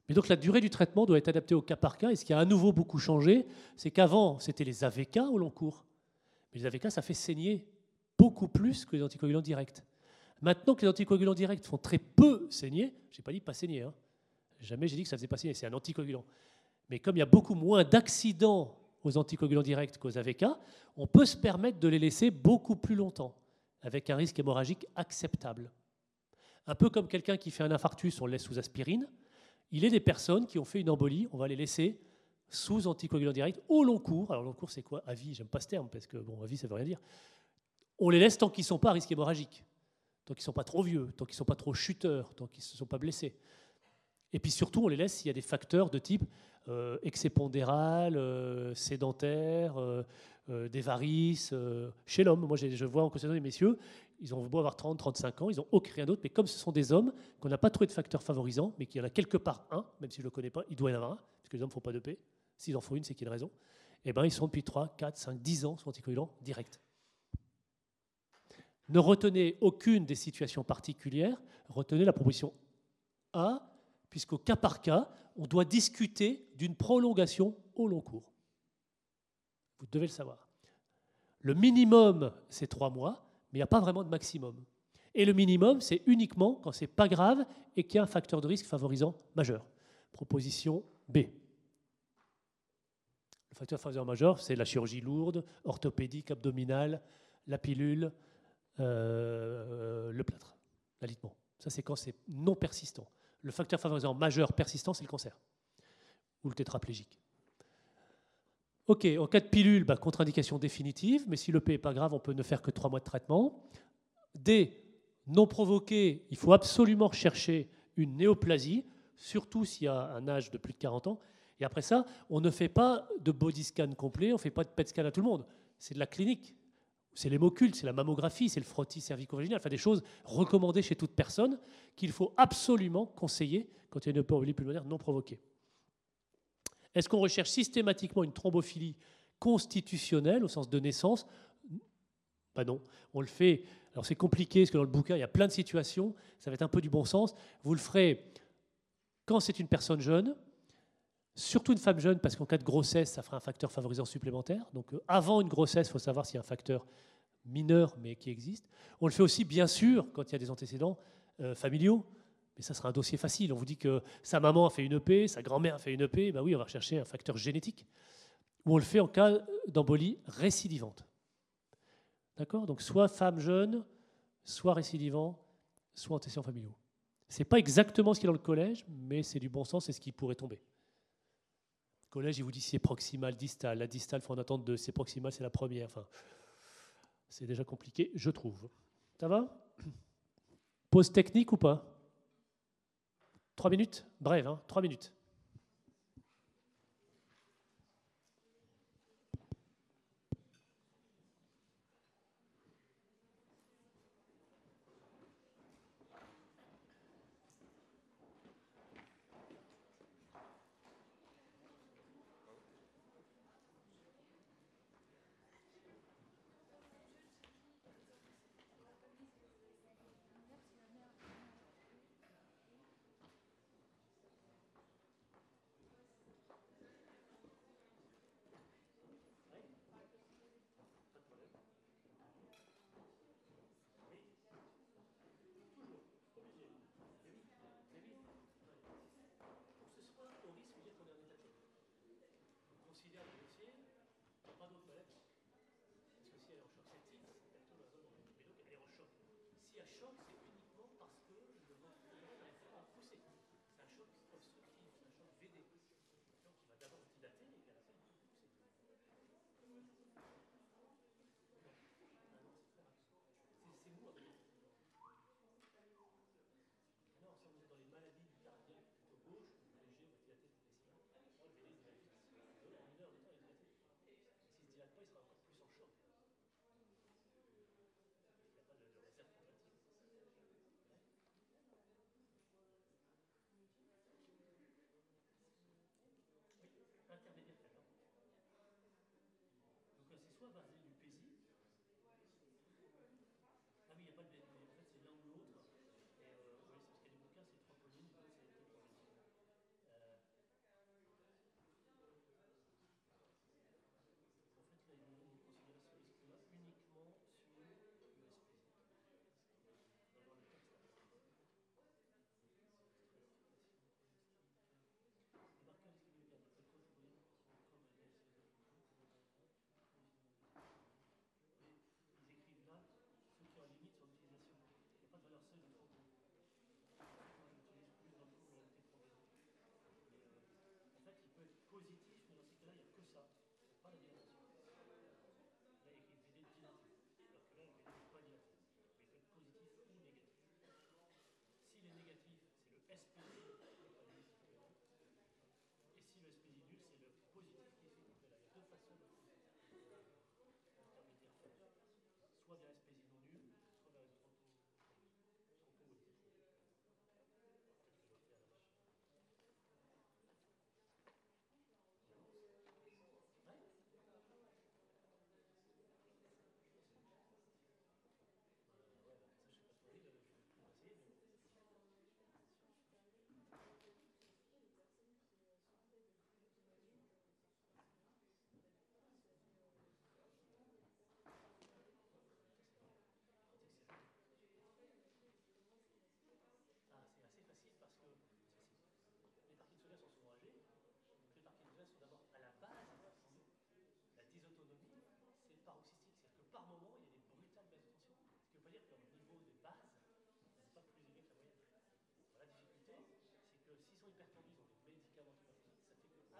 Mais donc la durée du traitement doit être adaptée au cas par cas. Et ce qui a à nouveau beaucoup changé, c'est qu'avant, c'était les AVK au long cours. Mais les AVK, ça fait saigner beaucoup plus que les anticoagulants directs. Maintenant que les anticoagulants directs font très peu saigner, je n'ai pas dit pas saigner, hein. jamais j'ai dit que ça faisait pas saigner, c'est un anticoagulant. Mais comme il y a beaucoup moins d'accidents aux anticoagulants directs qu'aux AVK, on peut se permettre de les laisser beaucoup plus longtemps avec un risque hémorragique acceptable. Un peu comme quelqu'un qui fait un infarctus, on le laisse sous aspirine. Il est des personnes qui ont fait une embolie, on va les laisser sous anticoagulant direct au long cours. Alors long cours, c'est quoi? À vie, j'aime pas ce terme parce que bon, à vie, ça veut rien dire. On les laisse tant qu'ils ne sont pas à risque hémorragique, tant qu'ils ne sont pas trop vieux, tant qu'ils ne sont pas trop chuteurs, tant qu'ils ne se sont pas blessés. Et puis surtout, on les laisse s'il y a des facteurs de type euh, excès pondéral, euh, sédentaire, euh, euh, des varices chez l'homme. Moi, je vois en consultation des messieurs, ils ont beau avoir 30, 35 ans, ils n'ont aucun d'autre, mais comme ce sont des hommes, qu'on n'a pas trouvé de facteur favorisant, mais qu'il y en a quelque part un, même si je ne le connais pas, il doit y en avoir un, parce que les hommes ne font pas de paix. S'ils en font une, c'est qu'il y a une raison. Eh bien, ils sont depuis 3, 4, 5, 10 ans sur anticoagulants direct. Ne retenez aucune des situations particulières, retenez la proposition A, puisqu'au cas par cas, on doit discuter d'une prolongation au long cours. Vous devez le savoir. Le minimum, c'est trois mois, mais il n'y a pas vraiment de maximum. Et le minimum, c'est uniquement quand c'est pas grave et qu'il y a un facteur de risque favorisant majeur. Proposition B. Facteur favorisant majeur, c'est la chirurgie lourde, orthopédique, abdominale, la pilule, euh, le plâtre, l'alitement. Ça, c'est quand c'est non persistant. Le facteur favorisant majeur persistant, c'est le cancer ou le tétraplégique. Ok, en cas de pilule, bah, contre-indication définitive, mais si le P n'est pas grave, on peut ne faire que trois mois de traitement. D, non provoqué, il faut absolument rechercher une néoplasie, surtout s'il y a un âge de plus de 40 ans. Et après ça, on ne fait pas de body scan complet, on ne fait pas de PET scan à tout le monde. C'est de la clinique. C'est l'hémoculte, c'est la mammographie, c'est le frottis cervico-vaginal, enfin des choses recommandées chez toute personne qu'il faut absolument conseiller quand il y a une pneumonie pulmonaire non provoquée. Est-ce qu'on recherche systématiquement une thrombophilie constitutionnelle au sens de naissance? Ben non, on le fait. Alors c'est compliqué parce que dans le bouquin, il y a plein de situations. Ça va être un peu du bon sens. Vous le ferez quand c'est une personne jeune, surtout une femme jeune, parce qu'en cas de grossesse, ça fera un facteur favorisant supplémentaire. Donc euh, avant une grossesse, il faut savoir s'il y a un facteur mineur, mais qui existe. On le fait aussi, bien sûr, quand il y a des antécédents euh, familiaux mais ça sera un dossier facile. On vous dit que sa maman a fait une EP, sa grand-mère a fait une EP, ben oui, on va rechercher un facteur génétique. Ou on le fait en cas d'embolie récidivante. D'accord? Donc soit femme jeune, soit récidivant, soit antécédents familiaux. Ce n'est pas exactement ce qui est dans le collège, mais c'est du bon sens, c'est ce qui pourrait tomber. Collège, il vous si c'est proximal, distal. La distale, il faut en attendre deux. C'est proximal, c'est la première. Enfin, c'est déjà compliqué, je trouve. Ça va? Pause technique ou pas? Trois minutes? Bref, hein Trois minutes.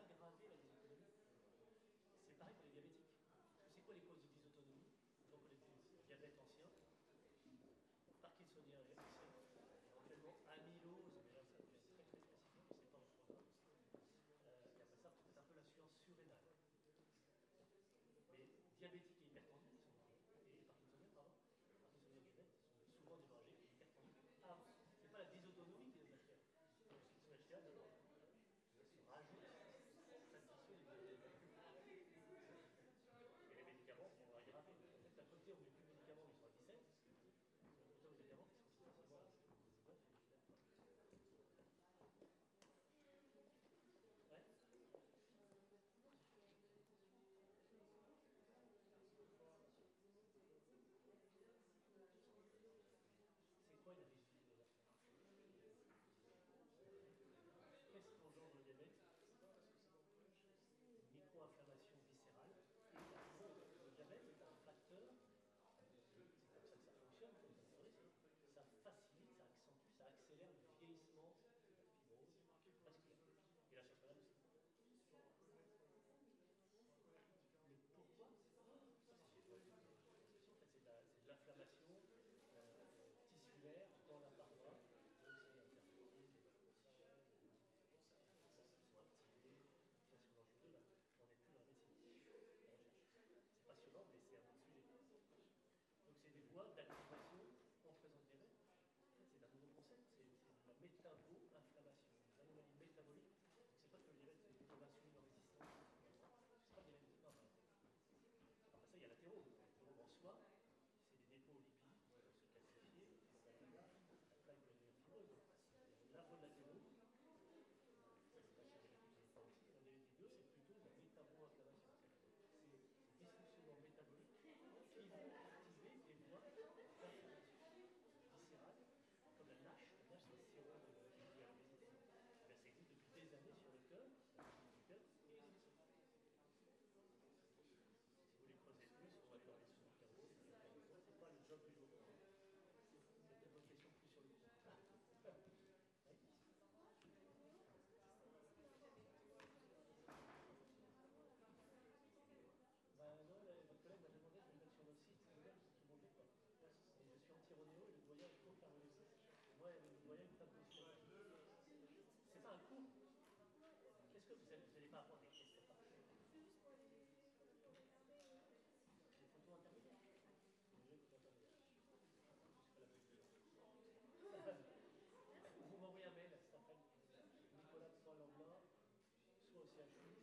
la dysautonomie, c'est pareil pour les diabétiques. C'est quoi les causes de dysautonomie Donc les diabètes anciens, parkinsonien éventuellement amylose, mais là ça devient très très spécifique, c'est pas le programme. Euh, et après ça, c'est un peu la science surrénale. Mais diabétique Grazie.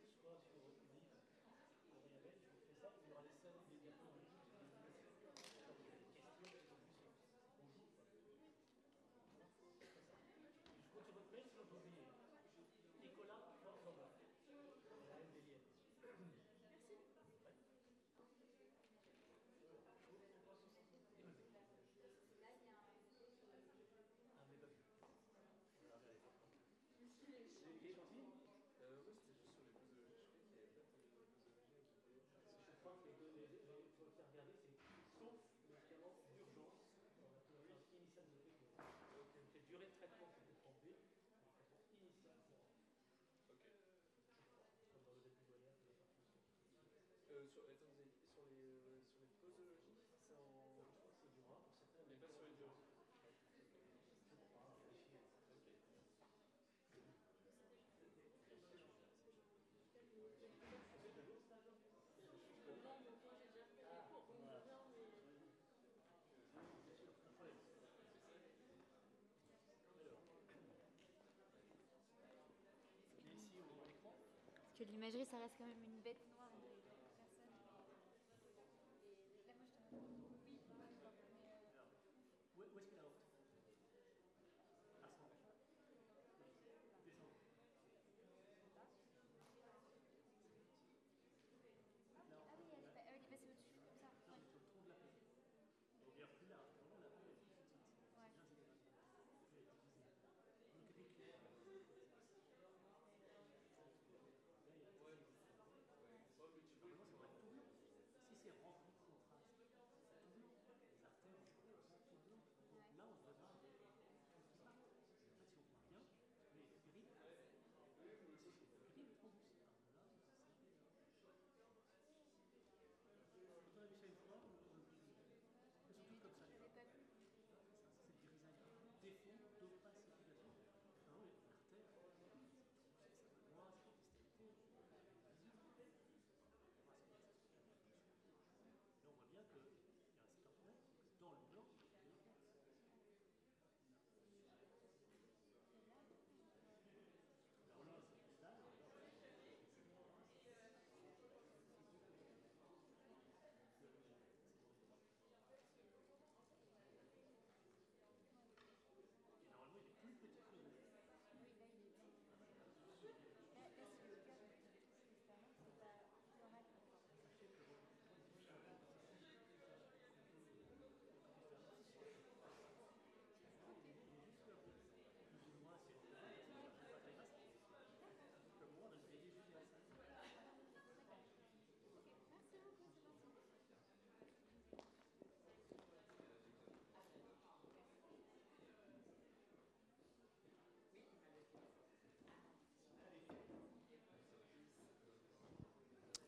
Que l'imagerie, ça reste quand même une bête noire.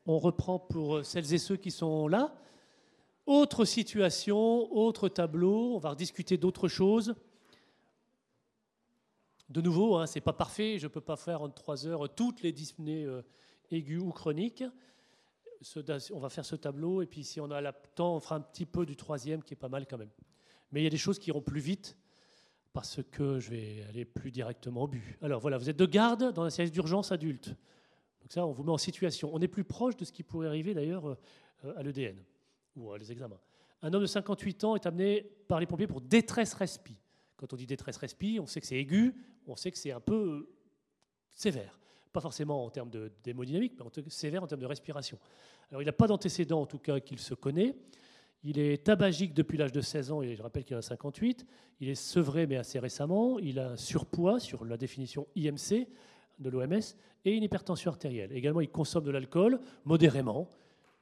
On reprend pour celles et ceux qui sont là. Autre situation, autre tableau, on va rediscuter d'autres choses. De nouveau, hein, ce n'est pas parfait, je ne peux pas faire en trois heures toutes les dyspnées euh, aiguës ou chroniques. on va faire ce tableau, et puis si on a le temps, on fera un petit peu du troisième, qui est pas mal quand même. Mais il y a des choses qui iront plus vite, parce que je vais aller plus directement au but. Alors voilà, vous êtes de garde dans un service d'urgence adulte. Donc ça, on vous met en situation. On est plus proche de ce qui pourrait arriver d'ailleurs euh, à l'EDN ou à les examens. Un homme de 58 ans est amené par les pompiers pour détresse respi. Quand on dit détresse respi, on sait que c'est aigu, on sait que c'est un peu euh, sévère. Pas forcément en termes d'hémodynamique, mais en sévère en termes de respiration. Alors il n'a pas d'antécédent, en tout cas, qu'il se connaît. Il est tabagique depuis l'âge de 16 ans, et je rappelle qu'il a 58. Il est sevré, mais assez récemment. Il a un surpoids sur la définition IMC, de l'OMS, et une hypertension artérielle. Également, il consomme de l'alcool, modérément,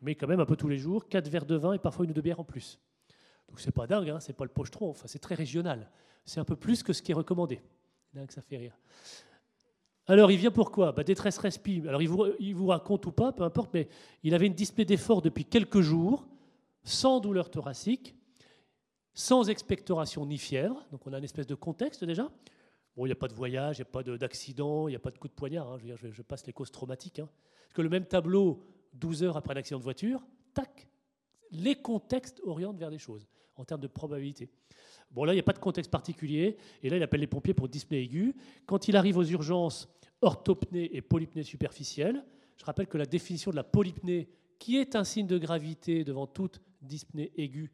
mais quand même un peu tous les jours, 4 verres de vin et parfois une ou deux bières en plus. Donc c'est pas dingue, hein, c'est pas le pochetron, enfin, c'est très régional. C'est un peu plus que ce qui est recommandé. Dingue, ça fait rire. Alors il vient pourquoi bah, Détresse respi. Alors il vous, raconte ou pas, peu importe, mais il avait une dyspnée d'effort depuis quelques jours, sans douleur thoracique, sans expectoration ni fièvre. Donc on a une espèce de contexte déjà. Bon, il n'y a pas de voyage, il n'y a pas d'accident, il n'y a pas de coup de poignard. Hein. Je, je, passe les causes traumatiques. Hein. Parce que le même tableau, 12 heures après un accident de voiture, tac, les contextes orientent vers des choses en termes de probabilité. Bon, là, il n'y a pas de contexte particulier. Et là, il appelle les pompiers pour dyspnée aiguë. Quand il arrive aux urgences, orthopnée et polypnée superficielle, je rappelle que la définition de la polypnée, qui est un signe de gravité devant toute dyspnée aiguë,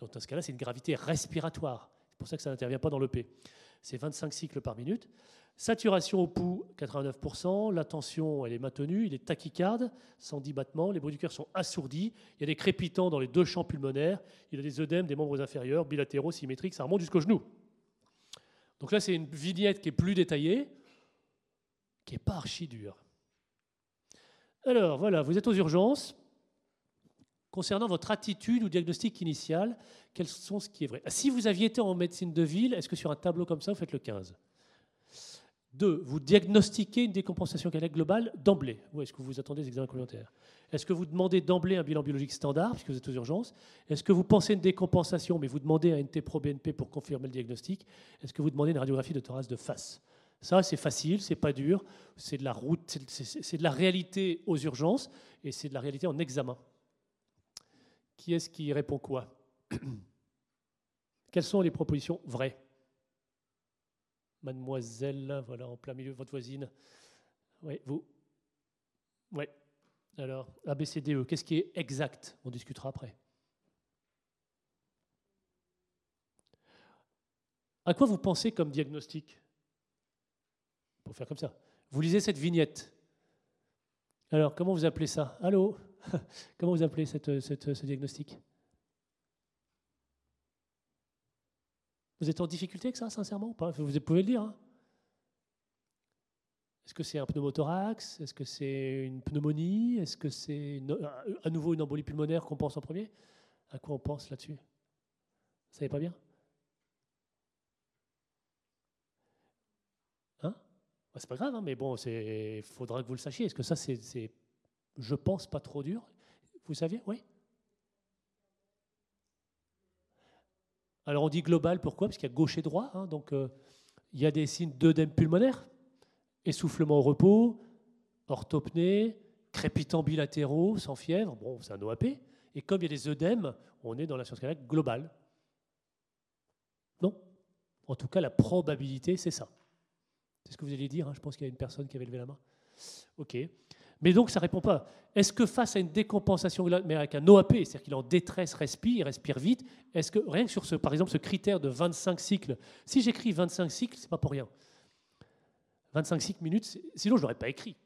dans ce cas-là, c'est une gravité respiratoire. C'est pour ça que ça n'intervient pas dans l'EP c'est 25 cycles par minute. Saturation au pouls, 89%. La tension, elle est maintenue. Il est tachycarde, 110 battements. Les bruits du cœur sont assourdis. Il y a des crépitants dans les deux champs pulmonaires. Il y a des œdèmes des membres inférieurs, bilatéraux, symétriques. Ça remonte jusqu'au genou. Donc là, c'est une vignette qui est plus détaillée, qui n'est pas archi dure. Alors voilà, vous êtes aux urgences. Concernant votre attitude ou diagnostic initial, quels sont ce qui est vrai? Si vous aviez été en médecine de ville, est-ce que sur un tableau comme ça, vous faites le 15 Deux, vous diagnostiquez une décompensation cardiaque globale d'emblée. Ou est-ce que vous attendez des examens complémentaires? Est-ce que vous demandez d'emblée un bilan biologique standard, puisque vous êtes aux urgences? Est-ce que vous pensez une décompensation, mais vous demandez un NT-proBNP pour confirmer le diagnostic? Est-ce que vous demandez une radiographie de thorax de face? Ça, c'est facile, c'est pas dur, c'est de la route, c'est de la réalité aux urgences, et c'est de la réalité en examen. Qui est-ce qui répond quoi? Quelles sont les propositions vraies? Mademoiselle, voilà, en plein milieu, votre voisine. Oui, vous Oui. Alors, ABCDE, qu'est-ce qui est exact? On discutera après. À quoi vous pensez comme diagnostic? Pour faire comme ça. Vous lisez cette vignette. Alors, comment vous appelez ça? Allô? Comment vous appelez cette, ce diagnostic? Vous êtes en difficulté avec ça, sincèrement ou pas? Vous pouvez le dire. Hein. Est-ce que c'est un pneumothorax? Est-ce que c'est une pneumonie? Est-ce que c'est à nouveau une embolie pulmonaire qu'on pense en premier? À quoi on pense là-dessus? Vous savez pas bien? Hein? Bah, C'est pas grave, hein, mais bon, il faudra que vous le sachiez. Est-ce que ça, c'est, je pense, pas trop dur Vous saviez? Oui Alors on dit global, pourquoi? Parce qu'il y a gauche et droit. Hein, donc euh, il y a des signes d'œdème pulmonaire, essoufflement au repos, orthopnée, crépitant bilatéraux, sans fièvre. Bon, c'est un OAP. Et comme il y a des œdèmes, on est dans la science cardiaque globale. Non En tout cas, la probabilité, c'est ça. C'est ce que vous allez dire. Hein. Je pense qu'il y a une personne qui avait levé la main. OK. Mais donc, ça ne répond pas. Est-ce que face à une décompensation, mais avec un OAP, c'est-à-dire qu'il en détresse, respire, respire vite, est-ce que rien que sur ce, par exemple, ce critère de 25 cycles, si j'écris 25 cycles, c'est pas pour rien. 25 cycles minutes, sinon je l'aurais pas écrit.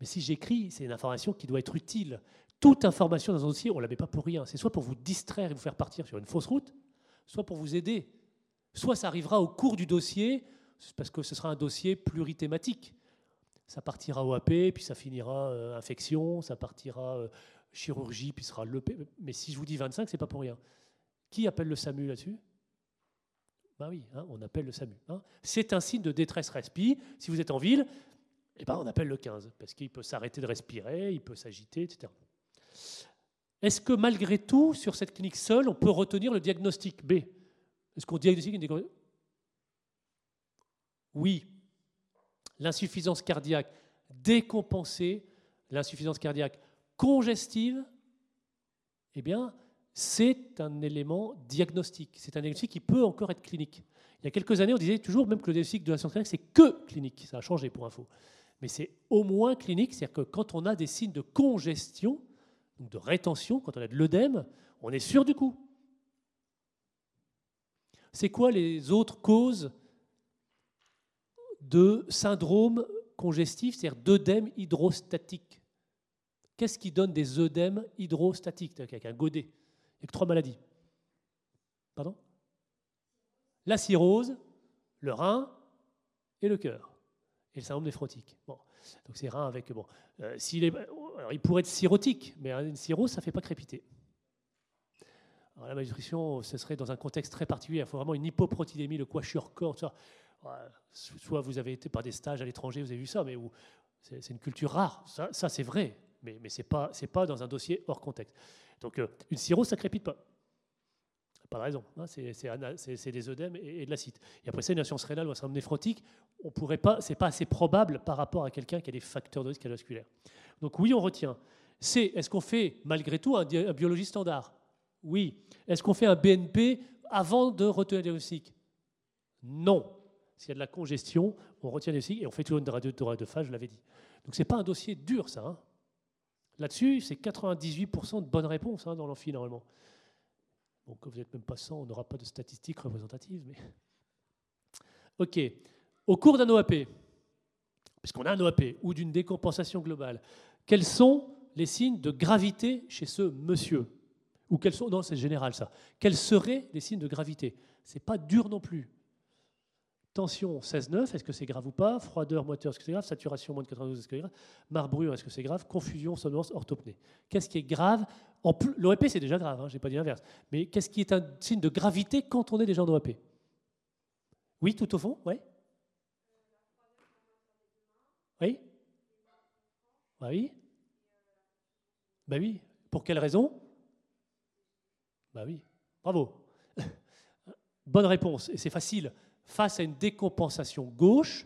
Mais si j'écris, c'est une information qui doit être utile. Toute information dans un dossier, on ne la met pas pour rien. C'est soit pour vous distraire et vous faire partir sur une fausse route, soit pour vous aider. Soit ça arrivera au cours du dossier, parce que ce sera un dossier plurithématique ça partira OAP, puis ça finira euh, infection, ça partira euh, chirurgie, puis sera le. Mais si je vous dis 25, c'est pas pour rien. Qui appelle le SAMU là-dessus? Ben oui, hein, on appelle le SAMU. Hein. C'est un signe de détresse respi. Si vous êtes en ville, eh ben on appelle le 15, parce qu'il peut s'arrêter de respirer, il peut s'agiter, etc. Est-ce que malgré tout, sur cette clinique seule, on peut retenir le diagnostic B? Est-ce qu'on diagnostique une Oui, l'insuffisance cardiaque décompensée, l'insuffisance cardiaque congestive, eh bien, c'est un élément diagnostique. C'est un diagnostic qui peut encore être clinique. Il y a quelques années, on disait toujours même que le diagnostic de l'insuffisance cardiaque, c'est que clinique. Ça a changé pour info. Mais c'est au moins clinique, c'est-à-dire que quand on a des signes de congestion, de rétention, quand on a de l'œdème, on est sûr du coup. C'est quoi les autres causes de syndrome congestif, c'est-à-dire d'œdème hydrostatique. Qu'est-ce qui donne des œdèmes hydrostatiques? Avec un godet. Il trois maladies. Pardon? La cirrhose, le rein et le cœur. Et le syndrome néphrotique. Bon. Donc c'est rein avec. Euh, il pourrait être cirrhotique, mais une cirrhose, ça ne fait pas crépiter. La malnutrition, ce serait dans un contexte très particulier. Il faut vraiment une hypoprotidémie, le corps, ça soit vous avez été par des stages à l'étranger, vous avez vu ça, mais c'est une culture rare. Ça, c'est vrai, mais, mais ce n'est pas, dans un dossier hors contexte. Donc euh, une cirrhose, ça crépite pas. Pas de raison. Hein, c'est des œdèmes et, de l'acide. Et après ça, une insuffisance rénale ou un syndrome néphrotique, on pourrait pas, c'est pas assez probable par rapport à quelqu'un qui a des facteurs de risque cardiovasculaire. Donc oui, on retient. C'est, est-ce qu'on fait malgré tout un, un biologie standard? Oui. Est-ce qu'on fait un BNP avant de retenir le diagnostic? Non. S'il y a de la congestion, on retient les signes et on fait toujours une radio de phase, je l'avais dit. Donc ce n'est pas un dossier dur, ça. Hein. Là-dessus, c'est 98% de bonnes réponses hein, dans l'amphi, normalement. Bon, quand vous n'êtes même pas 100, on n'aura pas de statistiques représentatives. Mais... OK. Au cours d'un OAP, puisqu'on a un OAP ou d'une décompensation globale, quels sont les signes de gravité chez ce monsieur? Ou quels sont Non, c'est général ça. Quels seraient les signes de gravité? C'est pas dur non plus. Tension 16,9, est-ce que c'est grave ou pas? Froideur, moiteur, est-ce que c'est grave? Saturation moins de 92, est-ce que c'est grave? Marbrure, est-ce que c'est grave? Confusion, somnolence, orthopnée. Qu'est-ce qui est grave? L'OAP, c'est déjà grave, hein, je n'ai pas dit l'inverse. Mais qu'est-ce qui est un signe de gravité quand on est déjà en OAP Oui, tout au fond Oui Oui Bah oui. Bah oui. Pour quelle raison? Bah oui. Bravo. Bonne réponse. Et c'est facile. Face à une décompensation gauche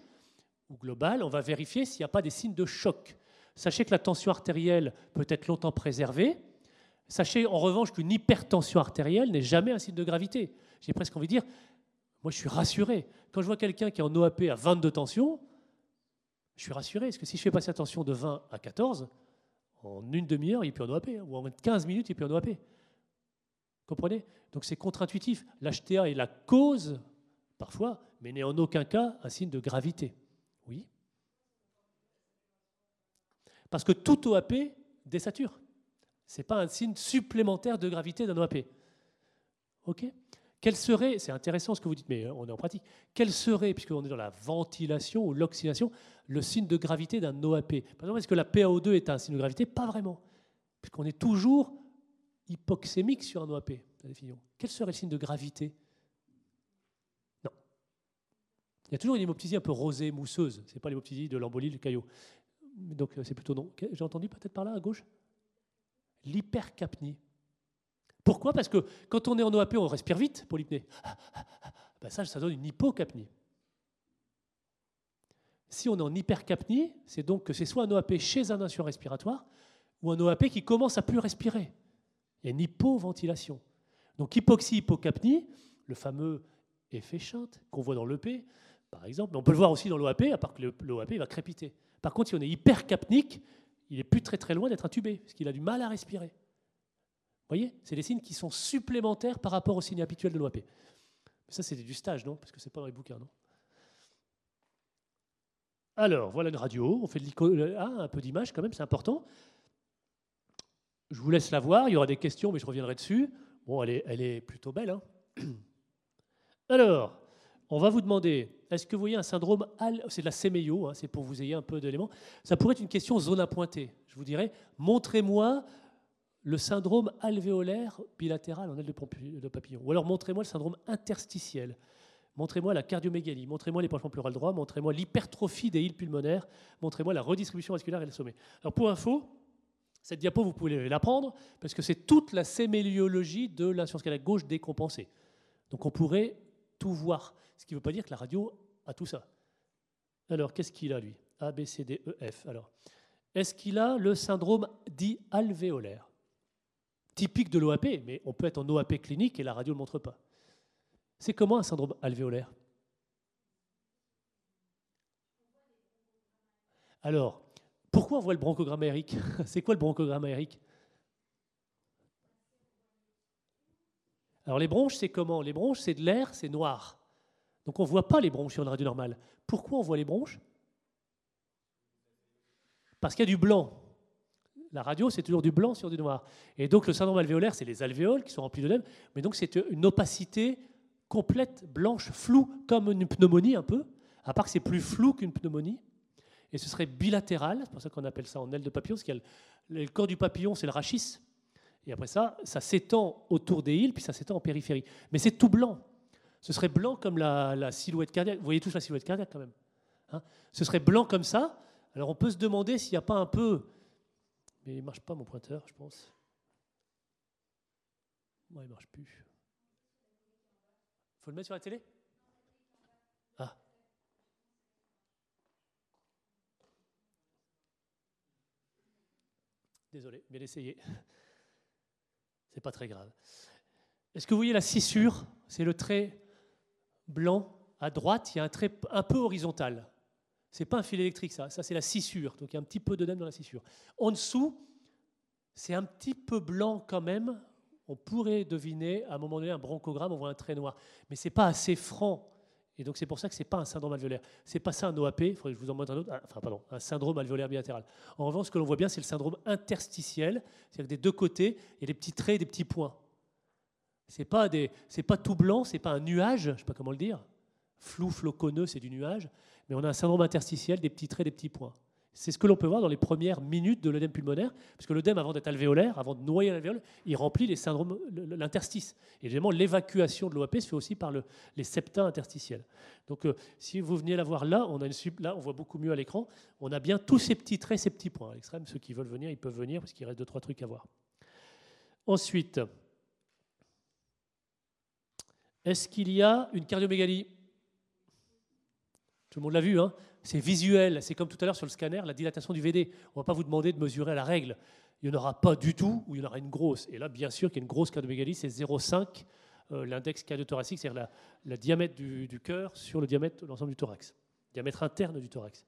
ou globale, on va vérifier s'il n'y a pas des signes de choc. Sachez que la tension artérielle peut être longtemps préservée. Sachez en revanche qu'une hypertension artérielle n'est jamais un signe de gravité. J'ai presque envie de dire, moi je suis rassuré. Quand je vois quelqu'un qui est en OAP à 22 tensions, je suis rassuré. Parce que si je fais passer la tension de 20 à 14, en une demi-heure, il plus en OAP. Hein, ou en 15 minutes, il plus en OAP. Comprenez? Donc c'est contre-intuitif. L'HTA est la cause, parfois, mais n'est en aucun cas un signe de gravité. Oui. Parce que tout OAP désature. Ce n'est pas un signe supplémentaire de gravité d'un OAP. OK. Quel serait, c'est intéressant ce que vous dites, mais on est en pratique, quel serait, puisqu'on est dans la ventilation ou l'oxydation, le signe de gravité d'un OAP Par exemple, est-ce que la PaO2 est un signe de gravité? Pas vraiment, puisqu'on est toujours hypoxémique sur un OAP, Quel serait le signe de gravité Non. Il y a toujours une hémoptysie un peu rosée, mousseuse. Ce n'est pas l'hémoptysie de l'embolie, du caillot. Donc euh, c'est plutôt non. J'ai entendu peut-être par là, à gauche? L'hypercapnie. Pourquoi? Parce que quand on est en OAP, on respire vite pour l'hypnée. Ben ça, ça donne une hypocapnie. Si on est en hypercapnie, c'est donc que c'est soit un OAP chez un insuffisant respiratoire ou un OAP qui commence à plus respirer. Il y a une hypoventilation. Donc hypoxie, hypocapnie, le fameux effet chante qu'on voit dans l'EP, par exemple, mais on peut le voir aussi dans l'OAP, à part que l'OAP va crépiter. Par contre, si on est hypercapnique, il est plus très loin d'être intubé, parce qu'il a du mal à respirer. Vous voyez C'est des signes qui sont supplémentaires par rapport aux signes habituels de l'OAP. Ça, c'est du stage, non? Parce que c'est pas dans les bouquins, non? Alors, voilà une radio. On fait de ah, un peu d'image quand même, c'est important. Je vous laisse la voir. Il y aura des questions, mais je reviendrai dessus. Bon, elle est, elle est plutôt belle. Hein Alors, on va vous demander, est-ce que vous voyez un syndrome, c'est de la séméio, hein, c'est pour vous ayez un peu d'éléments. Ça pourrait être une question zone à pointer. Je vous dirais, montrez-moi le syndrome alvéolaire bilatéral en aile de papillon. Ou alors montrez-moi le syndrome interstitiel. Montrez-moi la cardiomégalie, montrez-moi l'épanchement pleural droit, montrez-moi l'hypertrophie des îles pulmonaires, montrez-moi la redistribution vasculaire et le sommet. Alors pour info, cette diapo, vous pouvez la prendre parce que c'est toute la séméliologie de l'insuffisance cardiaque gauche décompensée. Donc on pourrait tout voir, ce qui ne veut pas dire que la radio a tout ça. Alors qu'est-ce qu'il a lui? A, B, C, D, E, F. Alors, est-ce qu'il a le syndrome dit alvéolaire? Typique de l'OAP, mais on peut être en OAP clinique et la radio ne le montre pas. C'est comment un syndrome alvéolaire? Alors, pourquoi on voit le bronchogramme aérique C'est quoi le bronchogramme aérique Alors les bronches, c'est comment? Les bronches, c'est de l'air, c'est noir. Donc on ne voit pas les bronches sur une radio normale. Pourquoi on voit les bronches? Parce qu'il y a du blanc. La radio, c'est toujours du blanc sur du noir. Et donc le syndrome alvéolaire, c'est les alvéoles qui sont remplis lèvres, mais donc c'est une opacité complète, blanche, floue, comme une pneumonie un peu, à part que c'est plus flou qu'une pneumonie et ce serait bilatéral, c'est pour ça qu'on appelle ça en aile de papillon, parce qu'il le corps du papillon, c'est le rachis, et après ça, ça s'étend autour des îles, puis ça s'étend en périphérie. Mais c'est tout blanc. Ce serait blanc comme la, silhouette cardiaque. Vous voyez tous la silhouette cardiaque quand même. Hein ce serait blanc comme ça. Alors on peut se demander s'il n'y a pas un peu... Mais il ne marche pas mon pointeur, je pense. Moi, il ne marche plus. Il faut le mettre sur la télé? Désolé, bien essayé. C'est pas très grave. Est-ce que vous voyez la scissure C'est le trait blanc. À droite, il y a un trait un peu horizontal. C'est pas un fil électrique, ça. Ça, c'est la scissure. Donc, il y a un petit peu d'œdème dans la scissure. En dessous, c'est un petit peu blanc quand même. On pourrait deviner, à un moment donné, un bronchogramme, on voit un trait noir. Mais c'est pas assez franc et donc c'est pour ça que ce n'est pas un syndrome alvéolaire. Ce n'est pas ça un OAP, il faudrait que je vous en montre un autre, ah, enfin pardon, un syndrome alvéolaire bilatéral. En revanche, ce que l'on voit bien, c'est le syndrome interstitiel, c'est-à-dire que des deux côtés, il y a des petits traits et des petits points. Ce n'est pas, pas tout blanc, ce n'est pas un nuage, je sais pas comment le dire. Flou, floconneux, c'est du nuage. Mais on a un syndrome interstitiel, des petits traits, des petits points. C'est ce que l'on peut voir dans les premières minutes de l'œdème pulmonaire, parce que l'œdème, avant d'être alvéolaire, avant de noyer l'alvéole, il remplit les syndromes, l'interstice. Et généralement, l'évacuation de l'OAP se fait aussi par le, les septa interstitiels. Donc, euh, si vous veniez la voir là, on a une, là, on voit beaucoup mieux à l'écran. On a bien tous ces petits traits, ces petits points. À l'extrême, ceux qui veulent venir, ils peuvent venir, parce qu'il reste deux, trois trucs à voir. Ensuite, est-ce qu'il y a une cardiomégalie? Tout le monde l'a vu, hein c'est visuel, c'est comme tout à l'heure sur le scanner, la dilatation du VD. On ne va pas vous demander de mesurer à la règle. Il n'y en aura pas du tout, ou il y en aura une grosse. Et là, bien sûr qu'il y a une grosse cardiomégalie, c'est 0,5, euh, l'index cardiothoracique, c'est-à-dire le diamètre du, cœur sur le diamètre de l'ensemble du thorax, diamètre interne du thorax.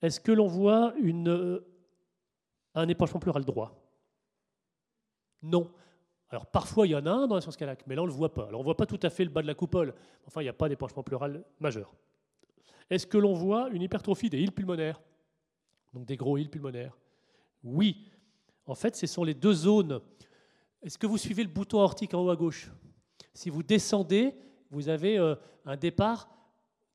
Est-ce que l'on voit une, euh, un épanchement pleural droit? Non. Alors parfois il y en a un dans la science calac, mais là on ne le voit pas. Alors on ne voit pas tout à fait le bas de la coupole. Enfin, il n'y a pas d'épanchement pleural majeur. Est-ce que l'on voit une hypertrophie des îles pulmonaires? Donc des gros îles pulmonaires? Oui. En fait, ce sont les deux zones. Est-ce que vous suivez le bouton aortique en haut à gauche? Si vous descendez, vous avez euh, un départ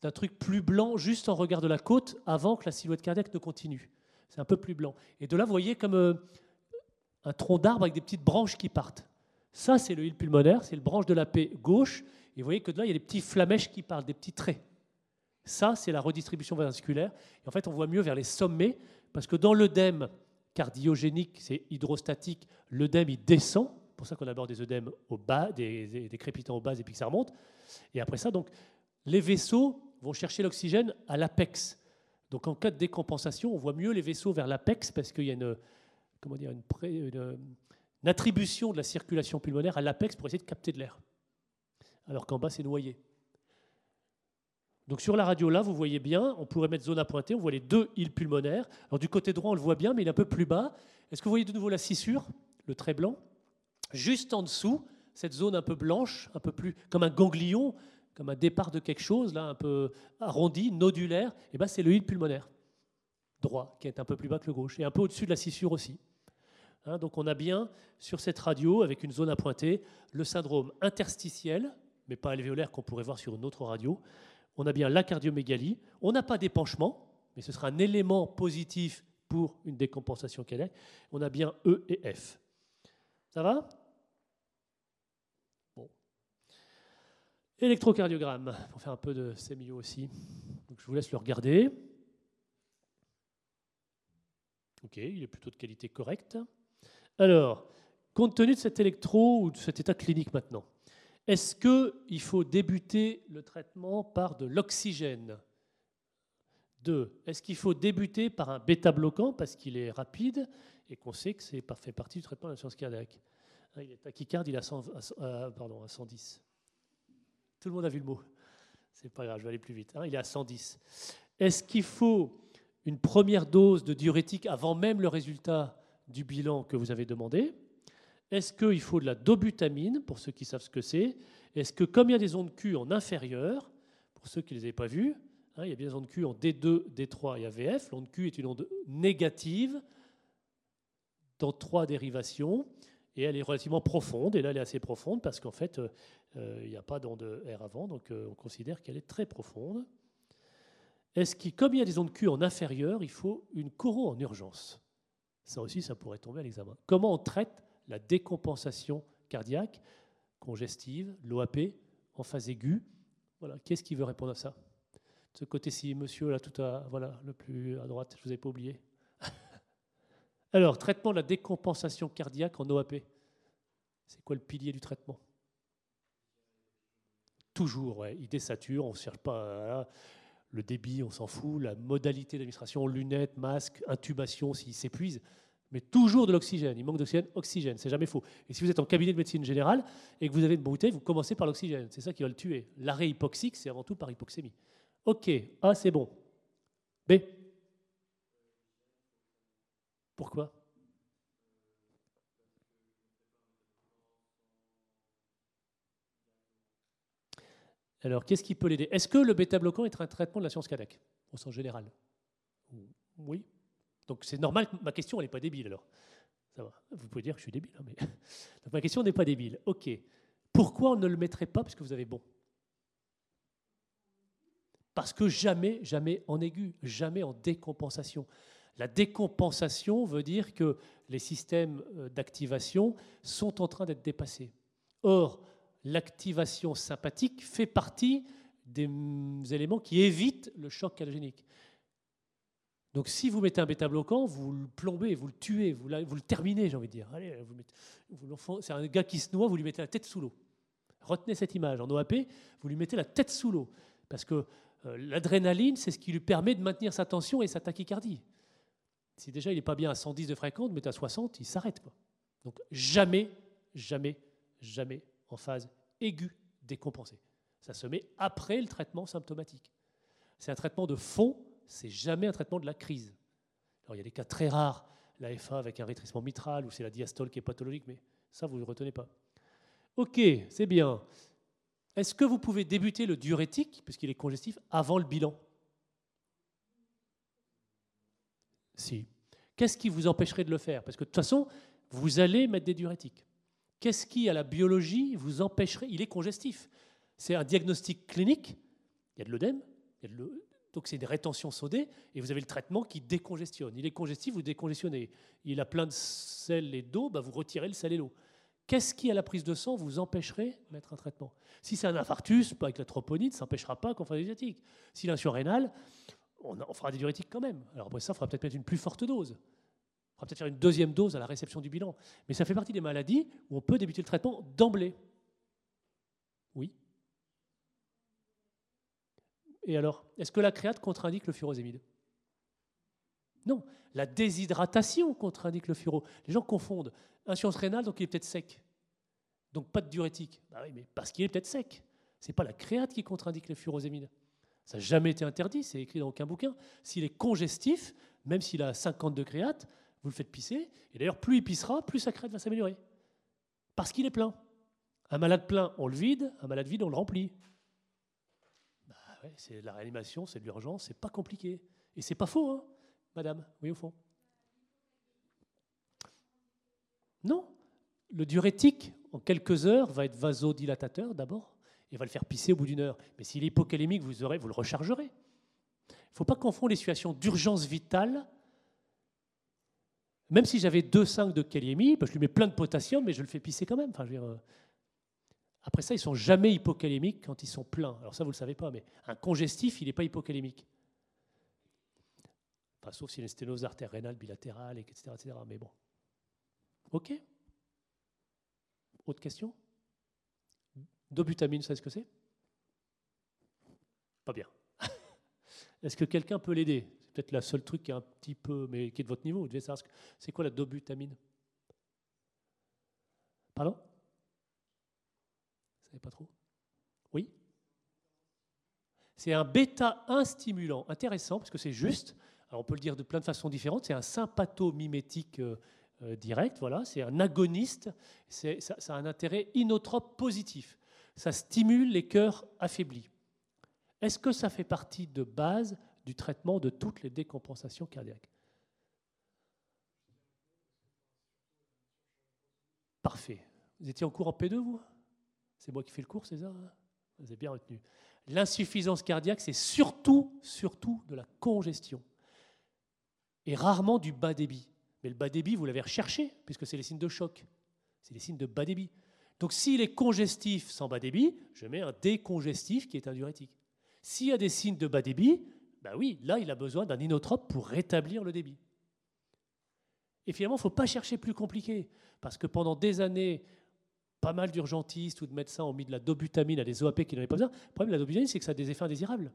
d'un truc plus blanc juste en regard de la côte avant que la silhouette cardiaque ne continue. C'est un peu plus blanc. Et de là, vous voyez comme euh, un tronc d'arbre avec des petites branches qui partent. Ça, c'est le île pulmonaire, c'est le branche de la paix gauche. Et vous voyez que là, il y a des petits flamèches qui parlent, des petits traits. Ça, c'est la redistribution vasculaire. Et en fait, on voit mieux vers les sommets, parce que dans l'œdème cardiogénique, c'est hydrostatique, l'œdème, il descend. C'est pour ça qu'on aborde des œdèmes au bas, des, crépitants au bas et puis que ça remonte. Et après ça, donc, les vaisseaux vont chercher l'oxygène à l'apex. Donc en cas de décompensation, on voit mieux les vaisseaux vers l'apex parce qu'il y a une, comment dire, une, une, attribution de la circulation pulmonaire à l'apex pour essayer de capter de l'air. Alors qu'en bas, c'est noyé. Donc sur la radio là, vous voyez bien, on pourrait mettre zone à pointer, on voit les deux îles pulmonaires. Alors du côté droit, on le voit bien, mais il est un peu plus bas. Est-ce que vous voyez de nouveau la scissure, le trait blanc Juste en dessous, cette zone un peu blanche, un peu plus comme un ganglion, comme un départ de quelque chose, là, un peu arrondi, nodulaire, et eh c'est le île pulmonaire droit, qui est un peu plus bas que le gauche, et un peu au-dessus de la scissure aussi. Hein, donc on a bien sur cette radio, avec une zone à pointer, le syndrome interstitiel, mais pas alvéolaire qu'on pourrait voir sur une autre radio, on a bien la cardiomégalie, on n'a pas d'épanchement, mais ce sera un élément positif pour une décompensation cardiaque. On a bien E et F. Ça va? Bon. Électrocardiogramme, pour faire un peu de sémio aussi. Je vous laisse le regarder. Ok, il est plutôt de qualité correcte. Alors, compte tenu de cet électro ou de cet état clinique maintenant, est-ce qu'il faut débuter le traitement par de l'oxygène? Deux, est-ce qu'il faut débuter par un bêta-bloquant parce qu'il est rapide et qu'on sait que c'est fait partie du traitement de l'insuffisance cardiaque? Ah, Il est tachycarde, il est à, pardon, à 110. Tout le monde a vu le mot. C'est pas grave, je vais aller plus vite. Hein, il est à 110. Est-ce qu'il faut une première dose de diurétique avant même le résultat? Du bilan que vous avez demandé est-ce qu'il faut de la dobutamine, pour ceux qui savent ce que c'est? Est-ce que, comme il y a des ondes Q en inférieur, pour ceux qui ne les avaient pas vues, hein, il y a bien des ondes Q en D2, D3 et AVF. L'onde Q est une onde négative dans trois dérivations et elle est relativement profonde. Et là, elle est assez profonde parce qu'en fait, euh, il n'y a pas d'onde R avant, donc euh, on considère qu'elle est très profonde. Est-ce que, comme il y a des ondes Q en inférieur, il faut une coro en urgence? Ça aussi, ça pourrait tomber à l'examen. Comment on traite la décompensation cardiaque, congestive, l'OAP en phase aiguë? Voilà, qu'est-ce qui veut répondre à ça? De ce côté-ci, monsieur, là, tout à, voilà, le plus à droite, je vous ai pas oublié. Alors, traitement de la décompensation cardiaque en OAP. C'est quoi le pilier du traitement? Toujours, ouais, il désature, on ne cherche pas le débit, on s'en fout, la modalité d'administration, lunettes, masque, intubation s'il s'épuise mais toujours de l'oxygène. Il manque d'oxygène, oxygène, c'est jamais faux. Et si vous êtes en cabinet de médecine générale et que vous avez une bouteille, vous commencez par l'oxygène. C'est ça qui va le tuer. L'arrêt hypoxique, c'est avant tout par hypoxémie. Ok, A, c'est bon. B. Pourquoi? Alors, qu'est-ce qui peut l'aider? Est-ce que le bêta-bloquant est un traitement de la science cardiaque, au sens général? Oui donc c'est normal que ma question n'est pas débile alors. Ça va. Vous pouvez dire que je suis débile, hein, mais ma question n'est pas débile. Ok. Pourquoi on ne le mettrait pas puisque vous avez bon? Parce que jamais, jamais en aigu, jamais en décompensation. La décompensation veut dire que les systèmes euh, d'activation sont en train d'être dépassés. Or, l'activation sympathique fait partie des éléments qui évitent le choc calogénique. Donc si vous mettez un bêta-bloquant, vous le plombez, vous le tuez, vous, le terminez, j'ai envie de dire. Allez, vous c'est un gars qui se noie, vous lui mettez la tête sous l'eau. Retenez cette image. En OAP, vous lui mettez la tête sous l'eau. Parce que euh, l'adrénaline, c'est ce qui lui permet de maintenir sa tension et sa tachycardie. Si déjà il n'est pas bien à 110 de fréquence, mettez à 60, il s'arrête. Donc jamais, jamais, jamais en phase aiguë décompensée. Ça se met après le traitement symptomatique. C'est un traitement de fond, c'est jamais un traitement de la crise. Alors il y a des cas très rares, la FA avec un rétrécissement mitral ou c'est la diastole qui est pathologique, mais ça vous ne retenez pas. Ok, c'est bien. Est-ce que vous pouvez débuter le diurétique, puisqu'il est congestif, avant le bilan? Si. Qu'est-ce qui vous empêcherait de le faire? Parce que de toute façon, vous allez mettre des diurétiques. Qu'est-ce qui, à la biologie, vous empêcherait Il est congestif. C'est un diagnostic clinique. Il y a de l'œdème, donc c'est des rétentions sodées, et vous avez le traitement qui décongestionne. Il est congestif, vous décongestionnez. Il a plein de sel et d'eau, bah vous retirez le sel et l'eau. Qu'est-ce qui, à la prise de sang, vous empêcherait de mettre un traitement? Si c'est un infarctus, pas avec la troponine, ça n'empêchera pas qu'on fasse des diurétiques. Si l'insurrénal, on, fera des diurétiques quand même. Alors après ça, il faudra peut-être mettre une plus forte dose. Faudra peut-être faire une deuxième dose à la réception du bilan. Mais ça fait partie des maladies où on peut débuter le traitement d'emblée. Oui. Et alors, est-ce que la créate contre-indique le furosémide? Non. La déshydratation contre-indique le furo. Les gens confondent. Insuffisance rénale, donc il est peut-être sec. Donc pas de diurétique. Bah oui, mais parce qu'il est peut-être sec. Ce n'est pas la créate qui contre-indique le furosémide. Ça n'a jamais été interdit, c'est écrit dans aucun bouquin. S'il est congestif, même s'il a 50 de créate, vous le faites pisser. Et d'ailleurs, plus il pissera, plus sa créate va s'améliorer. Parce qu'il est plein. Un malade plein, on le vide. Un malade vide, on le remplit. Bah c'est la réanimation, c'est de l'urgence, c'est pas compliqué. Et c'est pas faux, hein, madame Oui, au fond. Non. Le diurétique, en quelques heures, va être vasodilatateur d'abord il va le faire pisser au bout d'une heure. Mais s'il est hypocalémique, vous, aurez, vous le rechargerez. Il ne faut pas confondre les situations d'urgence vitale. Même si j'avais 2,5 de kaliémie, je lui mets plein de potassium, mais je le fais pisser quand même. Enfin, euh, Après ça, ils sont jamais hypocalémiques quand ils sont pleins. Alors ça, vous ne le savez pas, mais un congestif, il n'est pas hypocalémique. Enfin, sauf s'il y a une sténose artère rénale bilatérale, etc., etc. Mais bon. OK Autre question? Dobutamine, vous savez ce que c'est? Pas bien. Est-ce que quelqu'un peut l'aider? Peut-être la seule truc qui est un petit peu, mais qui est de votre niveau. Vous devez savoir c'est quoi la dobutamine? Pardon? Vous savez pas trop? Oui? C'est un bêta-1 stimulant intéressant parce que c'est juste. Alors on peut le dire de plein de façons différentes. C'est un sympathomimétique euh, euh, direct. Voilà, c'est un agoniste. Ça, ça a un intérêt inotrope positif ça stimule les cœurs affaiblis. Est-ce que ça fait partie de base du traitement de toutes les décompensations cardiaques Parfait. Vous étiez en cours en P2, vous? C'est moi qui fais le cours, ça hein? Vous avez bien retenu. L'insuffisance cardiaque, c'est surtout, surtout de la congestion. Et rarement du bas débit. Mais le bas débit, vous l'avez recherché, puisque c'est les signes de choc. C'est les signes de bas débit. Donc s'il est congestif sans bas débit, je mets un décongestif qui est un diurétique. S'il y a des signes de bas débit, ben oui, là il a besoin d'un inotrope pour rétablir le débit. Et finalement, il ne faut pas chercher plus compliqué, parce que pendant des années, pas mal d'urgentistes ou de médecins ont mis de la dobutamine à des OAP qui n'en avaient pas besoin. Le problème de la dobutamine, c'est que ça a des effets indésirables.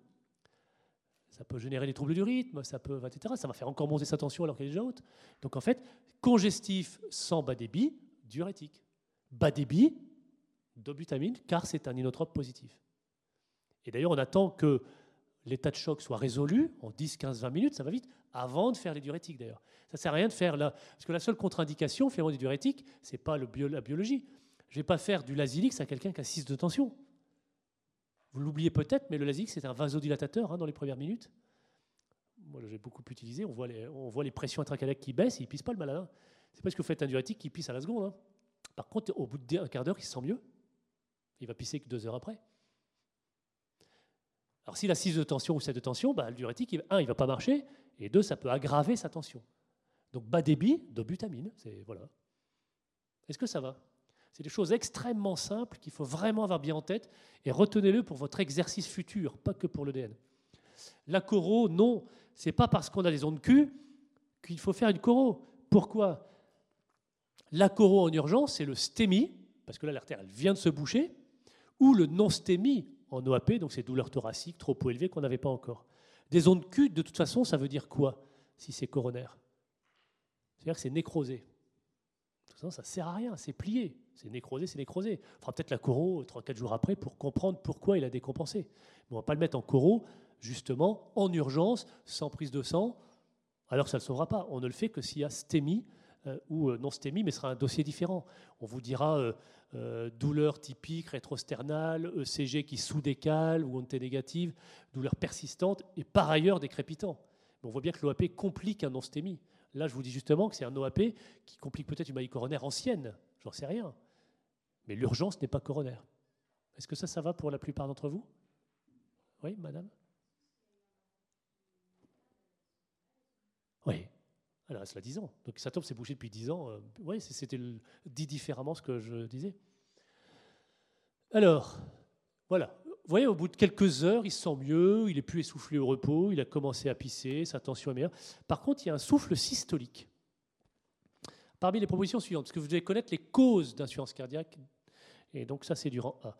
Ça peut générer des troubles du rythme, ça peut, etc. Ça va faire encore monter sa tension alors qu'elle est déjà haute. Donc en fait, congestif sans bas débit, diurétique bas débit, dobutamine, car c'est un inotrope positif. Et d'ailleurs, on attend que l'état de choc soit résolu en 10, 15, 20 minutes, ça va vite, avant de faire les diurétiques d'ailleurs. Ça ne sert à rien de faire là, parce que la seule contre-indication finalement des diurétiques, ce n'est pas la biologie. Je ne vais pas faire du Lasilix à quelqu'un qui a 6 de tension. Vous l'oubliez peut-être, mais le Lasilix, c'est un vasodilatateur hein, dans les premières minutes. Moi, j'ai beaucoup utilisé. On voit les, on voit les pressions intracardiaques qui baissent, et il pisse pas le malade. Hein. C'est parce que vous faites un diurétique qui pisse à la seconde. Hein. Par contre, au bout d'un quart d'heure, il se sent mieux. Il va pisser que deux heures après. Alors s'il a 6 de tension ou 7 de tension, bah, le diurétique, un, il ne va pas marcher, et deux, ça peut aggraver sa tension. Donc bas débit de butamine, c'est voilà. Est-ce que ça va? C'est des choses extrêmement simples qu'il faut vraiment avoir bien en tête et retenez-le pour votre exercice futur, pas que pour l'EDN. La coro, non, c'est pas parce qu'on a des ondes Q qu'il faut faire une coro. Pourquoi? La coro en urgence, c'est le STEMI, parce que là l'artère elle vient de se boucher, ou le non-STEMI en OAP, donc c'est douleur thoracique trop élevée qu'on n'avait pas encore. Des ondes Q, de toute façon, ça veut dire quoi si c'est coronaire? C'est-à-dire que c'est nécrosé. Ça, ça sert à rien, c'est plié. C'est nécrosé, c'est nécrosé. On fera peut-être la coro 3-4 jours après pour comprendre pourquoi il a décompensé. Mais on ne va pas le mettre en coro, justement, en urgence, sans prise de sang, alors ça ne le sauvera pas. On ne le fait que s'il y a stémie ou euh, non stémie, mais ce sera un dossier différent. On vous dira euh, douleur typique rétrosternale, ECG qui sous-décale ou onté négative, douleur persistante et par ailleurs décrépitant. on voit bien que l'OAP complique un non-stémie. Là, je vous dis justement que c'est un OAP qui complique peut-être une maladie coronaire ancienne, j'en sais rien. Mais l'urgence n'est pas coronaire. Est-ce que ça, ça va pour la plupart d'entre vous? Oui, madame Oui. Alors, cela 10 ans. Donc, ça tombe, c'est bouché depuis 10 ans. Euh, oui, c'était dit différemment ce que je disais. Alors, voilà. Vous voyez, au bout de quelques heures, il se sent mieux, il est plus essoufflé au repos, il a commencé à pisser, sa tension est meilleure. Par contre, il y a un souffle systolique. Parmi les propositions suivantes, parce que vous devez connaître les causes d'insuffisance cardiaque, et donc ça, c'est du rang A.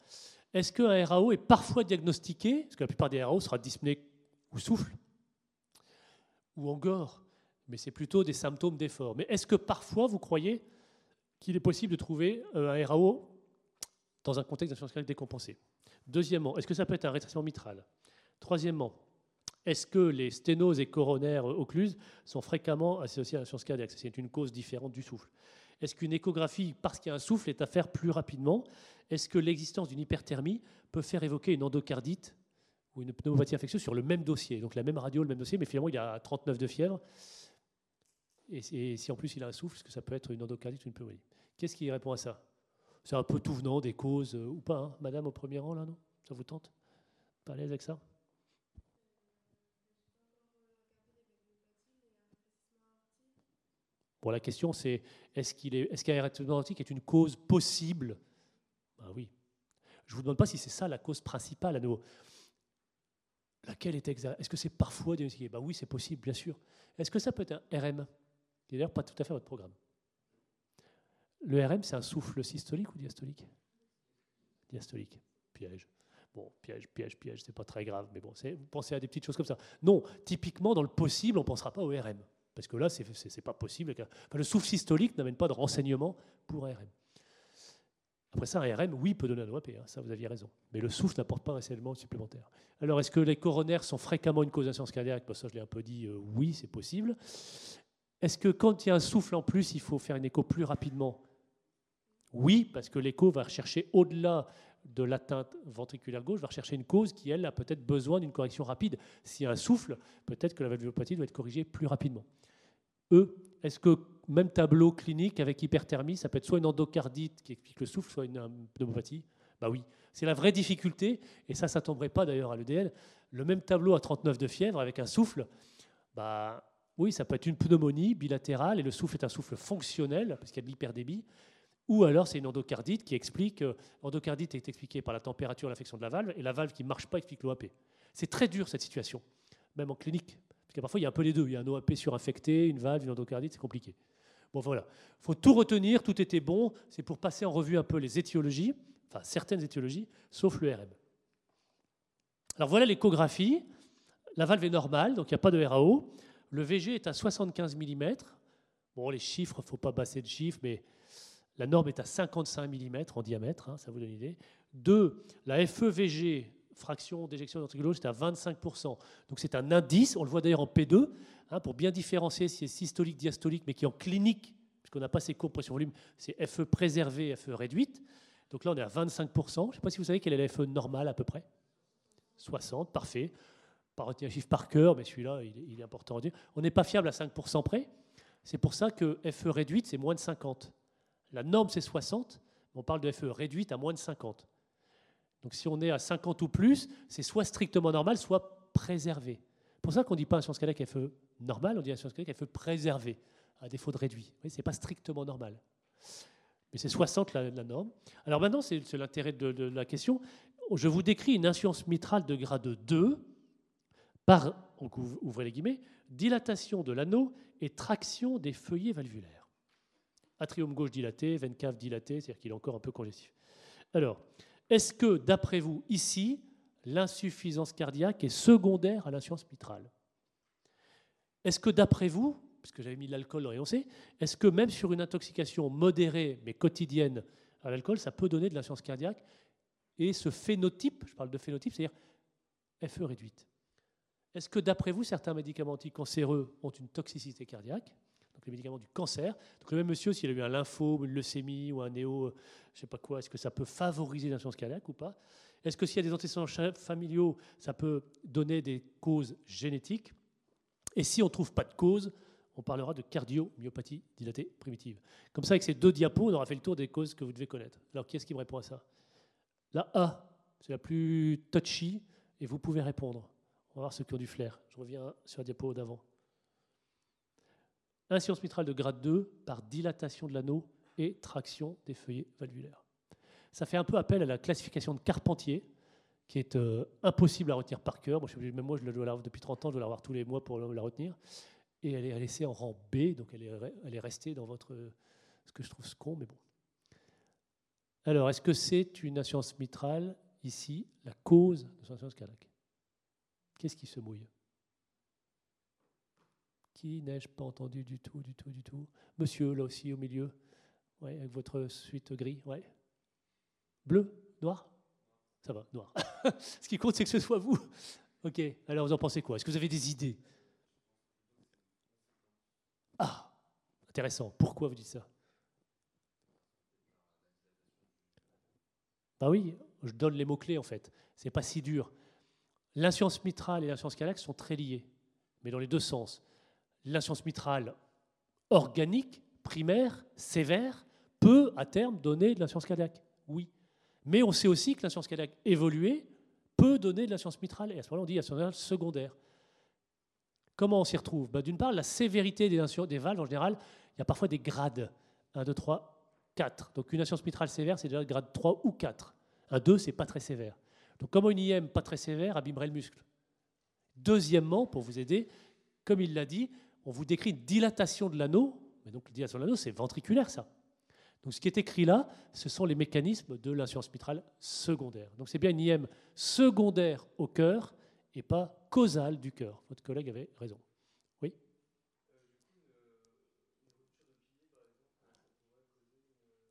Est-ce qu'un RAO est parfois diagnostiqué? Parce que la plupart des RAO sera dyspnée ou souffle, ou angor, mais c'est plutôt des symptômes d'effort. Mais est-ce que parfois, vous croyez qu'il est possible de trouver euh, un RAO dans un contexte d'insuffisance cardiaque décompensée? Deuxièmement, est-ce que ça peut être un rétrécissement mitral? Troisièmement, est-ce que les sténoses et coronaires occluses sont fréquemment associées à l'insuffisance cardiaque? C'est une cause différente du souffle. Est-ce qu'une échographie, parce qu'il y a un souffle, est à faire plus rapidement? Est-ce que l'existence d'une hyperthermie peut faire évoquer une endocardite ou une pneumopathie infectieuse sur le même dossier? Donc la même radio, le même dossier, mais finalement il y a 39 de fièvre. Et, si en plus il a un souffle, est-ce que ça peut être une endocardite ou une pneumonie. Qu'est-ce qui répond à ça? C'est un peu tout venant des causes euh, ou pas, hein. Madame au premier rang là, non? Ça vous tente? Pas à l'aise avec ça? Bon, la question c'est est-ce qu'il est, est-ce qu'un aortique est une cause possible? Ben oui. Je vous demande pas si c'est ça la cause principale à nouveau. Laquelle est exacte Est-ce que c'est parfois diagnostiqué? Ben oui, c'est possible, bien sûr. Est-ce que ça peut être un RM Qui d'ailleurs pas tout à fait votre programme. Le RM, c'est un souffle systolique ou diastolique? Diastolique. Piège. Bon, piège, piège, piège, c'est pas très grave, mais bon, vous pensez à des petites choses comme ça. Non, typiquement, dans le possible, on ne pensera pas au RM. Parce que là, ce n'est pas possible. le souffle systolique n'amène pas de renseignement pour RM. Après ça, un RM, oui, peut donner un OAP, hein, ça vous aviez raison. Mais le souffle n'apporte pas un renseignement supplémentaire. Alors, est-ce que les coronaires sont fréquemment une cause d'insuffisance cardiaque? Bah, Ça, je l'ai un peu dit, euh, oui, c'est possible. Est-ce que quand il y a un souffle en plus, il faut faire une écho plus rapidement? Oui, parce que l'écho va rechercher au-delà de l'atteinte ventriculaire gauche, va rechercher une cause qui, elle, a peut-être besoin d'une correction rapide. S'il y a un souffle, peut-être que la valvulopathie doit être corrigée plus rapidement. E, est-ce que même tableau clinique avec hyperthermie, ça peut être soit une endocardite qui explique le souffle, soit une pneumopathie? Bah oui, c'est la vraie difficulté, et ça, ça tomberait pas d'ailleurs à l'EDL. Le même tableau à 39 de fièvre avec un souffle, bah oui, ça peut être une pneumonie bilatérale, et le souffle est un souffle fonctionnel, parce qu'il y a de l'hyperdébit, ou alors c'est une endocardite qui explique. L'endocardite euh, est expliquée par la température l'infection de la valve, et la valve qui ne marche pas explique l'OAP. C'est très dur cette situation, même en clinique. Parce que parfois il y a un peu les deux. Il y a un OAP surinfecté, une valve, une endocardite, c'est compliqué. Bon voilà, il faut tout retenir, tout était bon. C'est pour passer en revue un peu les étiologies, enfin certaines étiologies, sauf le RM. Alors voilà l'échographie. La valve est normale, donc il n'y a pas de RAO. Le VG est à 75 mm. Bon, les chiffres, ne faut pas passer de chiffres, mais la norme est à 55 mm en diamètre, hein, ça vous donne une idée. Deux, la FEVG, fraction d'éjection ventriculo, c'est à 25%. Donc c'est un indice, on le voit d'ailleurs en P2, hein, pour bien différencier si c'est systolique, diastolique, mais qui en clinique, puisqu'on n'a pas ces courbes pression-volume, c'est FE préservé, FE réduite. Donc là, on est à 25%. Je ne sais pas si vous savez quelle est la FE normale à peu près. 60, parfait. Pas retenir par cœur, mais celui-là, il, est important à dire. On n'est pas fiable à 5% près. C'est pour ça que FE réduite, c'est moins de 50. La norme, c'est 60, on parle de FE réduite à moins de 50. Donc si on est à 50 ou plus, c'est soit strictement normal, soit préservé. C'est pour ça qu'on ne dit pas insuffisance cardiaque FE normal, on dit insuffisance cardiaque FE préservé, à défaut de réduit. Ce n'est pas strictement normal. Mais c'est 60 la, norme. Alors maintenant, c'est l'intérêt de, de, la question. Je vous décris une insuffisance mitrale de grade 2 par, ouvrez les guillemets, dilatation de l'anneau et traction des feuillets valvulaires. Atrium gauche dilaté, veine cave dilatée, c'est-à-dire qu'il est encore un peu congestif. Alors, est-ce que, d'après vous, ici, l'insuffisance cardiaque est secondaire à l'insuffisance mitrale? Est-ce que, d'après vous, puisque j'avais mis l'alcool dans l'énoncé, est-ce que même sur une intoxication modérée mais quotidienne à l'alcool, ça peut donner de l'insuffisance cardiaque? Et ce phénotype, je parle de phénotype, c'est-à-dire FE réduite. Est-ce que d'après vous, certains médicaments anticancéreux ont une toxicité cardiaque? Donc les médicaments du cancer. Donc le même monsieur, s'il a eu un lymphome, une leucémie ou un néo, je ne sais pas quoi, est-ce que ça peut favoriser l'insuffisance cardiaque ou pas? Est-ce que s'il y a des antécédents familiaux, ça peut donner des causes génétiques? Et si on ne trouve pas de cause, on parlera de cardiomyopathie dilatée primitive. Comme ça, avec ces deux diapos, on aura fait le tour des causes que vous devez connaître. Alors, qui est-ce qui me répond à ça? La A, c'est la plus touchy, et vous pouvez répondre. On va voir ce qui ont du flair. Je reviens sur la diapo d'avant. Insuffisance mitrale de grade 2 par dilatation de l'anneau et traction des feuillets valvulaires. Ça fait un peu appel à la classification de Carpentier, qui est euh, impossible à retenir par cœur. Moi, je même moi, je la joue depuis 30 ans, je dois la voir tous les mois pour la retenir. Et elle est laissée en rang B, donc elle est, restée dans votre. ce que je trouve con, mais bon. Alors, est-ce que c'est une assurance mitrale, ici, la cause de son assurance cardiaque Qu'est-ce qui se mouille? Qui n'ai-je pas entendu du tout, du tout, du tout? Monsieur, là aussi, au milieu, ouais, avec votre suite gris, ouais. Bleu? Noir? Ça va, noir. ce qui compte, c'est que ce soit vous. Ok, alors vous en pensez quoi? Est-ce que vous avez des idées? Ah, intéressant. Pourquoi vous dites ça? Bah oui, je donne les mots-clés en fait. C'est pas si dur. L'insuffisance mitrale et l'insuffisance cardiaque sont très liées, mais dans les deux sens. L'insuffisance mitrale organique, primaire, sévère, peut à terme donner de l'insuffisance cardiaque. Oui. Mais on sait aussi que l'insuffisance cardiaque évoluée peut donner de l'insuffisance mitrale. Et à ce moment-là, on dit insuffisance secondaire. Comment on s'y retrouve? Bah, D'une part, la sévérité des, valves, en général, il y a parfois des grades. 1, 2, 3, 4. Donc une insuffisance mitrale sévère, c'est déjà grade 3 ou 4. Un 2, c'est pas très sévère. Donc comment une IM pas très sévère abîmerait le muscle Deuxièmement, pour vous aider, comme il l'a dit, on vous décrit une dilatation de l'anneau, mais donc la dilatation de l'anneau, c'est ventriculaire ça. Donc ce qui est écrit là, ce sont les mécanismes de l'insuffisance mitrale secondaire. Donc c'est bien une IM secondaire au cœur et pas causale du cœur. Votre collègue avait raison. Oui?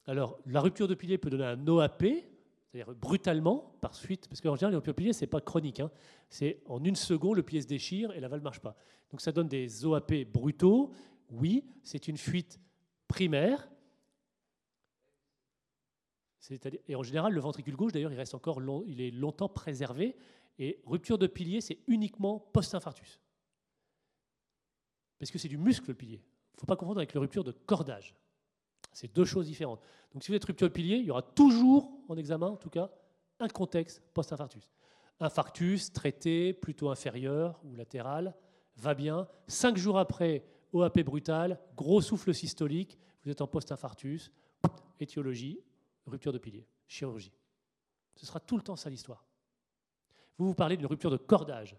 Alors, la rupture de pilier peut donner un OAP, c'est-à-dire brutalement, par suite, parce qu'en général, les ruptures de pilier, ce n'est pas chronique. Hein. C'est en une seconde, le pilier se déchire et la valve ne marche pas. Donc ça donne des OAP brutaux. Oui, c'est une fuite primaire. Et en général, le ventricule gauche, d'ailleurs, il reste encore il est longtemps préservé. Et rupture de pilier, c'est uniquement post-infarctus. Parce que c'est du muscle, le pilier. Il ne faut pas confondre avec la rupture de cordage. C'est deux choses différentes. Donc si vous êtes rupture de pilier, il y aura toujours, en examen en tout cas, un contexte post-infarctus. Infarctus, traité, plutôt inférieur ou latéral, va bien. Cinq jours après, OAP brutal, gros souffle systolique, vous êtes en post-infarctus, étiologie, rupture de pilier, chirurgie. Ce sera tout le temps ça l'histoire. Vous vous parlez d'une rupture de cordage.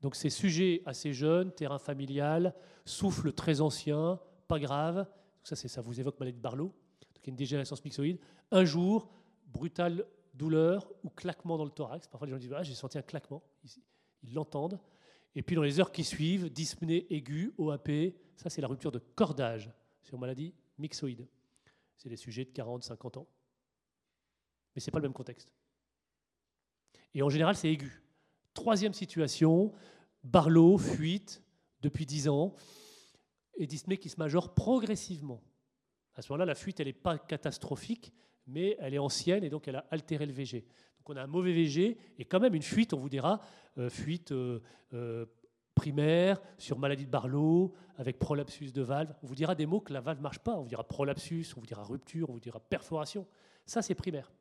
Donc c'est sujet assez jeune, terrain familial, souffle très ancien, pas grave, ça, vous évoque maladie de Barlow, donc une dégénérescence myxoïde. Un jour, brutale douleur ou claquement dans le thorax. Parfois, les gens disent ah, j'ai senti un claquement. Ils l'entendent. Et puis, dans les heures qui suivent, dyspnée aiguë, OAP, ça, c'est la rupture de cordage sur maladie myxoïde. C'est des sujets de 40, 50 ans. Mais ce n'est pas le même contexte. Et en général, c'est aigu. Troisième situation, Barlow, fuite, depuis 10 ans et dyspnée qui se majore progressivement. À ce moment-là, la fuite, elle n'est pas catastrophique, mais elle est ancienne et donc elle a altéré le VG. Donc on a un mauvais VG et quand même une fuite, on vous dira, euh, fuite euh, euh, primaire sur maladie de Barlow, avec prolapsus de valve. On vous dira des mots que la valve ne marche pas. On vous dira prolapsus, on vous dira rupture, on vous dira perforation. Ça, c'est primaire.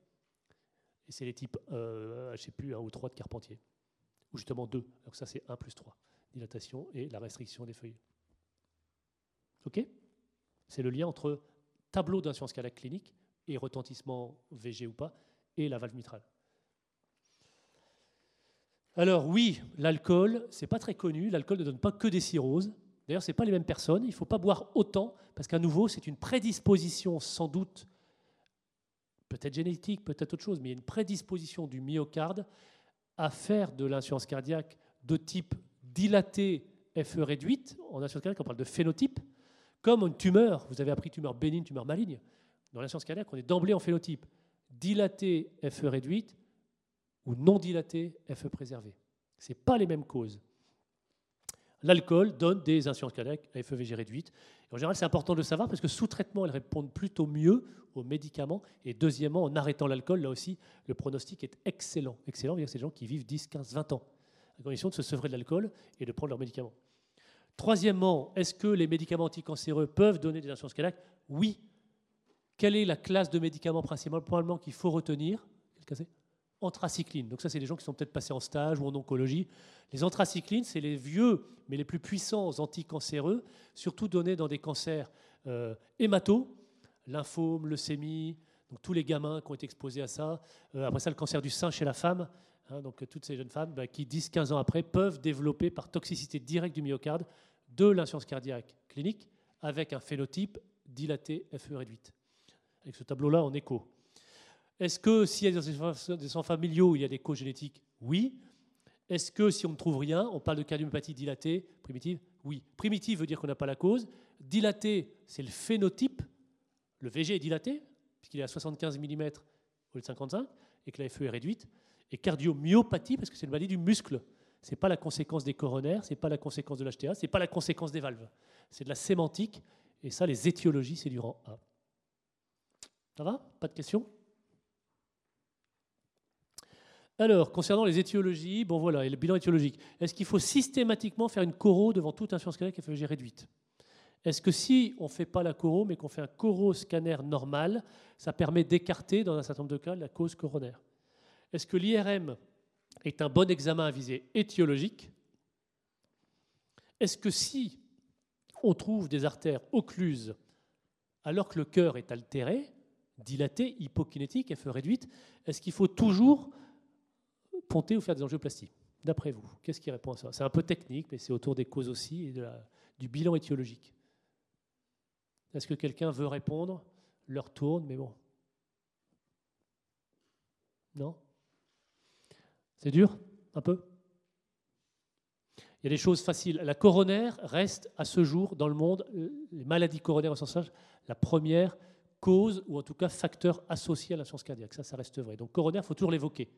Et c'est les types, je ne sais plus, 1 ou 3 de Carpentier. Ou justement 2. Donc ça, c'est 1 plus 3. Dilatation et la restriction des feuilles. OK? C'est le lien entre tableau d'insuffisance cardiaque clinique et retentissement VG ou pas, et la valve mitrale. Alors oui, l'alcool, c'est pas très connu. L'alcool ne donne pas que des cirrhoses. D'ailleurs, ce pas les mêmes personnes. Il ne faut pas boire autant, parce qu'à nouveau, c'est une prédisposition sans doute, peut-être génétique, peut-être autre chose, mais il y a une prédisposition du myocarde à faire de l'insuffisance cardiaque de type dilaté FE réduite. En insuffisance cardiaque, on parle de phénotype, comme une tumeur. Vous avez appris tumeur bénigne, tumeur maligne. Dans l'insuffisance cardiaque, on est d'emblée en phénotype. Dilaté FE réduite, ou non dilaté, FE préservé. Ce pas les mêmes causes. L'alcool donne des insuffisances cardiaques à FEVG réduite. En général, c'est important de le savoir parce que sous traitement, elles répondent plutôt mieux aux médicaments. Et deuxièmement, en arrêtant l'alcool, là aussi, le pronostic est excellent. Excellent, c'est des gens qui vivent 10, 15, 20 ans, à condition de se sevrer de l'alcool et de prendre leurs médicaments. Troisièmement, est-ce que les médicaments anticancéreux peuvent donner des insuffisances cardiaques Oui. Quelle est la classe de médicaments principalement qu'il faut retenir? Anthracycline. Donc ça, c'est des gens qui sont peut-être passés en stage ou en oncologie. Les anthracyclines, c'est les vieux, mais les plus puissants anticancéreux, surtout donnés dans des cancers euh, hémato, lymphome, leucémie, donc tous les gamins qui ont été exposés à ça. Euh, après ça, le cancer du sein chez la femme. Hein, donc toutes ces jeunes femmes bah, qui, 10-15 ans après, peuvent développer par toxicité directe du myocarde de l'insuffisance cardiaque clinique avec un phénotype dilaté FE réduite. Avec ce tableau-là en écho. Est-ce que s'il y a des enfants familiaux il y a des causes génétiques? Oui. Est-ce que si on ne trouve rien, on parle de cardiomyopathie dilatée, primitive? Oui. Primitive veut dire qu'on n'a pas la cause. Dilatée, c'est le phénotype. Le VG est dilaté, puisqu'il est à 75 mm au lieu de 55, et que la FE est réduite. Et cardiomyopathie, parce que c'est une maladie du muscle. Ce n'est pas la conséquence des coronaires, ce n'est pas la conséquence de l'HTA, ce n'est pas la conséquence des valves. C'est de la sémantique, et ça, les étiologies, c'est du rang A. Ça va? Pas de questions? Alors, concernant les étiologies, bon voilà, et le bilan étiologique, est-ce qu'il faut systématiquement faire une coro devant toute insuffisance cardiaque FEG réduite Est-ce que si on ne fait pas la coro, mais qu'on fait un coro scanner normal, ça permet d'écarter, dans un certain nombre de cas, la cause coronaire? Est-ce que l'IRM est un bon examen à visée étiologique. Est-ce que si on trouve des artères occluses alors que le cœur est altéré, dilaté, hypokinétique, FE réduite, est-ce qu'il faut toujours ponter ou faire des angioplasties D'après vous, qu'est-ce qui répond à ça? C'est un peu technique, mais c'est autour des causes aussi et du bilan étiologique. Est-ce que quelqu'un veut répondre? Leur tourne, mais bon. Non? C'est dur Un peu Il y a des choses faciles. La coronaire reste à ce jour dans le monde, les maladies coronaires au sens large, la première cause ou en tout cas facteur associé à l'insuffisance cardiaque. Ça, ça reste vrai. Donc coronaire, il faut toujours l'évoquer.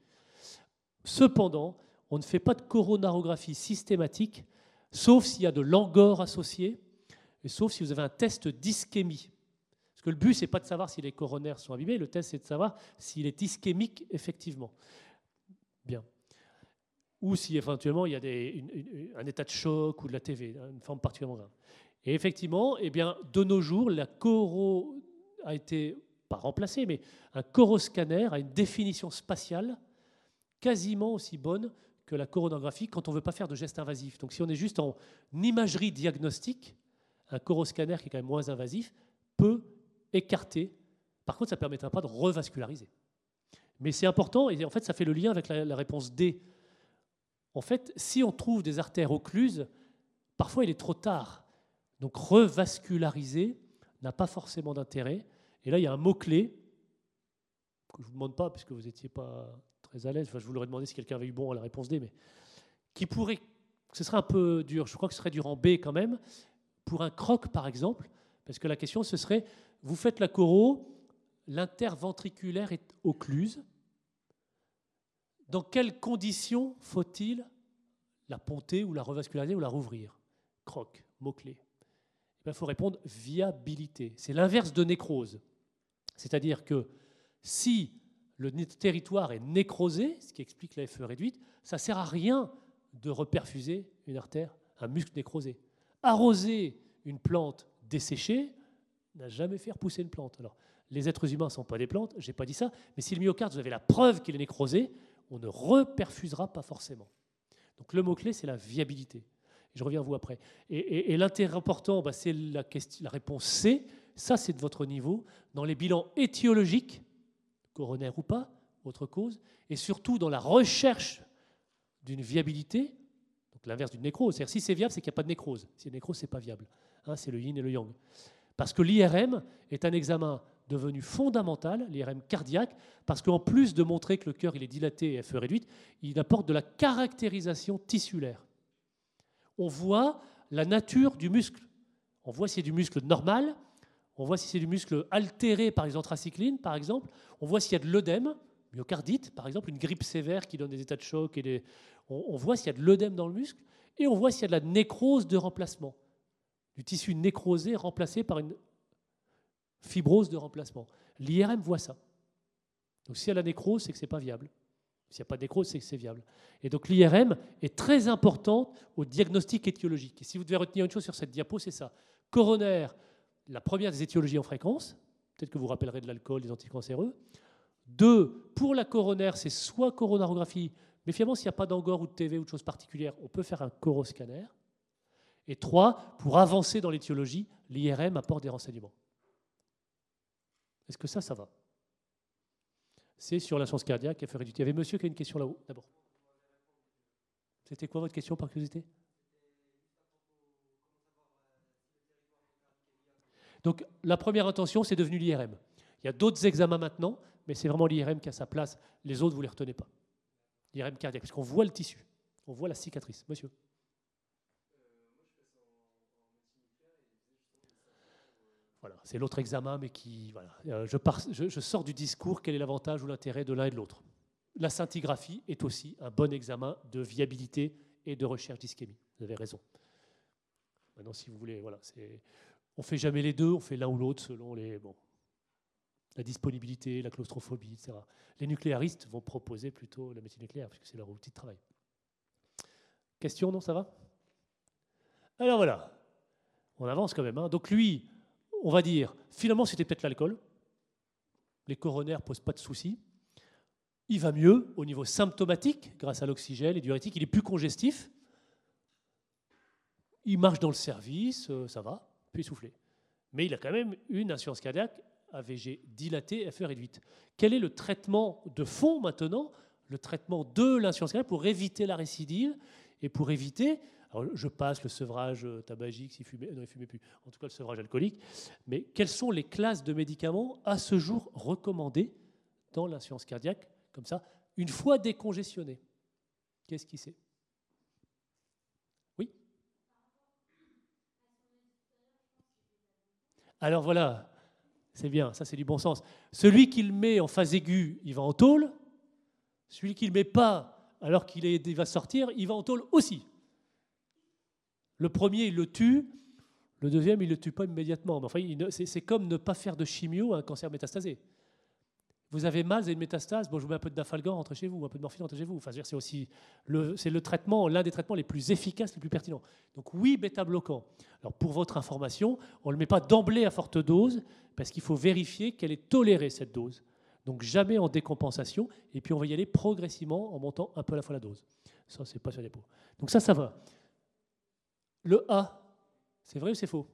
Cependant, on ne fait pas de coronarographie systématique, sauf s'il y a de l'angor associé, et sauf si vous avez un test d'ischémie. Parce que le but, ce n'est pas de savoir si les coronaires sont abîmés, le test, c'est de savoir s'il est ischémique effectivement. Bien. Ou si éventuellement il y a un état de choc ou de la TV, une forme particulièrement grave. Et effectivement, eh bien, de nos jours, la coro a été, pas remplacée, mais un coroscanner a une définition spatiale quasiment aussi bonne que la coronographie quand on ne veut pas faire de gestes invasifs. Donc si on est juste en imagerie diagnostique, un coroscanner qui est quand même moins invasif peut écarter. Par contre, ça ne permettra pas de revasculariser. Mais c'est important, et en fait, ça fait le lien avec la, la réponse D. En fait, si on trouve des artères occluses, parfois il est trop tard. Donc revasculariser n'a pas forcément d'intérêt. Et là, il y a un mot-clé que je ne vous demande pas, puisque vous n'étiez pas très à l'aise. Je vous l'aurais demandé si quelqu'un avait eu bon à la réponse D, mais qui pourrait, ce serait un peu dur, je crois que ce serait dur en B quand même, pour un croc par exemple, parce que la question ce serait, vous faites la coro, l'interventriculaire est occluse, dans quelles conditions faut-il la ponter ou la revasculariser ou la rouvrir? Croc, mot-clé. Il eh faut répondre viabilité. C'est l'inverse de nécrose. C'est-à-dire que si le territoire est nécrosé, ce qui explique la FE réduite, ça ne sert à rien de reperfuser une artère, un muscle nécrosé. Arroser une plante desséchée, n'a jamais fait repousser une plante. Alors, les êtres humains ne sont pas des plantes, je n'ai pas dit ça, mais si le myocarde, vous avez la preuve qu'il est nécrosé, on ne reperfusera pas forcément. Donc le mot-clé, c'est la viabilité. je reviens à vous après. Et, l'intérêt important, bah, c'est la, réponse C. Ça, c'est de votre niveau. Dans les bilans étiologiques, coronaire ou pas, autre cause, et surtout dans la recherche d'une viabilité, donc l'inverse d'une nécrose. Si c'est viable, c'est qu'il n'y a pas de nécrose. Si c'est nécrose, c'est pas viable. Hein, c'est le yin et le yang. Parce que l'IRM est un examen devenu fondamental, l'IRM cardiaque, parce qu'en plus de montrer que le cœur est dilaté et FE réduite, il apporte de la caractérisation tissulaire. On voit la nature du muscle. On voit si c'est du muscle normal, on voit si c'est du muscle altéré par les anthracyclines, par exemple. On voit s'il y a de l'œdème, myocardite, par exemple, une grippe sévère qui donne des états de choc. Et on, voit s'il y a de l'œdème dans le muscle. Et on voit s'il y a de la nécrose de remplacement, du tissu nécrosé remplacé par une fibrose de remplacement. L'IRM voit ça. Donc s'il y a la nécrose, c'est que ce n'est pas viable. S'il n'y a pas de nécrose, c'est que c'est viable. Et donc l'IRM est très importante au diagnostic étiologique. Et si vous devez retenir une chose sur cette diapo, c'est ça. Coronaire, la première des étiologies en fréquence, peut-être que vous rappellerez de l'alcool, des anticancéreux. Deux, pour la coronaire, c'est soit coronarographie, mais finalement, s'il n'y a pas d'angor ou de TV ou de choses particulières, on peut faire un coroscanner. Et trois, pour avancer dans l'étiologie, l'IRM apporte des renseignements. Est-ce que ça, ça va? C'est sur la cardiaque, FR Il y avait monsieur qui a une question là-haut, d'abord. C'était quoi votre question par curiosité? Donc la première intention, c'est devenu l'IRM. Il y a d'autres examens maintenant, mais c'est vraiment l'IRM qui a sa place. Les autres, vous ne les retenez pas. L'IRM cardiaque, parce qu'on voit le tissu, on voit la cicatrice. Monsieur Voilà, c'est l'autre examen, mais qui. Euh, je, sors du discours, quel est l'avantage ou l'intérêt de l'un et de l'autre La scintigraphie est aussi un bon examen de viabilité et de recherche d'ischémie. Vous avez raison. Maintenant, si vous voulez, voilà, on fait jamais les deux, on fait l'un ou l'autre selon les, bon, la disponibilité, la claustrophobie, etc. Les nucléaristes vont proposer plutôt la médecine nucléaire, puisque c'est leur outil de travail. Question, non, ça va? Alors voilà, on avance quand même. Hein. Donc lui, on va dire, finalement, c'était peut-être l'alcool. Les coronaires ne posent pas de soucis. Il va mieux au niveau symptomatique, grâce à l'oxygène et diurétique. Il est plus congestif. Il marche dans le service, euh, ça va puis souffler. Mais il a quand même une insuffisance cardiaque AVG dilatée, FE réduite. Quel est le traitement de fond maintenant? Le traitement de l'insuffisance cardiaque pour éviter la récidive et pour éviter, je passe le sevrage tabagique, s'il fumait, non il fumait plus, en tout cas le sevrage alcoolique, mais quelles sont les classes de médicaments à ce jour recommandées dans l'insuffisance cardiaque, comme ça, une fois décongestionné Qu'est-ce qui c'est? Alors voilà, c'est bien, ça c'est du bon sens. Celui qui le met en phase aiguë, il va en tôle. Celui qui ne met pas alors qu'il va sortir, il va en tôle aussi. Le premier, il le tue. Le deuxième, il ne le tue pas immédiatement. enfin, c'est comme ne pas faire de chimio à un cancer métastasé. Vous avez mal, vous avez une métastase, bon, je vous mets un peu de dafalgan, rentrez chez vous, un peu de morphine, rentrez chez vous. Enfin, c'est aussi le, le traitement, l'un des traitements les plus efficaces, les plus pertinents. Donc oui, bêta-bloquant. Alors pour votre information, on ne le met pas d'emblée à forte dose, parce qu'il faut vérifier qu'elle est tolérée, cette dose. Donc jamais en décompensation, et puis on va y aller progressivement en montant un peu à la fois la dose. Ça, c'est pas sur les pots. Donc ça, ça va. Le A, c'est vrai ou c'est faux?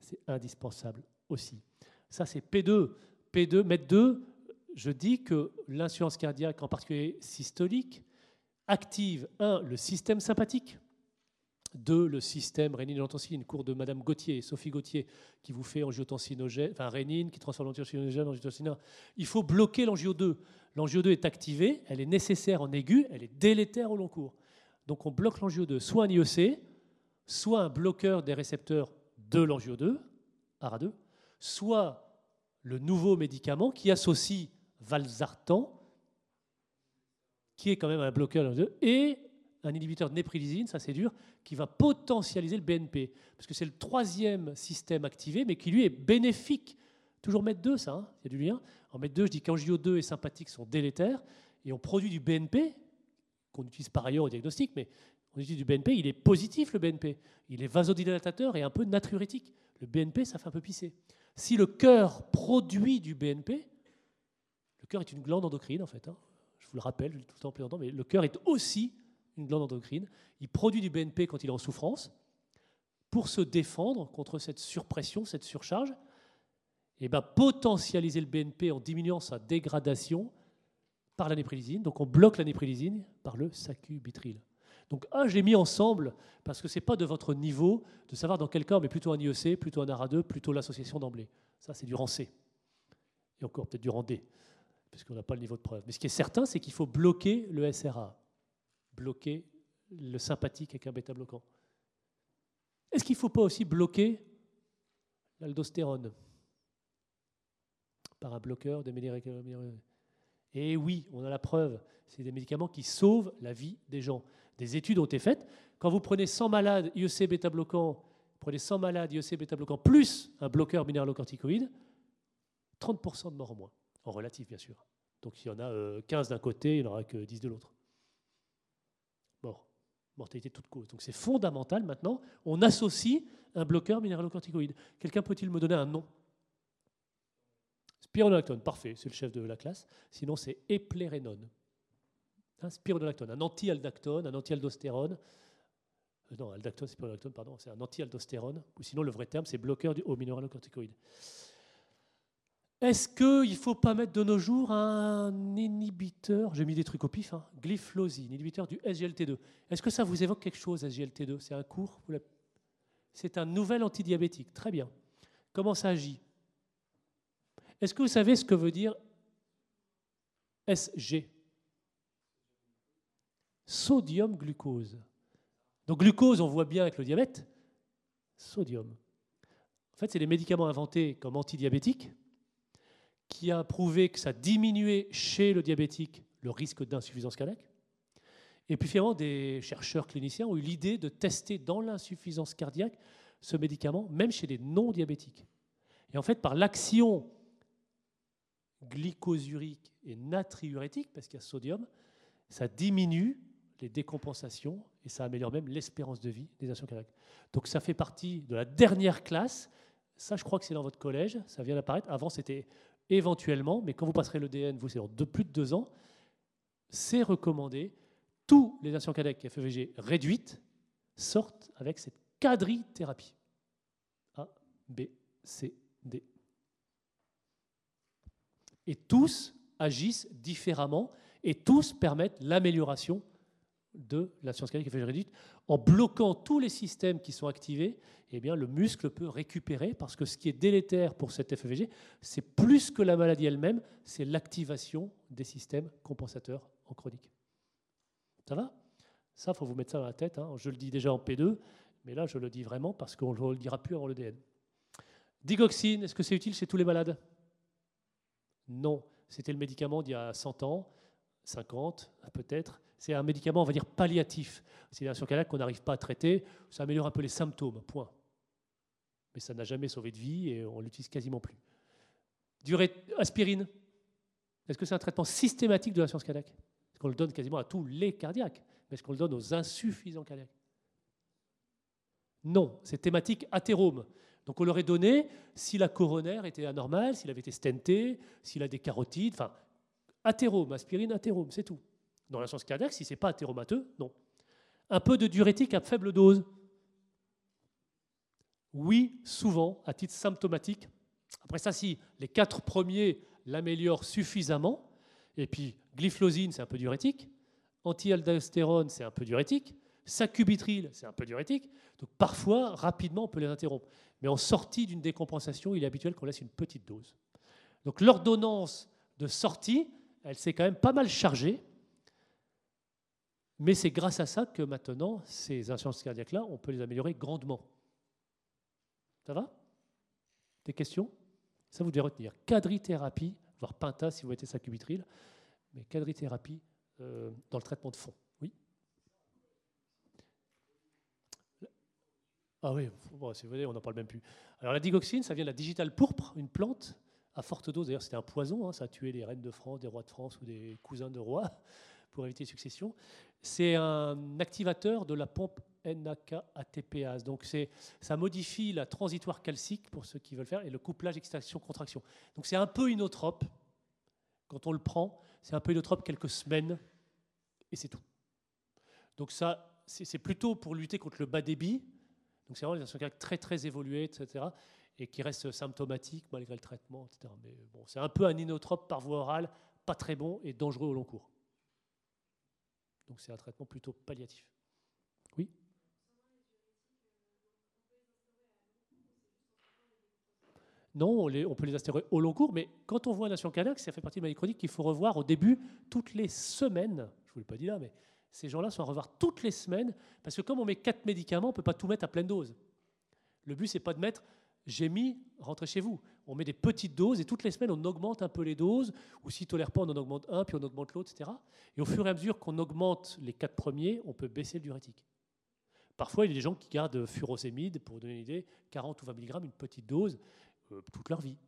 C'est indispensable aussi. Ça, c'est P2. P2, mètre 2, je dis que l'insuffisance cardiaque, en particulier systolique, active, un, le système sympathique, deux, le système rénine-angiotensine, cours de Madame Gauthier, Sophie Gauthier, qui vous fait angiotensinogène, enfin rénine, qui transforme l'angiotensinogène en angiotensine Il faut bloquer l'angio 2. L'angio 2 est activée, elle est nécessaire en aigu, elle est délétère au long cours. Donc on bloque l'angio 2, soit un IEC, soit un bloqueur des récepteurs de l'angio-2, ARA2, soit le nouveau médicament qui associe valsartan, qui est quand même un bloqueur de 2, et un inhibiteur de néprilysine, ça c'est dur, qui va potentialiser le BNP. Parce que c'est le troisième système activé, mais qui lui est bénéfique. Toujours MET 2, ça, hein, il y a du lien. En MET 2, je dis qu'angio 2 et sympathique sont délétères, et on produit du BNP, qu'on utilise par ailleurs au diagnostic, mais on utilise du BNP, il est positif le BNP. Il est vasodilatateur et un peu natriurétique. Le BNP, ça fait un peu pisser. Si le cœur produit du BNP, le cœur est une glande endocrine en fait. Hein. Je vous le rappelle, je tout le temps plaisantant, mais le cœur est aussi une glande endocrine. Il produit du BNP quand il est en souffrance pour se défendre contre cette surpression, cette surcharge. Et ben, potentialiser le BNP en diminuant sa dégradation par la néprilysine. Donc on bloque la néprilysine par le sacubitril. Donc ah, j'ai mis ensemble, parce que ce n'est pas de votre niveau de savoir dans quel cas mais plutôt un IEC, plutôt un ARA2, plutôt l'association d'emblée. Ça, c'est du rang C. Et encore peut-être du rang D, puisqu'on n'a pas le niveau de preuve. Mais ce qui est certain, c'est qu'il faut bloquer le SRA, bloquer le sympathique avec un bêta-bloquant. Est-ce qu'il ne faut pas aussi bloquer l'aldostérone? Par un bloqueur des médicaments Et oui, on a la preuve. C'est des médicaments qui sauvent la vie des gens. Des études ont été faites. Quand vous prenez 100 malades IEC bêta-bloquants, prenez 100 malades IEC bêta-bloquants plus un bloqueur minéralocorticoïde, 30% de morts en moins, en relatif bien sûr. Donc s'il y en a 15 euh, d'un côté, il n'y en aura que 10 de l'autre. Mort. Mortalité de toute cause. Donc c'est fondamental maintenant. On associe un bloqueur minéralocorticoïde. Quelqu'un peut-il me donner un nom? Spironolactone, parfait, c'est le chef de la classe. Sinon, c'est éplérénone. Un spironolactone, un anti-aldactone, un anti-aldostérone. Euh, non, aldactone, spironolactone, pardon, c'est un anti-aldostérone. Ou sinon, le vrai terme, c'est bloqueur du haut minéralocorticoïde. Est-ce qu'il ne faut pas mettre de nos jours un inhibiteur, j'ai mis des trucs au pif, hein, inhibiteur du SGLT2 Est-ce que ça vous évoque quelque chose, SGLT2 C'est un cours C'est un nouvel antidiabétique, très bien. Comment ça agit? Est-ce que vous savez ce que veut dire SG Sodium glucose. Donc glucose, on voit bien avec le diabète. Sodium. En fait, c'est des médicaments inventés comme antidiabétiques qui a prouvé que ça diminuait chez le diabétique le risque d'insuffisance cardiaque. Et puis finalement, des chercheurs cliniciens ont eu l'idée de tester dans l'insuffisance cardiaque ce médicament, même chez les non-diabétiques. Et en fait, par l'action glycosurique et natriurétique, parce qu'il y a sodium, ça diminue les décompensations et ça améliore même l'espérance de vie des nations cardiaques. Donc ça fait partie de la dernière classe. Ça, je crois que c'est dans votre collège, ça vient d'apparaître. Avant, c'était éventuellement, mais quand vous passerez l'EDN, vous, c'est dans plus de deux ans, c'est recommandé. Tous les nations cardiaques FEVG réduites sortent avec cette quadrithérapie. A, B, C, D. Et tous agissent différemment et tous permettent l'amélioration de la science cardiaque FEVG réduite en bloquant tous les systèmes qui sont activés eh bien, le muscle peut récupérer parce que ce qui est délétère pour cette FEVG, c'est plus que la maladie elle-même, c'est l'activation des systèmes compensateurs en chronique. Ça va? Ça, il faut vous mettre ça dans la tête. Hein. Je le dis déjà en P2, mais là, je le dis vraiment parce qu'on ne le dira plus avant l'EDN. Digoxine, est-ce que c'est utile chez tous les malades? Non. C'était le médicament d'il y a 100 ans, 50 peut-être. C'est un médicament, on va dire, palliatif. C'est sur qu'on n'arrive pas à traiter. Ça améliore un peu les symptômes, point mais ça n'a jamais sauvé de vie et on l'utilise quasiment plus. Durée, aspirine, est-ce que c'est un traitement systématique de l'insuffisance cardiaque? Est-ce qu'on le donne quasiment à tous les cardiaques? Mais est-ce qu'on le donne aux insuffisants cardiaques? Non, c'est thématique athérome. Donc on l'aurait donné si la coronaire était anormale, s'il avait été stenté, s'il a des carotides, enfin, athérome, aspirine, athérome, c'est tout. Dans l'insuffisance cardiaque, si ce n'est pas athéromateux, non. Un peu de diurétique à faible dose, oui, souvent, à titre symptomatique. Après ça, si les quatre premiers l'améliorent suffisamment, et puis glyphlosine, c'est un peu diurétique, anti-aldostérone, c'est un peu diurétique, sacubitril, c'est un peu diurétique. Donc parfois, rapidement, on peut les interrompre. Mais en sortie d'une décompensation, il est habituel qu'on laisse une petite dose. Donc l'ordonnance de sortie, elle s'est quand même pas mal chargée. Mais c'est grâce à ça que maintenant, ces insuffisances cardiaques-là, on peut les améliorer grandement. Ça va? Des questions? Ça, vous devez retenir. Quadrithérapie, voire Pinta si vous mettez ça cubitril, mais quadrithérapie euh, dans le traitement de fond. Oui Ah oui, bon, vous voulez, on n'en parle même plus. Alors la digoxine, ça vient de la digitale pourpre, une plante à forte dose. D'ailleurs, c'était un poison, hein, ça a tué les reines de France, des rois de France ou des cousins de rois pour éviter les successions. C'est un activateur de la pompe NAK-ATPase. Donc c'est, ça modifie la transitoire calcique pour ceux qui veulent faire et le couplage extraction-contraction. Donc c'est un peu inotrope. Quand on le prend, c'est un peu inotrope quelques semaines et c'est tout. Donc ça, c'est plutôt pour lutter contre le bas débit. Donc c'est vraiment des cas très très évolués, etc. Et qui restent symptomatiques malgré le traitement, etc. Mais bon, c'est un peu un inotrope par voie orale, pas très bon et dangereux au long cours. Donc c'est un traitement plutôt palliatif. Oui? Non, on, peut les instaurer au long cours, mais quand on voit un nation canaque, ça fait partie de maladie chronique qu'il faut revoir au début toutes les semaines. Je ne vous l'ai pas dit là, mais ces gens-là sont à revoir toutes les semaines, parce que comme on met quatre médicaments, on ne peut pas tout mettre à pleine dose. Le but, c'est pas de mettre j'ai mis, rentrez chez vous. On met des petites doses et toutes les semaines, on augmente un peu les doses, ou s'ils ne tolèrent pas, on en augmente un, puis on augmente l'autre, etc. Et au fur et à mesure qu'on augmente les quatre premiers, on peut baisser le diurétique. Parfois, il y a des gens qui gardent furosémide, pour donner une idée, 40 ou 20 mg, une petite dose, euh, toute leur vie.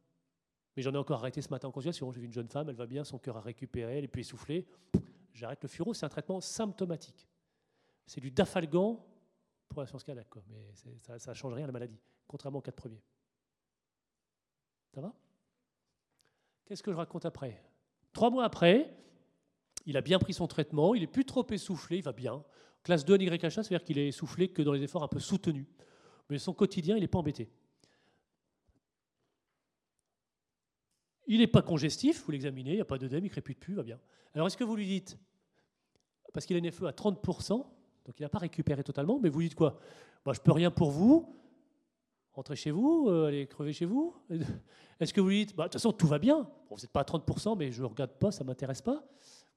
Mais j'en ai encore arrêté ce matin en consultation. J'ai vu une jeune femme, elle va bien, son cœur a récupéré, elle est plus essoufflée. J'arrête le furo, c'est un traitement symptomatique. C'est du dafalgan pour la science cardiaque, mais ça ne change rien à la maladie, contrairement aux quatre premiers. Ça va? Qu'est-ce que je raconte après? Trois mois après, il a bien pris son traitement, il est plus trop essoufflé, il va bien. Classe 2 en c'est-à-dire qu'il est essoufflé que dans les efforts un peu soutenus. Mais son quotidien, il n'est pas embêté. Il n'est pas congestif, vous l'examinez, il n'y a pas d'œdème, il ne crépite plus, va bien. Alors est-ce que vous lui dites, parce qu'il a une FE à 30%, donc il n'a pas récupéré totalement, mais vous dites quoi? Moi, Je ne peux rien pour vous, rentrez chez vous, euh, allez crever chez vous. Est-ce que vous lui dites, bah, de toute façon, tout va bien, vous n'êtes pas à 30%, mais je ne regarde pas, ça ne m'intéresse pas,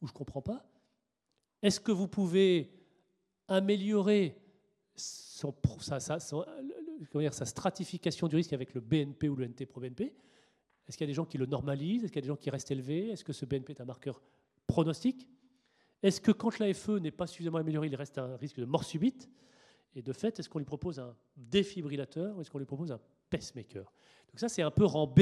ou je ne comprends pas. Est-ce que vous pouvez améliorer sa, stratification du risque avec le BNP ou le NT pro BNP est-ce qu'il y a des gens qui le normalisent? Est-ce qu'il y a des gens qui restent élevés? Est-ce que ce BNP est un marqueur pronostique? Est-ce que quand l'AFE n'est pas suffisamment amélioré, il reste un risque de mort subite? Et de fait, est-ce qu'on lui propose un défibrillateur ou est-ce qu'on lui propose un pacemaker? Donc ça, c'est un peu rang B.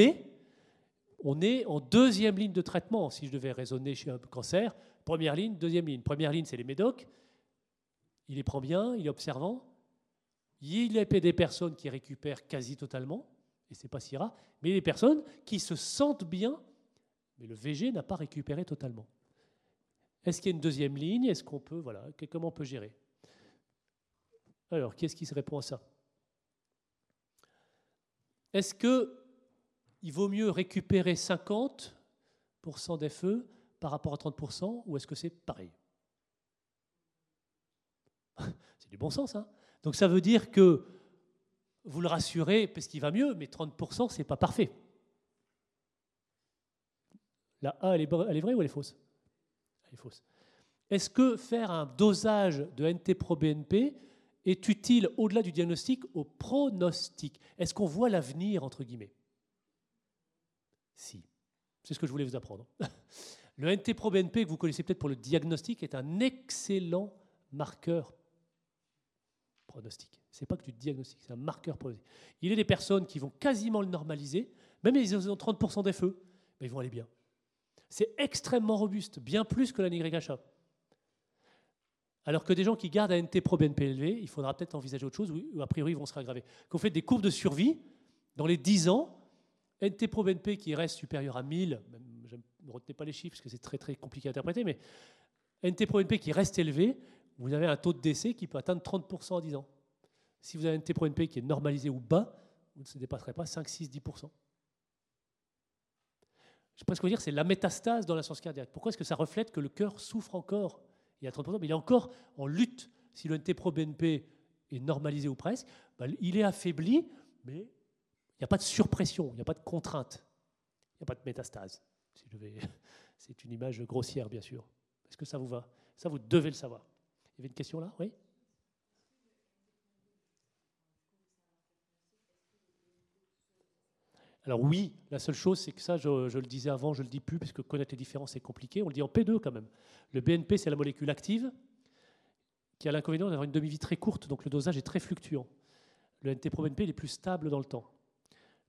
On est en deuxième ligne de traitement, si je devais raisonner chez un cancer. Première ligne, deuxième ligne. Première ligne, c'est les médocs. Il les prend bien, il est observant. Il y a des personnes qui récupèrent quasi totalement et c'est pas si rare, mais les personnes qui se sentent bien, mais le VG n'a pas récupéré totalement. Est-ce qu'il y a une deuxième ligne? Est-ce qu'on peut, voilà, comment on peut gérer? Alors, qui est-ce qui se répond à ça? Est-ce que il vaut mieux récupérer 50% des par rapport à 30% ou est-ce que c'est pareil? C'est du bon sens, hein. Donc ça veut dire que vous le rassurez parce qu'il va mieux, mais 30%, ce n'est pas parfait. La A, elle est, vraie ou elle est fausse? Elle est fausse. Est-ce que faire un dosage de NT-proBNP est utile au-delà du diagnostic au pronostic? Est-ce qu'on voit l'avenir, entre guillemets? Si. C'est ce que je voulais vous apprendre. Le NT-proBNP, que vous connaissez peut-être pour le diagnostic, est un excellent marqueur pronostic. Ce n'est pas que du diagnostic, c'est un marqueur pronostic. Il y a des personnes qui vont quasiment le normaliser, même ils ont 30% des feux, mais ils vont aller bien. C'est extrêmement robuste, bien plus que la NYHA. Alors que des gens qui gardent un NT pro BNP élevé, il faudra peut-être envisager autre chose, ou a priori ils vont se réaggraver. Quand faites des courbes de survie, dans les 10 ans, NT pro BNP qui reste supérieur à 1000, ne retenez pas les chiffres parce que c'est très très compliqué à interpréter, mais NT pro BNP qui reste élevé, vous avez un taux de décès qui peut atteindre 30% en 10 ans. Si vous avez un T pro NP qui est normalisé ou bas, vous ne dépasserez pas 5, 6, 10%. Je presque vous dire c'est la métastase dans l'insuffisance cardiaque. Pourquoi est-ce que ça reflète que le cœur souffre encore Il y a 30%, mais il est encore en lutte. Si le NT pro BNP est normalisé ou presque, bah, il est affaibli, mais il n'y a pas de surpression, il n'y a pas de contrainte, il n'y a pas de métastase. C'est une image grossière, bien sûr. Est-ce que ça vous va? Ça, vous devez le savoir. Il y avait une question là? Oui? Alors oui, la seule chose, c'est que ça, je, le disais avant, je ne le dis plus, parce que connaître les différences, c'est compliqué. On le dit en P2 quand même. Le BNP, c'est la molécule active, qui a l'inconvénient d'avoir une demi-vie très courte, donc le dosage est très fluctuant. Le NT-proBNP, il est plus stable dans le temps.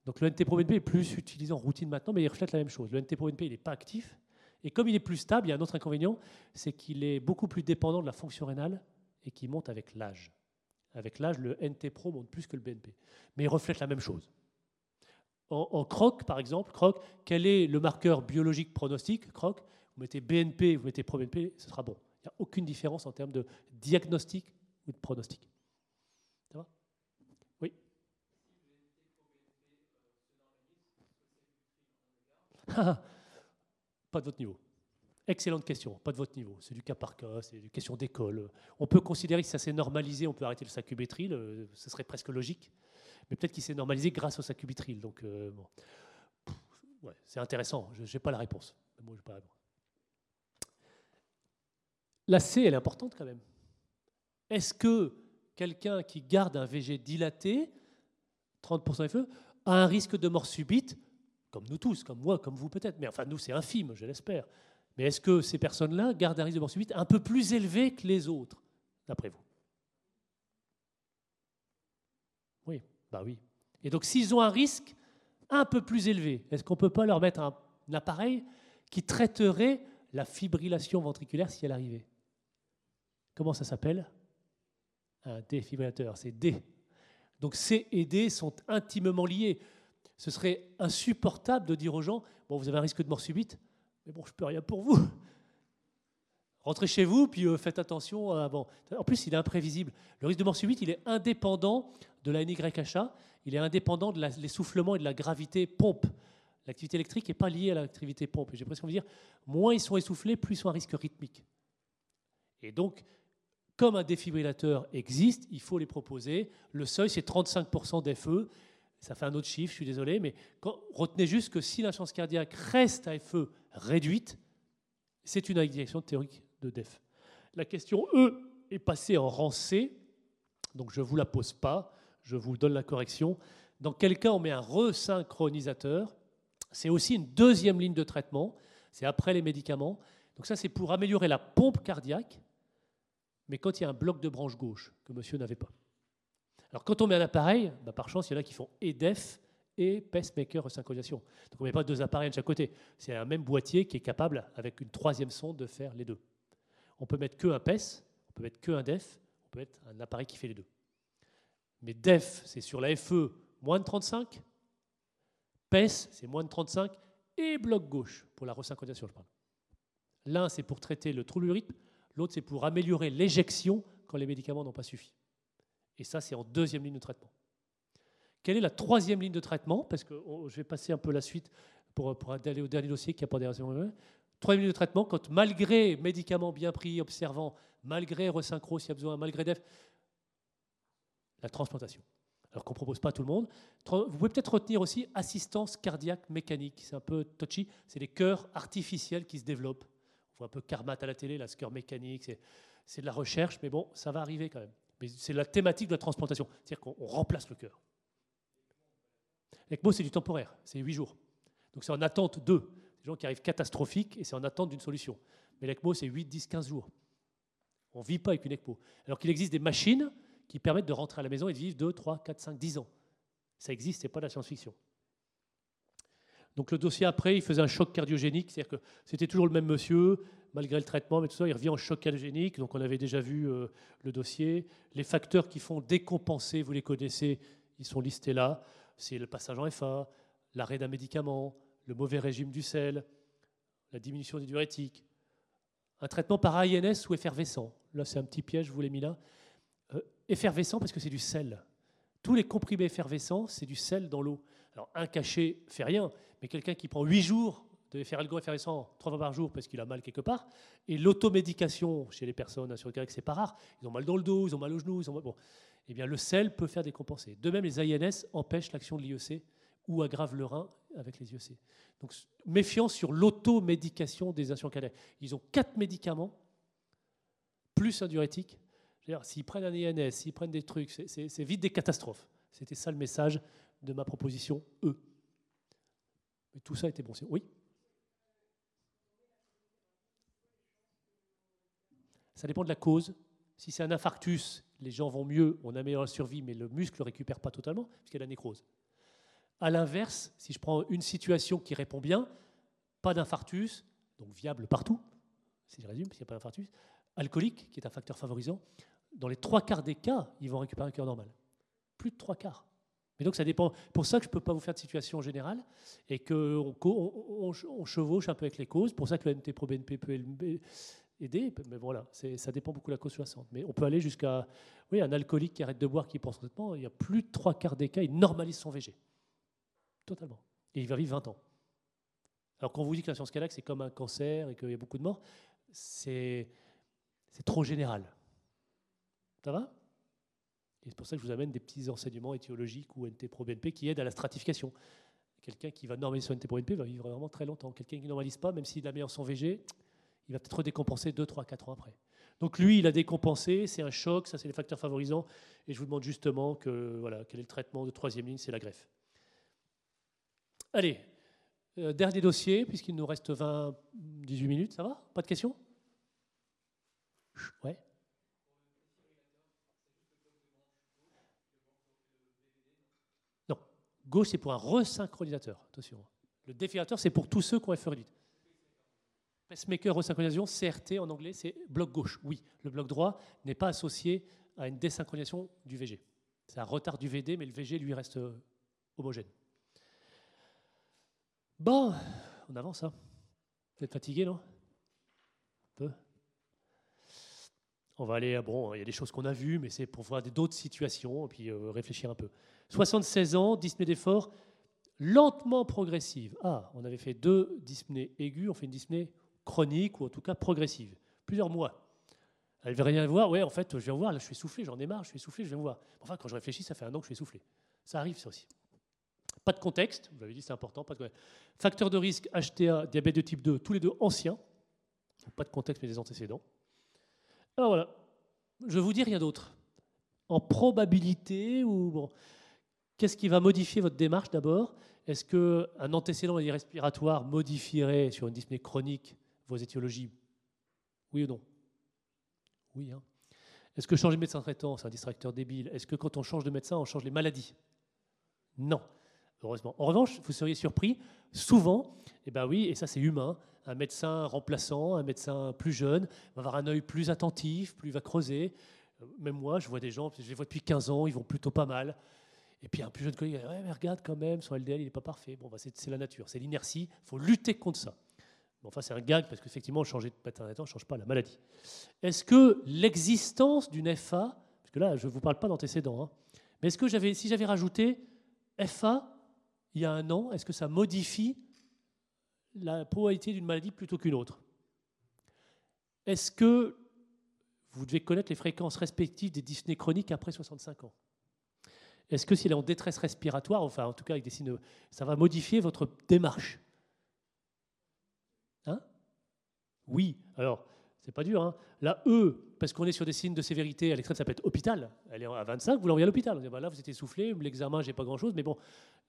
Donc le NT-proBNP est plus utilisé en routine maintenant, mais il reflète la même chose. Le NT-proBNP, il n'est pas actif, Et comme il est plus stable, il y a un autre inconvénient, c'est qu'il est beaucoup plus dépendant de la fonction rénale et qui monte avec l'âge. Avec l'âge, le NT-pro monte plus que le BNP. Mais il reflète la même chose. En, croc, par exemple, croc, quel est le marqueur biologique pronostic Croc, vous mettez BNP, vous mettez pro-BNP, ce sera bon. Il n'y a aucune différence en termes de diagnostic ou de pronostic. Ça va? Oui Pas de votre niveau. Excellente question, pas de votre niveau. C'est du cas par cas, c'est une question d'école. On peut considérer que ça s'est normalisé, on peut arrêter le sacubitril, ce serait presque logique. Mais peut-être qu'il s'est normalisé grâce au sacubitril. Donc, euh, bon. c'est intéressant, je n'ai pas la réponse. Pas la réponse. La C, elle est importante quand même. Est-ce que quelqu'un qui garde un VG dilaté, 30% FE, a un risque de mort subite comme nous tous, comme moi, comme vous peut-être, mais enfin nous c'est infime, je l'espère. Mais est-ce que ces personnes-là gardent un risque de mort subite un peu plus élevé que les autres, d'après vous Oui, bah oui. Et donc s'ils ont un risque un peu plus élevé, est-ce qu'on ne peut pas leur mettre un, appareil qui traiterait la fibrillation ventriculaire si elle arrivait? Comment ça s'appelle? Un défibrillateur, c'est D. Donc C et D sont intimement liés ce serait insupportable de dire aux gens Bon, vous avez un risque de mort subite, mais bon, je peux rien pour vous. Rentrez chez vous, puis euh, faites attention avant. En plus, il est imprévisible. Le risque de mort subite, il est indépendant de la NYHA, il est indépendant de l'essoufflement et de la gravité pompe. L'activité électrique n'est pas liée à l'activité pompe. J'ai envie de dire, moins ils sont essoufflés, plus ils sont à risque rythmique. Et donc, comme un défibrillateur existe, il faut les proposer. Le seuil, c'est 35% d'FE ça fait un autre chiffre, je suis désolé, mais retenez juste que si la chance cardiaque reste à FE réduite, c'est une indication théorique de DEF. La question E est passée en rang C, donc je ne vous la pose pas, je vous donne la correction. Dans quel cas on met un resynchronisateur C'est aussi une deuxième ligne de traitement, c'est après les médicaments. Donc ça, c'est pour améliorer la pompe cardiaque, mais quand il y a un bloc de branche gauche que monsieur n'avait pas. Alors quand on met un appareil, bah, par chance, il y en a qui font EDEF et pacemaker resynchronisation. Donc on ne met pas deux appareils de chaque côté. C'est un même boîtier qui est capable, avec une troisième sonde, de faire les deux. On peut mettre que un PES, on peut mettre que un DEF, on peut mettre un appareil qui fait les deux. Mais DEF, c'est sur la FE moins de 35, PES, c'est moins de 35, et bloc gauche pour la resynchronisation. L'un, c'est pour traiter le trouble du l'autre, c'est pour améliorer l'éjection quand les médicaments n'ont pas suffi. Et ça, c'est en deuxième ligne de traitement. Quelle est la troisième ligne de traitement? Parce que je vais passer un peu la suite pour, aller au dernier dossier qui a pas des Troisième ligne de traitement, quand malgré médicaments bien pris, observant, malgré resynchro s'il y a besoin, malgré DEF, la transplantation. Alors qu'on ne propose pas à tout le monde. Vous pouvez peut-être retenir aussi assistance cardiaque mécanique. C'est un peu touchy. C'est les cœurs artificiels qui se développent. On voit un peu Carmat à la télé, là, ce cœur mécanique. C'est de la recherche, mais bon, ça va arriver quand même. Mais c'est la thématique de la transplantation, c'est-à-dire qu'on remplace le cœur. L'ECMO, c'est du temporaire, c'est 8 jours. Donc c'est en attente de. Des gens qui arrivent catastrophiques et c'est en attente d'une solution. Mais l'ECMO, c'est 8, 10, 15 jours. On ne vit pas avec une ECMO. Alors qu'il existe des machines qui permettent de rentrer à la maison et de vivre 2, 3, 4, 5, 10 ans. Ça existe, ce n'est pas de la science-fiction. Donc le dossier après, il faisait un choc cardiogénique, c'est-à-dire que c'était toujours le même monsieur, malgré le traitement, mais tout ça, il revient en choc cardiogénique. Donc on avait déjà vu euh, le dossier. Les facteurs qui font décompenser, vous les connaissez, ils sont listés là. C'est le passage en FA, l'arrêt d'un médicament, le mauvais régime du sel, la diminution des diurétiques, un traitement par AINS ou effervescent. Là, c'est un petit piège, je vous l'ai mis là. Effervescent parce que c'est du sel. Tous les comprimés effervescents, c'est du sel dans l'eau. Alors, un cachet fait rien, mais quelqu'un qui prend 8 jours de faire algo effervescent trois fois par jour parce qu'il a mal quelque part, et l'automédication chez les personnes sur le c'est pas rare, ils ont mal dans le dos, ils ont mal aux genoux, ils ont bon, eh bien le sel peut faire décompenser. De même, les INS empêchent l'action de l'IEC ou aggravent le rein avec les IEC. Donc méfiance sur l'automédication des insuffisants cardiaques. Ils ont quatre médicaments plus un diurétique. S'ils prennent un INS, s'ils prennent des trucs, c'est vite des catastrophes. C'était ça le message de ma proposition E. Mais tout ça était bon. Oui Ça dépend de la cause. Si c'est un infarctus, les gens vont mieux, on améliore la survie, mais le muscle ne récupère pas totalement, puisqu'il y a la nécrose. A l'inverse, si je prends une situation qui répond bien, pas d'infarctus, donc viable partout, si je résume, s'il n'y a pas d'infarctus, alcoolique, qui est un facteur favorisant, dans les trois quarts des cas, ils vont récupérer un cœur normal. Plus de trois quarts. Mais donc ça dépend. Pour ça que je ne peux pas vous faire de situation générale et qu'on on, chevauche un peu avec les causes. Pour ça que le NT-proBNP peut aider. Mais voilà, ça dépend beaucoup de la cause 60. Mais on peut aller jusqu'à oui, un alcoolique qui arrête de boire, qui pense traitement. Il y a plus de trois quarts des cas, il normalise son VG. Totalement. Et il va vivre 20 ans. Alors quand on vous dit que la science cardiaque, c'est comme un cancer et qu'il y a beaucoup de morts, c'est trop général. Ça va? Et c'est pour ça que je vous amène des petits enseignements étiologiques ou NT-proBNP qui aident à la stratification. Quelqu'un qui va normaliser son NT-proBNP va vivre vraiment très longtemps. Quelqu'un qui ne normalise pas, même s'il a mis en son VG, il va peut-être redécompenser 2, 3, 4 ans après. Donc lui, il a décompensé, c'est un choc, ça c'est les facteurs favorisants. Et je vous demande justement que, voilà, quel est le traitement de troisième ligne, c'est la greffe. Allez, euh, dernier dossier, puisqu'il nous reste 20, 18 minutes, ça va? Pas de questions? Ouais. Non, gauche c'est pour un resynchronisateur, attention. Le défibrillateur c'est pour tous ceux qui ont FE réduite. Pacemaker resynchronisation, CRT en anglais, c'est bloc gauche. Oui, le bloc droit n'est pas associé à une désynchronisation du VG. C'est un retard du VD, mais le VG lui reste euh, homogène. Bon, on avance. Hein. Vous êtes fatigué, non? Un peu? On va aller, bon, il y a des choses qu'on a vues, mais c'est pour voir d'autres situations et puis euh, réfléchir un peu. 76 ans, dyspnée d'effort, lentement progressive. Ah, on avait fait deux dyspnées aiguës, on fait une dyspnée chronique ou en tout cas progressive. Plusieurs mois. Elle veut rien voir. Ouais, en fait, je viens voir, là, je suis soufflé, j'en ai marre, je suis soufflé, je viens voir. Enfin, quand je réfléchis, ça fait un an que je suis soufflé. Ça arrive, ça aussi. Pas de contexte, vous l'avez dit, c'est important. Pas de Facteur de risque, HTA, diabète de type 2, tous les deux anciens. Pas de contexte, mais des antécédents. Alors voilà, je vous dire rien d'autre. En probabilité, ou bon, qu'est-ce qui va modifier votre démarche d'abord? Est-ce qu'un antécédent respiratoire modifierait sur une dyspnée chronique vos étiologies? Oui ou non? Oui. Hein. Est-ce que changer de médecin traitant, c'est un distracteur débile? Est-ce que quand on change de médecin, on change les maladies? Non heureusement. En revanche, vous seriez surpris, souvent, eh ben oui, et ça c'est humain, un médecin remplaçant, un médecin plus jeune, va avoir un œil plus attentif, plus va creuser. Euh, même moi, je vois des gens, je les vois depuis 15 ans, ils vont plutôt pas mal. Et puis un plus jeune collègue, ouais, mais regarde quand même, son LDL, il n'est pas parfait. Bon, bah, c'est la nature, c'est l'inertie, il faut lutter contre ça. Bon, enfin, c'est un gag parce qu'effectivement, changer de paternité ne change pas la maladie. Est-ce que l'existence d'une FA, parce que là, je ne vous parle pas d'antécédents, hein, mais est-ce que si j'avais rajouté FA il y a un an, est-ce que ça modifie la probabilité d'une maladie plutôt qu'une autre? Est-ce que vous devez connaître les fréquences respectives des dyspnées chroniques après 65 ans? Est-ce que s'il est en détresse respiratoire, enfin en tout cas avec des signes, ça va modifier votre démarche? Hein? Oui. Alors, c'est pas dur. Hein la E, parce qu'on est sur des signes de sévérité, à l'extrême, ça peut être hôpital. Elle est à 25, vous l'envoyez à l'hôpital. Bah là, vous êtes essoufflé, l'examen, j'ai pas grand-chose, mais bon,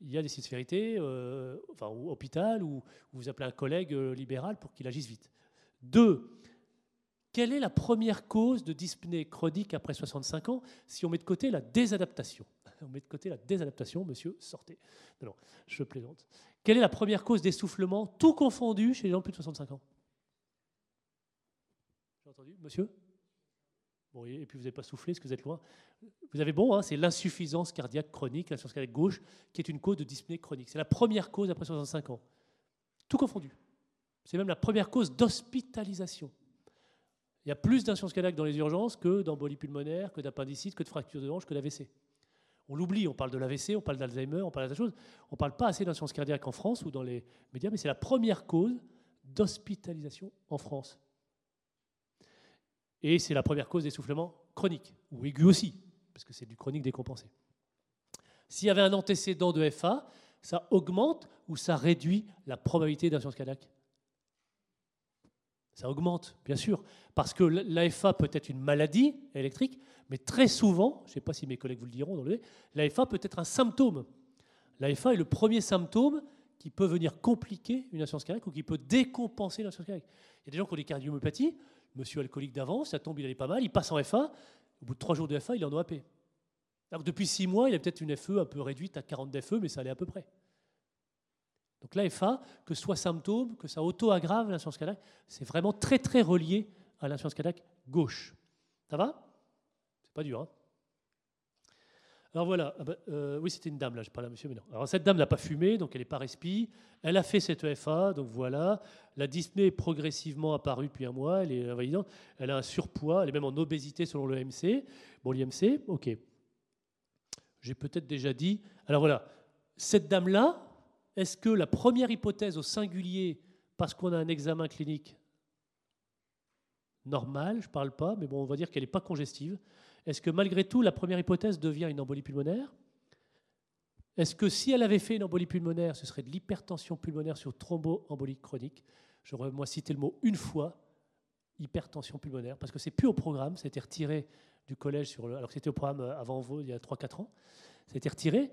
il y a des signes de sévérité, euh, enfin, ou hôpital, ou, vous appelez un collègue euh, libéral pour qu'il agisse vite. Deux, quelle est la première cause de dyspnée chronique après 65 ans si on met de côté la désadaptation On met de côté la désadaptation, monsieur, sortez. Non, non, je plaisante. Quelle est la première cause d'essoufflement, tout confondu, chez les gens de plus de 65 ans? Monsieur? Et puis vous n'avez pas soufflé, est-ce que vous êtes loin Vous avez bon, hein, c'est l'insuffisance cardiaque chronique, l'insuffisance cardiaque gauche, qui est une cause de dyspnée chronique. C'est la première cause après 65 ans. Tout confondu. C'est même la première cause d'hospitalisation. Il y a plus d'insuffisance cardiaque dans les urgences que d'embolie pulmonaire, que d'appendicite, que de fracture de hanche, que d'AVC. On l'oublie, on parle de l'AVC, on parle d'Alzheimer, on parle de choses. On ne parle pas assez d'insuffisance cardiaque en France ou dans les médias, mais c'est la première cause d'hospitalisation en France. Et c'est la première cause d'essoufflement chronique, ou aigu aussi, parce que c'est du chronique décompensé. S'il y avait un antécédent de FA, ça augmente ou ça réduit la probabilité d'insuffisance cardiaque? Ça augmente, bien sûr, parce que l'AFA peut être une maladie électrique, mais très souvent, je ne sais pas si mes collègues vous le diront, l'AFA peut être un symptôme. L'AFA est le premier symptôme qui peut venir compliquer une insuffisance cardiaque ou qui peut décompenser l'insuffisance cardiaque. Il y a des gens qui ont des cardiomyopathies, monsieur alcoolique d'avant, ça tombe, il allait pas mal, il passe en FA, au bout de trois jours de FA, il est en OAP. Alors depuis six mois, il a peut-être une FE un peu réduite à 40 d'FE, mais ça allait à peu près. Donc l'AFA, que ce soit symptôme, que ça auto-aggrave l'insuffisance cardiaque, c'est vraiment très très relié à l'insuffisance cardiaque gauche. Ça va? C'est pas dur, hein? Alors voilà, ah bah, euh, oui c'était une dame là, je parle à monsieur, mais non. Alors cette dame n'a pas fumé, donc elle n'est pas respi. Elle a fait cette EFA, donc voilà. La dyspnée est progressivement apparue depuis un mois, elle est invalidante. Elle a un surpoids, elle est même en obésité selon le MC. Bon, l'IMC, ok. J'ai peut-être déjà dit. Alors voilà, cette dame-là, est-ce que la première hypothèse au singulier, parce qu'on a un examen clinique normal, je ne parle pas, mais bon, on va dire qu'elle n'est pas congestive, est-ce que malgré tout, la première hypothèse devient une embolie pulmonaire? Est-ce que si elle avait fait une embolie pulmonaire, ce serait de l'hypertension pulmonaire sur thromboembolie chronique? J'aurais moi cité le mot une fois, hypertension pulmonaire, parce que c'est plus au programme, ça a été retiré du collège, alors que c'était au programme euh, avant vous, il y a 3-4 ans. Ça a été retiré.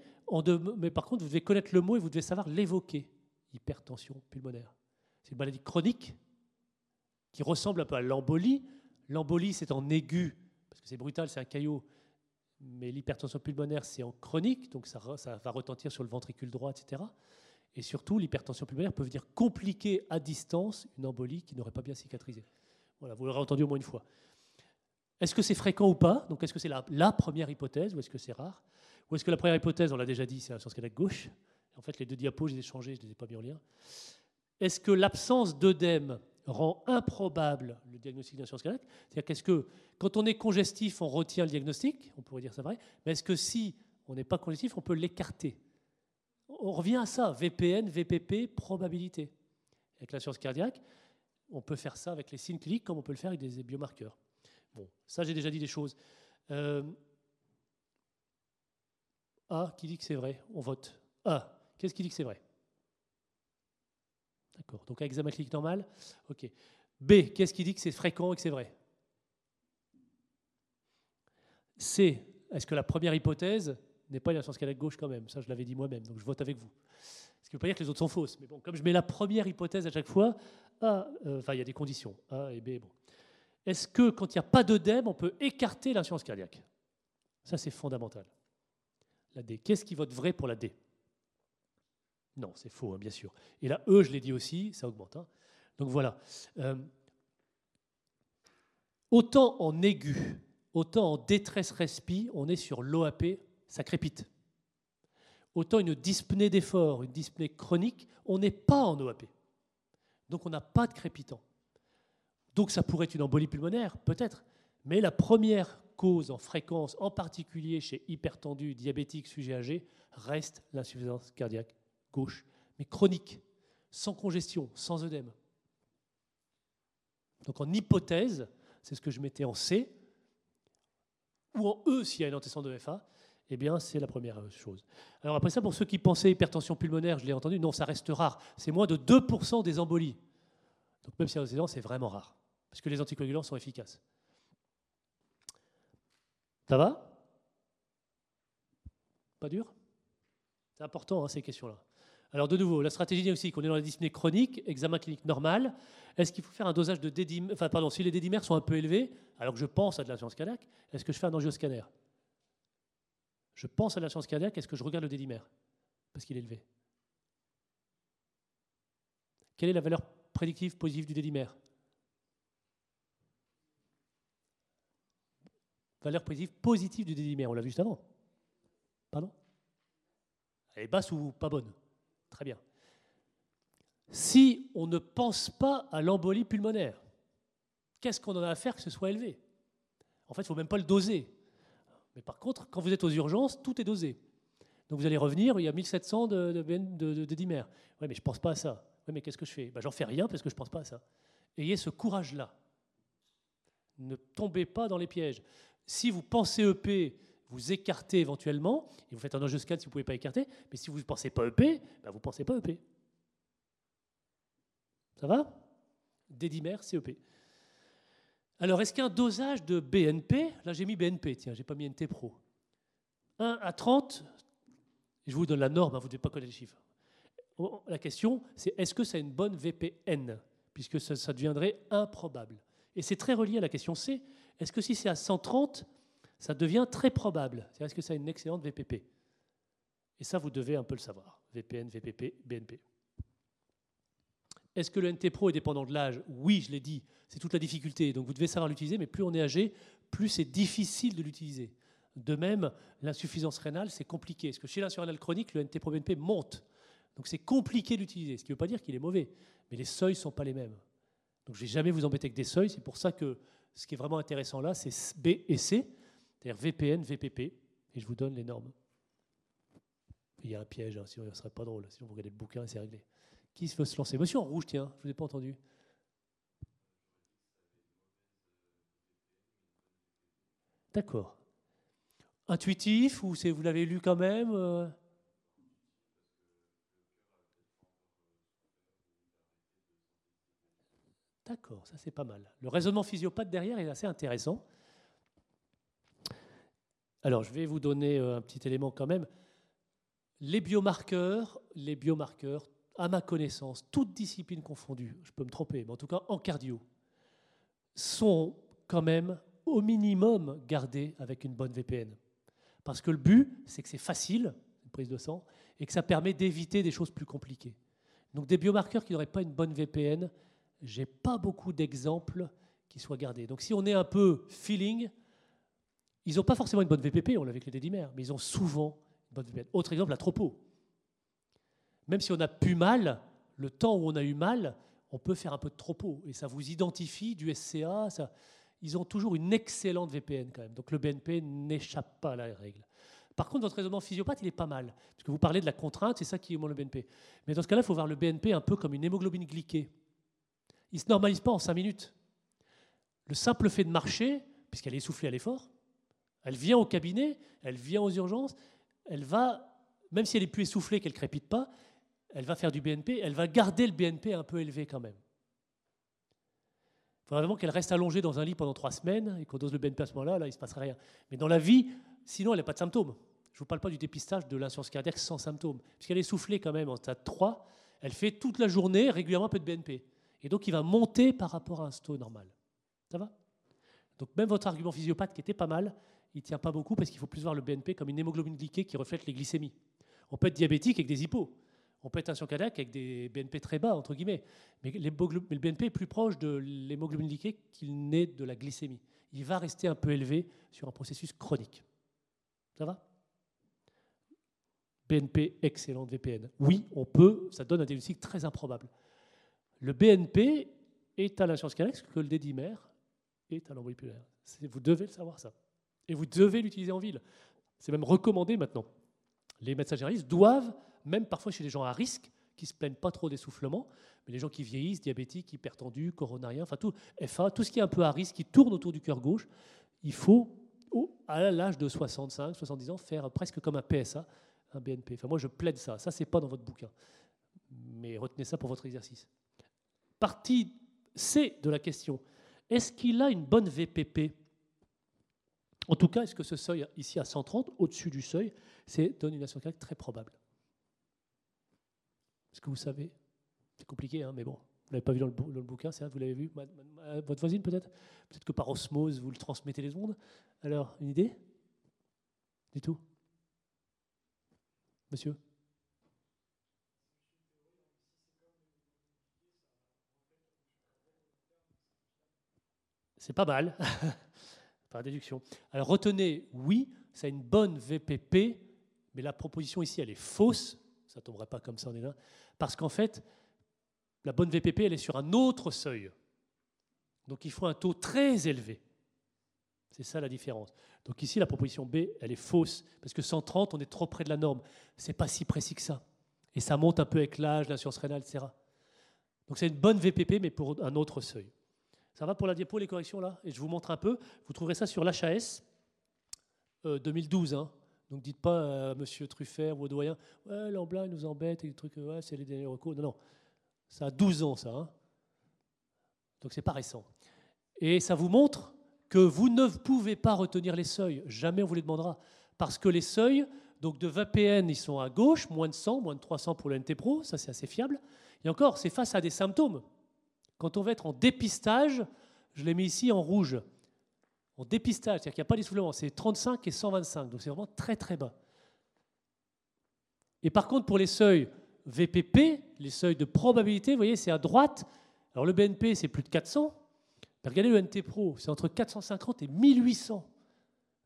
mais par contre, vous devez connaître le mot et vous devez savoir l'évoquer. Hypertension pulmonaire. C'est une maladie chronique qui ressemble un peu à l'embolie. L'embolie, c'est en aigu parce que c'est brutal, c'est un caillot. Mais l'hypertension pulmonaire, c'est en chronique, donc ça, va retentir sur le ventricule droit, etc. Et surtout, l'hypertension pulmonaire peut venir compliquer à distance une embolie qui n'aurait pas bien cicatrisé. Voilà, vous l'aurez entendu au moins une fois. Est-ce que c'est fréquent ou pas? Donc, est-ce que c'est la, première hypothèse ou est-ce que c'est rare? Ou est-ce que la première hypothèse, on l'a déjà dit, c'est la science cardiaque gauche? En fait, les deux diapos, je les ai changés, je ne les ai pas mis en lien. Est-ce que l'absence d'œdème rend improbable le diagnostic d'insuffisance cardiaque. C'est-à-dire qu'est-ce que, quand on est congestif, on retient le diagnostic, on pourrait dire ça vrai, mais est-ce que si on n'est pas congestif, on peut l'écarter? On revient à ça, VPN, VPP, probabilité. Avec l'insuffisance cardiaque, on peut faire ça avec les signes cliniques comme on peut le faire avec des biomarqueurs. Bon, ça j'ai déjà dit des choses. Euh, A, qui dit que c'est vrai On vote. A, qu'est-ce qui dit que c'est vrai? D'accord. Donc, examen clinique normal. OK. B, qu'est-ce qui dit que c'est fréquent et que c'est vrai? C, est-ce que la première hypothèse n'est pas une science cardiaque gauche quand même? Ça, je l'avais dit moi-même, donc je vote avec vous. Ce qui ne veut pas dire que les autres sont fausses. Mais bon, comme je mets la première hypothèse à chaque fois, euh, enfin, il y a des conditions, A et B. Bon. Est-ce que quand il n'y a pas d'œdème, on peut écarter l'insuffisance cardiaque? Ça, c'est fondamental. La D. Qu'est-ce qui vote vrai pour la D? Non, c'est faux, hein, bien sûr. Et là, E, je l'ai dit aussi, ça augmente. Hein. Donc voilà. Euh, autant en aigu, autant en détresse respi, on est sur l'OAP, ça crépite. Autant une dyspnée d'effort, une dyspnée chronique, on n'est pas en OAP. Donc on n'a pas de crépitant. Donc ça pourrait être une embolie pulmonaire, peut-être. Mais la première cause en fréquence, en particulier chez hypertendus, diabétiques, sujets âgés, reste l'insuffisance cardiaque gauche, mais chronique, sans congestion, sans œdème. Donc en hypothèse, c'est ce que je mettais en C, ou en E s'il y a une antécédent de FA, eh bien c'est la première chose. Alors après ça, pour ceux qui pensaient hypertension pulmonaire, je l'ai entendu, non, ça reste rare. C'est moins de 2% des embolies. Donc même si antécédent, c'est vraiment rare, parce que les anticoagulants sont efficaces. Ça va? Pas dur? C'est important, hein, ces questions-là. Alors de nouveau, la stratégie diagnostique, on est dans la dyspnée chronique, examen clinique normal. Est-ce qu'il faut faire un dosage de dédimère Enfin, pardon, si les dédimères sont un peu élevés, alors que je pense à de l'insuffisance cardiaque, est-ce que je fais un angioscanner? Je pense à l'insuffisance cardiaque, est-ce que je regarde le dédimère? Parce qu'il est élevé. Quelle est la valeur prédictive positive du dédimère? Valeur prédictive positive du dédimère, on l'a vu juste avant. Pardon? Elle est basse ou pas bonne? Très bien. Si on ne pense pas à l'embolie pulmonaire, qu'est-ce qu'on en a à faire que ce soit élevé? En fait, il ne faut même pas le doser. Mais par contre, quand vous êtes aux urgences, tout est dosé. Donc vous allez revenir, il y a 1700 de, de, de, de dimères. Oui, mais je ne pense pas à ça. Oui, mais qu'est-ce que je fais? Ben, J'en fais rien parce que je ne pense pas à ça. Ayez ce courage-là. Ne tombez pas dans les pièges. Si vous pensez EP, vous écartez éventuellement, et vous faites un angioscan si vous ne pouvez pas écarter, mais si vous ne pensez pas EP, ben vous ne pensez pas EP. Ça va? Dédimère, c'est EP. Alors, est-ce qu'un dosage de BNP, là j'ai mis BNP, tiens, j'ai pas mis NT Pro, 1 à 30, je vous donne la norme, hein, vous ne devez pas connaître les chiffres. Oh, la question, c'est est-ce que a une bonne VPN Puisque ça, ça deviendrait improbable? Et c'est très relié à la question C. Est-ce que si c'est à 130, ça devient très probable. Est-ce que ça a une excellente VPP Et ça, vous devez un peu le savoir. VPN, VPP, BNP. Est-ce que le NT Pro est dépendant de l'âge? Oui, je l'ai dit, c'est toute la difficulté. Donc vous devez savoir l'utiliser, mais plus on est âgé, plus c'est difficile de l'utiliser. De même, l'insuffisance rénale, c'est compliqué. Parce que chez l'insuffisance rénale chronique, le NT-proBNP monte. Donc c'est compliqué d'utiliser. Ce qui ne veut pas dire qu'il est mauvais, mais les seuils ne sont pas les mêmes. Donc je ne vais jamais vous embêter avec des seuils. C'est pour ça que ce qui est vraiment intéressant là, c'est B et C, c'est-à-dire VPN, VPP. Et je vous donne les normes. Il y a un piège, hein, sinon ce ne serait pas drôle. Sinon vous regardez le bouquin et c'est réglé. Qui veut se lancer? Monsieur en rouge, tiens, je ne vous ai pas entendu. D'accord. Intuitif ou vous l'avez lu quand même euh? D'accord, ça c'est pas mal. Le raisonnement physiopathe derrière est assez intéressant. Alors je vais vous donner euh, un petit élément quand même. Les biomarqueurs, les biomarqueurs, à ma connaissance, toutes disciplines confondues, je peux me tromper, mais en tout cas en cardio, sont quand même au minimum gardés avec une bonne VPN. Parce que le but, c'est que c'est facile, une prise de sang, et que ça permet d'éviter des choses plus compliquées. Donc des biomarqueurs qui n'auraient pas une bonne VPN, j'ai pas beaucoup d'exemples qui soient gardés. Donc si on est un peu feeling, ils n'ont pas forcément une bonne VPP, on l'a avec les dédimères, mais ils ont souvent une bonne VPN. Autre exemple, la tropo. Même si on a pu mal, le temps où on a eu mal, on peut faire un peu de tropo. Et ça vous identifie du SCA. Ils ont toujours une excellente VPN quand même. Donc le BNP n'échappe pas à la règle. Par contre, votre raisonnement physiopathe, il est pas mal. Parce que vous parlez de la contrainte, c'est ça qui est le BNP. Mais dans ce cas-là, il faut voir le BNP un peu comme une hémoglobine glyquée il ne se normalise pas en cinq minutes. Le simple fait de marcher, puisqu'elle est essoufflée à l'effort, elle vient au cabinet, elle vient aux urgences, elle va, même si elle est plus essoufflée, qu'elle crépite pas, elle va faire du BNP, elle va garder le BNP un peu élevé quand même. Il faudrait vraiment qu'elle reste allongée dans un lit pendant trois semaines et qu'on dose le BNP à ce moment-là, là, il ne se passera rien. Mais dans la vie, sinon, elle n'a pas de symptômes. Je ne vous parle pas du dépistage de l'insuffisance cardiaque sans symptômes, puisqu'elle est essoufflée quand même en stade 3, elle fait toute la journée régulièrement un peu de BNP. Et donc, il va monter par rapport à un sto normal. Ça va? Donc, même votre argument physiopathe qui était pas mal, il ne tient pas beaucoup parce qu'il faut plus voir le BNP comme une hémoglobine glyquée qui reflète les glycémies. On peut être diabétique avec des hypos. On peut être tension cardiaque avec des BNP très bas, entre guillemets. Mais le BNP est plus proche de l'hémoglobine glyquée qu'il n'est de la glycémie. Il va rester un peu élevé sur un processus chronique. Ça va? BNP, excellente VPN. Oui, on peut, ça donne un diagnostic très improbable. Le BNP est à l'insuffisance cardiaque que le dédimère est à l'embolie Vous devez le savoir ça. Et vous devez l'utiliser en ville. C'est même recommandé maintenant. Les médecins généralistes doivent, même parfois chez les gens à risque, qui se plaignent pas trop d'essoufflement, mais les gens qui vieillissent, diabétiques, hypertendus, coronariens, enfin tout, FA, tout ce qui est un peu à risque, qui tourne autour du cœur gauche, il faut, à l'âge de 65, 70 ans, faire presque comme un PSA, un BNP. Enfin, moi, je plaide ça. Ça, c'est pas dans votre bouquin. Mais retenez ça pour votre exercice. Partie C de la question. Est-ce qu'il a une bonne VPP En tout cas, est-ce que ce seuil ici à 130, au-dessus du seuil, c'est donne une nation très probable? Est-ce que vous savez? C'est compliqué, hein, mais bon. Vous l'avez pas vu dans le, bouquin, c'est vous l'avez vu Votre voisine peut-être? Peut-être que par osmose, vous le transmettez les ondes. Alors, une idée? Du tout? Monsieur? C'est pas mal, par déduction. Alors retenez, oui, ça a une bonne VPP, mais la proposition ici, elle est fausse. Ça ne tomberait pas comme ça, on est là. Parce qu'en fait, la bonne VPP, elle est sur un autre seuil. Donc il faut un taux très élevé. C'est ça la différence. Donc ici, la proposition B, elle est fausse, parce que 130, on est trop près de la norme. C'est pas si précis que ça. Et ça monte un peu avec l'âge, l'assurance rénale, etc. Donc c'est une bonne VPP, mais pour un autre seuil. Ça va pour la diapo, les corrections là? Et je vous montre un peu. Vous trouverez ça sur l'HAS 2012. Hein. Donc dites pas à Monsieur Truffert ou au doyen, ouais, l'emblanc il nous embête et les trucs, ouais, c'est les derniers recours. Non, non. Ça a 12 ans, ça. Hein. Donc c'est pas récent. Et ça vous montre que vous ne pouvez pas retenir les seuils. Jamais on vous les demandera. Parce que les seuils, donc de 20 PN, ils sont à gauche, moins de 100, moins de 300 pour le NT Pro, ça c'est assez fiable. Et encore, c'est face à des symptômes. Quand on va être en dépistage, je l'ai mis ici en rouge. En dépistage, c'est-à-dire qu'il n'y a pas d'essoufflement, c'est 35 et 125, donc c'est vraiment très très bas. Et par contre, pour les seuils VPP, les seuils de probabilité, vous voyez, c'est à droite. Alors le BNP, c'est plus de 400. regardez le NT Pro, c'est entre 450 et 1800.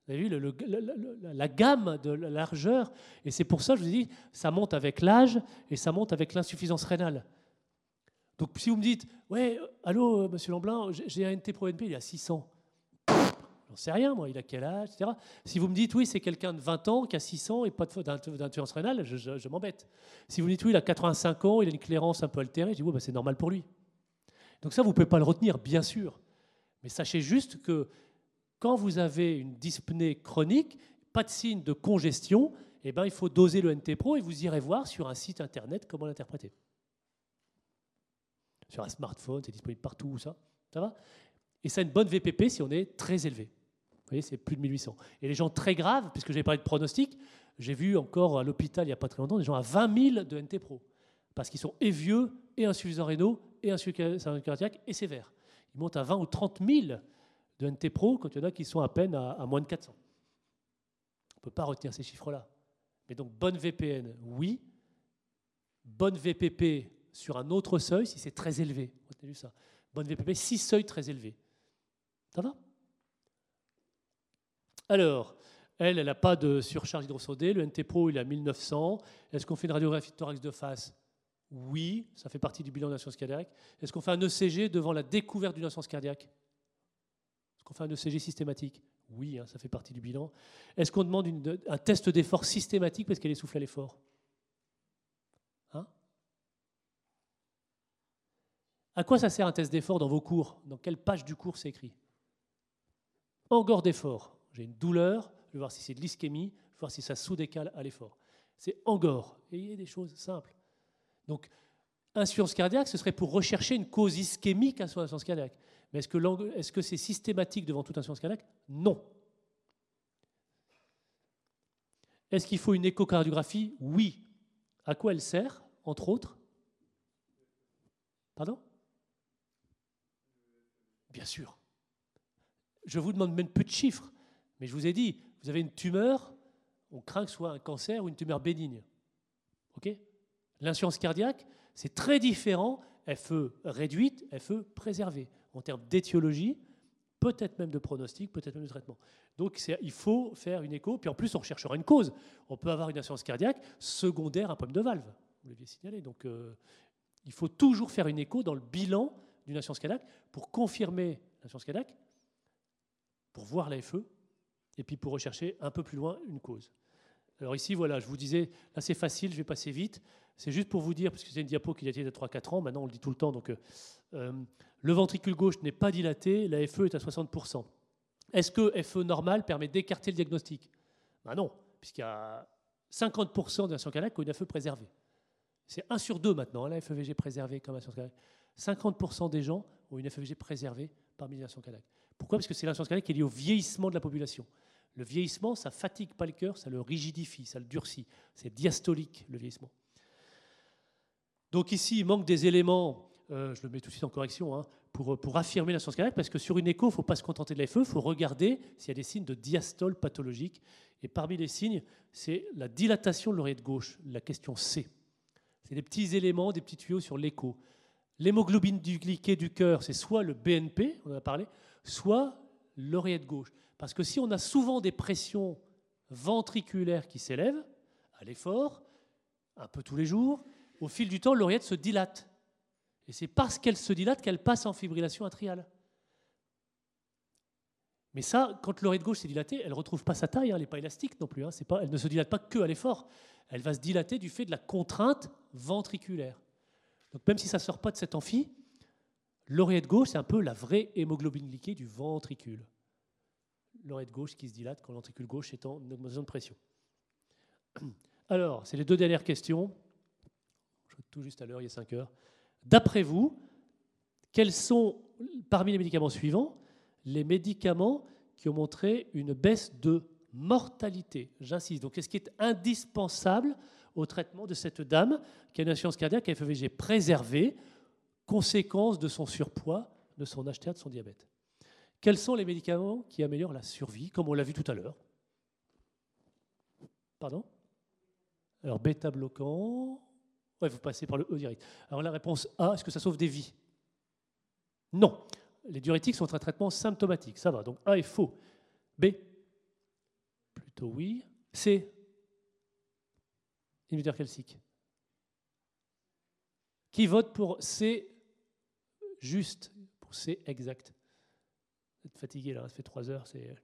Vous avez vu la, gamme de la largeur? Et c'est pour ça, je vous ai dit, ça monte avec l'âge et ça monte avec l'insuffisance rénale. Donc si vous me dites, ouais, allô, monsieur Lamblin, j'ai un NT Pro BNP, il à 600. J'en sais rien, moi, il a quel âge, etc. Si vous me dites, oui, c'est quelqu'un de 20 ans qui a 600 et pas d'insuffisance rénale, je, m'embête. Si vous me dites, oui, il a 85 ans, il a une clairance un peu altérée, je dis, oui, bah, c'est normal pour lui. Donc ça, vous ne pouvez pas le retenir, bien sûr. Mais sachez juste que quand vous avez une dyspnée chronique, pas de signe de congestion, eh ben, il faut doser le NT-Pro et vous irez voir sur un site internet comment l'interpréter. Sur un smartphone, c'est disponible partout, ça. Ça va Et ça a une bonne VPP si on est très élevé voyez, c'est plus de 1800. Et les gens très graves, puisque j'ai parlé de pronostic, j'ai vu encore à l'hôpital il n'y a pas très longtemps des gens à 20 000 de NT Pro. Parce qu'ils sont et vieux, et insuffisants rénaux, et insuffisants cardiaque, et sévères. Ils montent à 20 ou 30 000 de NT Pro quand il y en a qui sont à peine à, moins de 400. On ne peut pas retenir ces chiffres-là. Mais donc, bonne VPN, oui. Bonne VPP sur un autre seuil, si c'est très élevé. Retenez ça. Bonne VPP, 6 seuils très élevés. Ça va? Alors, elle, elle n'a pas de surcharge hydrosodée. Le NT Pro, il est à 1900. Est-ce qu'on fait une radiographie de thorax de face? Oui, ça fait partie du bilan d'insuffisance cardiaque. Est-ce qu'on fait un ECG devant la découverte d'une insuffisance cardiaque? Est-ce qu'on fait un ECG systématique? Oui, hein, ça fait partie du bilan. Est-ce qu'on demande un test d'effort systématique parce qu'elle essouffle à l'effort hein À quoi ça sert un test d'effort dans vos cours Dans quelle page du cours c'est écrit Engor d'effort j'ai une douleur, je vais voir si c'est de l'ischémie, je vais voir si ça sous-décale à l'effort. C'est Angor. Et il y a des choses simples. Donc, insuffisance cardiaque, ce serait pour rechercher une cause ischémique à son insuffisance cardiaque. Mais est-ce que c'est systématique devant toute insuffisance cardiaque? Non. Est-ce qu'il faut une échocardiographie? Oui. À quoi elle sert, entre autres? Pardon? Bien sûr. Je vous demande même peu de chiffres. Mais je vous ai dit, vous avez une tumeur, on craint que ce soit un cancer ou une tumeur bénigne. OK? L'insuffisance cardiaque, c'est très différent, FE réduite, FE préservée, en termes d'étiologie, peut-être même de pronostic, peut-être même de traitement. Donc il faut faire une écho, puis en plus on recherchera une cause. On peut avoir une insuffisance cardiaque secondaire à un problème de valve, vous l'aviez signalé. Donc euh, il faut toujours faire une écho dans le bilan d'une insuffisance cardiaque pour confirmer l'insuffisance cardiaque, pour voir la FE, et puis pour rechercher un peu plus loin une cause. Alors ici, voilà, je vous disais, là c'est facile, je vais passer vite. C'est juste pour vous dire, parce que c'est une diapo qui date de 3-4 ans, maintenant on le dit tout le temps, donc euh, euh, le ventricule gauche n'est pas dilaté, la FE est à 60%. Est-ce que FE normal permet d'écarter le diagnostic? Ben Non, puisqu'il y a 50% des cardiaques qui ont une FE préservée. C'est 1 sur 2 maintenant, hein, la FEVG préservée comme cardiaque. 50% des gens ont une FEVG préservée parmi les cardiaques. Pourquoi? Parce que c'est l'insuffisance cardiaque qui est liée au vieillissement de la population. Le vieillissement, ça fatigue pas le cœur, ça le rigidifie, ça le durcit. C'est diastolique, le vieillissement. Donc ici, il manque des éléments, euh, je le mets tout de suite en correction, hein, pour, pour affirmer l'insuffisance cardiaque, parce que sur une écho, il ne faut pas se contenter de la FE, il faut regarder s'il y a des signes de diastole pathologique. Et parmi les signes, c'est la dilatation de l'oreillette gauche, la question C. C'est des petits éléments, des petits tuyaux sur l'écho. L'hémoglobine du glyquée du cœur, c'est soit le BNP, on en a parlé, soit l'oreillette gauche. Parce que si on a souvent des pressions ventriculaires qui s'élèvent à l'effort, un peu tous les jours, au fil du temps, l'oreillette se dilate. Et c'est parce qu'elle se dilate qu'elle passe en fibrillation atriale. Mais ça, quand l'oreillette gauche s'est dilatée, elle ne retrouve pas sa taille, hein, elle n'est pas élastique non plus. Hein, elle ne se dilate pas que à l'effort. Elle va se dilater du fait de la contrainte ventriculaire. Donc même si ça ne sort pas de cet amphi, L'oreillette gauche, c'est un peu la vraie hémoglobine glyquée du ventricule. L'oreillette gauche qui se dilate quand l'ventricule gauche est en augmentation de pression. Alors, c'est les deux dernières questions. Je tout juste à l'heure, il y a 5 heures. D'après vous, quels sont, parmi les médicaments suivants, les médicaments qui ont montré une baisse de mortalité? J'insiste. Donc, qu'est-ce qui est indispensable au traitement de cette dame qui a une insuffisance cardiaque à FEVG préservée conséquence de son surpoids, de son HTA, de son diabète. Quels sont les médicaments qui améliorent la survie, comme on l'a vu tout à l'heure? Pardon? Alors, bêta-bloquant, Ouais, vous passez par le E direct. Alors la réponse A, est-ce que ça sauve des vies? Non. Les diurétiques sont un traitement symptomatique, ça va. Donc A est faux. B Plutôt oui. C Calcique. Qui vote pour C juste, pour C exact Vous êtes fatigué là, ça fait trois heures, c'est...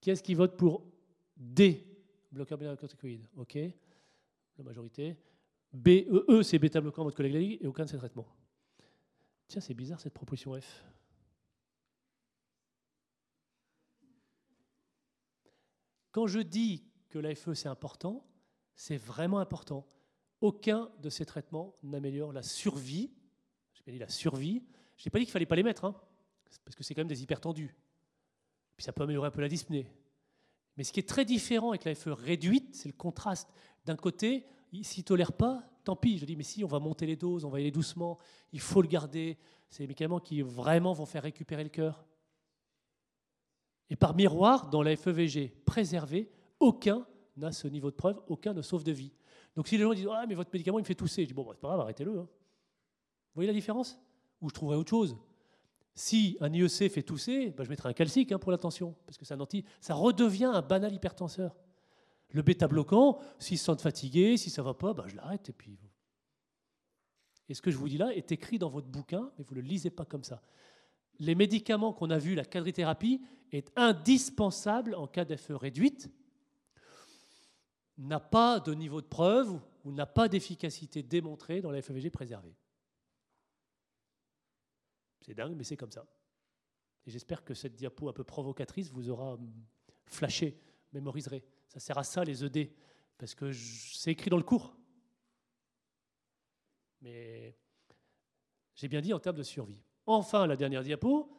Qui est-ce qui vote pour D? Bloqueur corticoïde, ok. La majorité. B, E, e c'est bêta-bloquant, votre collègue et aucun de ces traitements. Tiens, c'est bizarre cette proposition F. Quand je dis que l'AFE c'est important, c'est vraiment important. Aucun de ces traitements n'améliore la survie. J'ai bien dit la survie. Je n'ai pas dit qu'il fallait pas les mettre, hein, parce que c'est quand même des hypertendus. Puis ça peut améliorer un peu la dyspnée. Mais ce qui est très différent avec l'AFE réduite, c'est le contraste. D'un côté, s'il ne tolère pas, tant pis. Je dis, mais si, on va monter les doses, on va y aller doucement, il faut le garder. C'est des médicaments qui vraiment vont faire récupérer le cœur. Et par miroir, dans la FEVG préservé, aucun n'a ce niveau de preuve, aucun ne sauve de vie. Donc si les gens disent Ah, mais votre médicament, il me fait tousser, je dis Bon, bah, c'est pas grave, arrêtez-le. Hein. Vous voyez la différence? Ou je trouverai autre chose. Si un IEC fait tousser, bah, je mettrai un calcique hein, pour l'attention, parce que c'est un anti. Ça redevient un banal hypertenseur. Le bêta-bloquant, s'ils se sentent fatigués, si ça ne va pas, bah, je l'arrête et puis. Et ce que je vous dis là est écrit dans votre bouquin, mais vous ne le lisez pas comme ça. Les médicaments qu'on a vus, la quadrithérapie, est indispensable en cas d'FE réduite, n'a pas de niveau de preuve ou n'a pas d'efficacité démontrée dans la FEVG préservée. C'est dingue, mais c'est comme ça. Et j'espère que cette diapo un peu provocatrice vous aura hum, flashé, mémoriserez. Ça sert à ça les ED, parce que c'est écrit dans le cours. Mais j'ai bien dit en termes de survie. Enfin, la dernière diapo.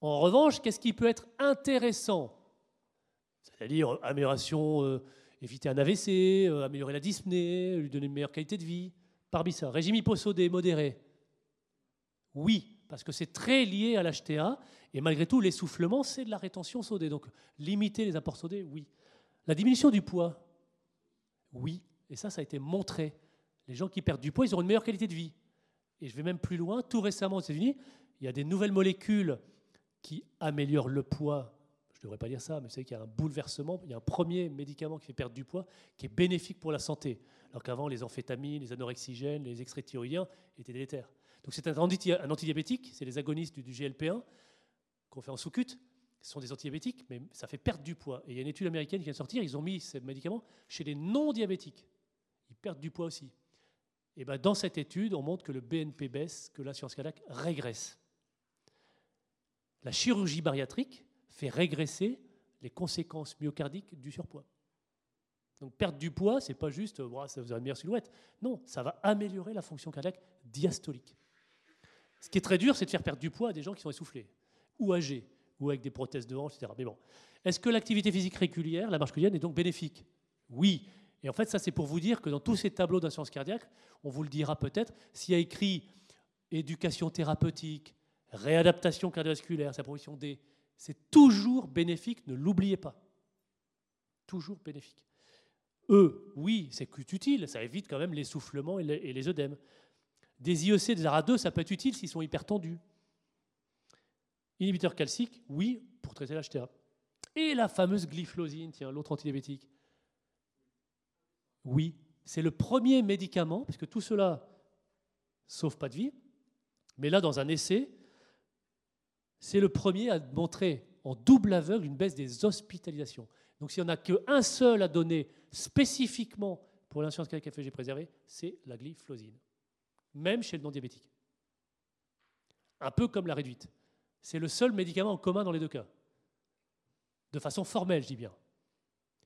En revanche, qu'est-ce qui peut être intéressant? C'est-à-dire amélioration, euh, éviter un AVC, euh, améliorer la dyspnée, lui donner une meilleure qualité de vie. Parmi ça, régime hyposodé modéré. Oui, parce que c'est très lié à l'HTA. Et malgré tout, l'essoufflement, c'est de la rétention sodée. Donc, limiter les apports sodés, oui. La diminution du poids, oui. Et ça, ça a été montré. Les gens qui perdent du poids, ils auront une meilleure qualité de vie. Et je vais même plus loin. Tout récemment aux États-Unis, il y a des nouvelles molécules qui améliorent le poids. Je ne devrais pas dire ça, mais vous savez qu'il y a un bouleversement. Il y a un premier médicament qui fait perdre du poids qui est bénéfique pour la santé. Alors qu'avant, les amphétamines, les anorexigènes, les extraits thyroïdiens étaient délétères. Donc c'est un, antidiabétique, c'est les agonistes du, GLP1 qu'on fait en sous-cut. Ce sont des antidiabétiques, mais ça fait perdre du poids. Et il y a une étude américaine qui vient de sortir, ils ont mis ces médicaments chez les non-diabétiques. Ils perdent du poids aussi. Et ben dans cette étude, on montre que le BNP baisse, que l'assurance cardiaque régresse. La chirurgie bariatrique fait régresser les conséquences myocardiques du surpoids. Donc perdre du poids, c'est pas juste ça vous aura une meilleure silhouette. Non, ça va améliorer la fonction cardiaque diastolique. Ce qui est très dur, c'est de faire perdre du poids à des gens qui sont essoufflés, ou âgés, ou avec des prothèses de hanche, etc. Mais bon, est-ce que l'activité physique régulière, la marche quotidienne, est donc bénéfique? Oui. Et en fait, ça, c'est pour vous dire que dans tous ces tableaux d'assurance cardiaque, on vous le dira peut-être, s'il y a écrit éducation thérapeutique, réadaptation cardiovasculaire, sa proposition D, c'est toujours bénéfique, ne l'oubliez pas. Toujours bénéfique. E, oui, c'est utile, ça évite quand même l'essoufflement et les œdèmes. Des IEC, des ARA2, ça peut être utile s'ils sont hyper tendus. Inhibiteur calcique, oui, pour traiter l'HTA. Et la fameuse glyphlosine, tiens, l'autre antidiabétique. Oui, c'est le premier médicament, puisque tout cela sauve pas de vie, mais là, dans un essai, c'est le premier à montrer en double aveugle une baisse des hospitalisations. Donc s'il n'y en a qu'un seul à donner spécifiquement pour l'insuffisance cardiaque FEG préservée, c'est la glyphlosine même chez le non-diabétique. Un peu comme la réduite. C'est le seul médicament en commun dans les deux cas. De façon formelle, je dis bien.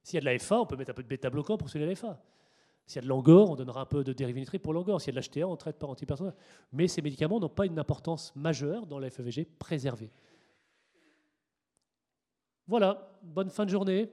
S'il y a de la FA, on peut mettre un peu de bêta-bloquant pour soigner la FA. S'il y a de l'angor, on donnera un peu de dérivé pour l'angor. S'il y a de l'HTA, on traite par antipersonnel. Mais ces médicaments n'ont pas une importance majeure dans la FEVG préservée. Voilà, bonne fin de journée.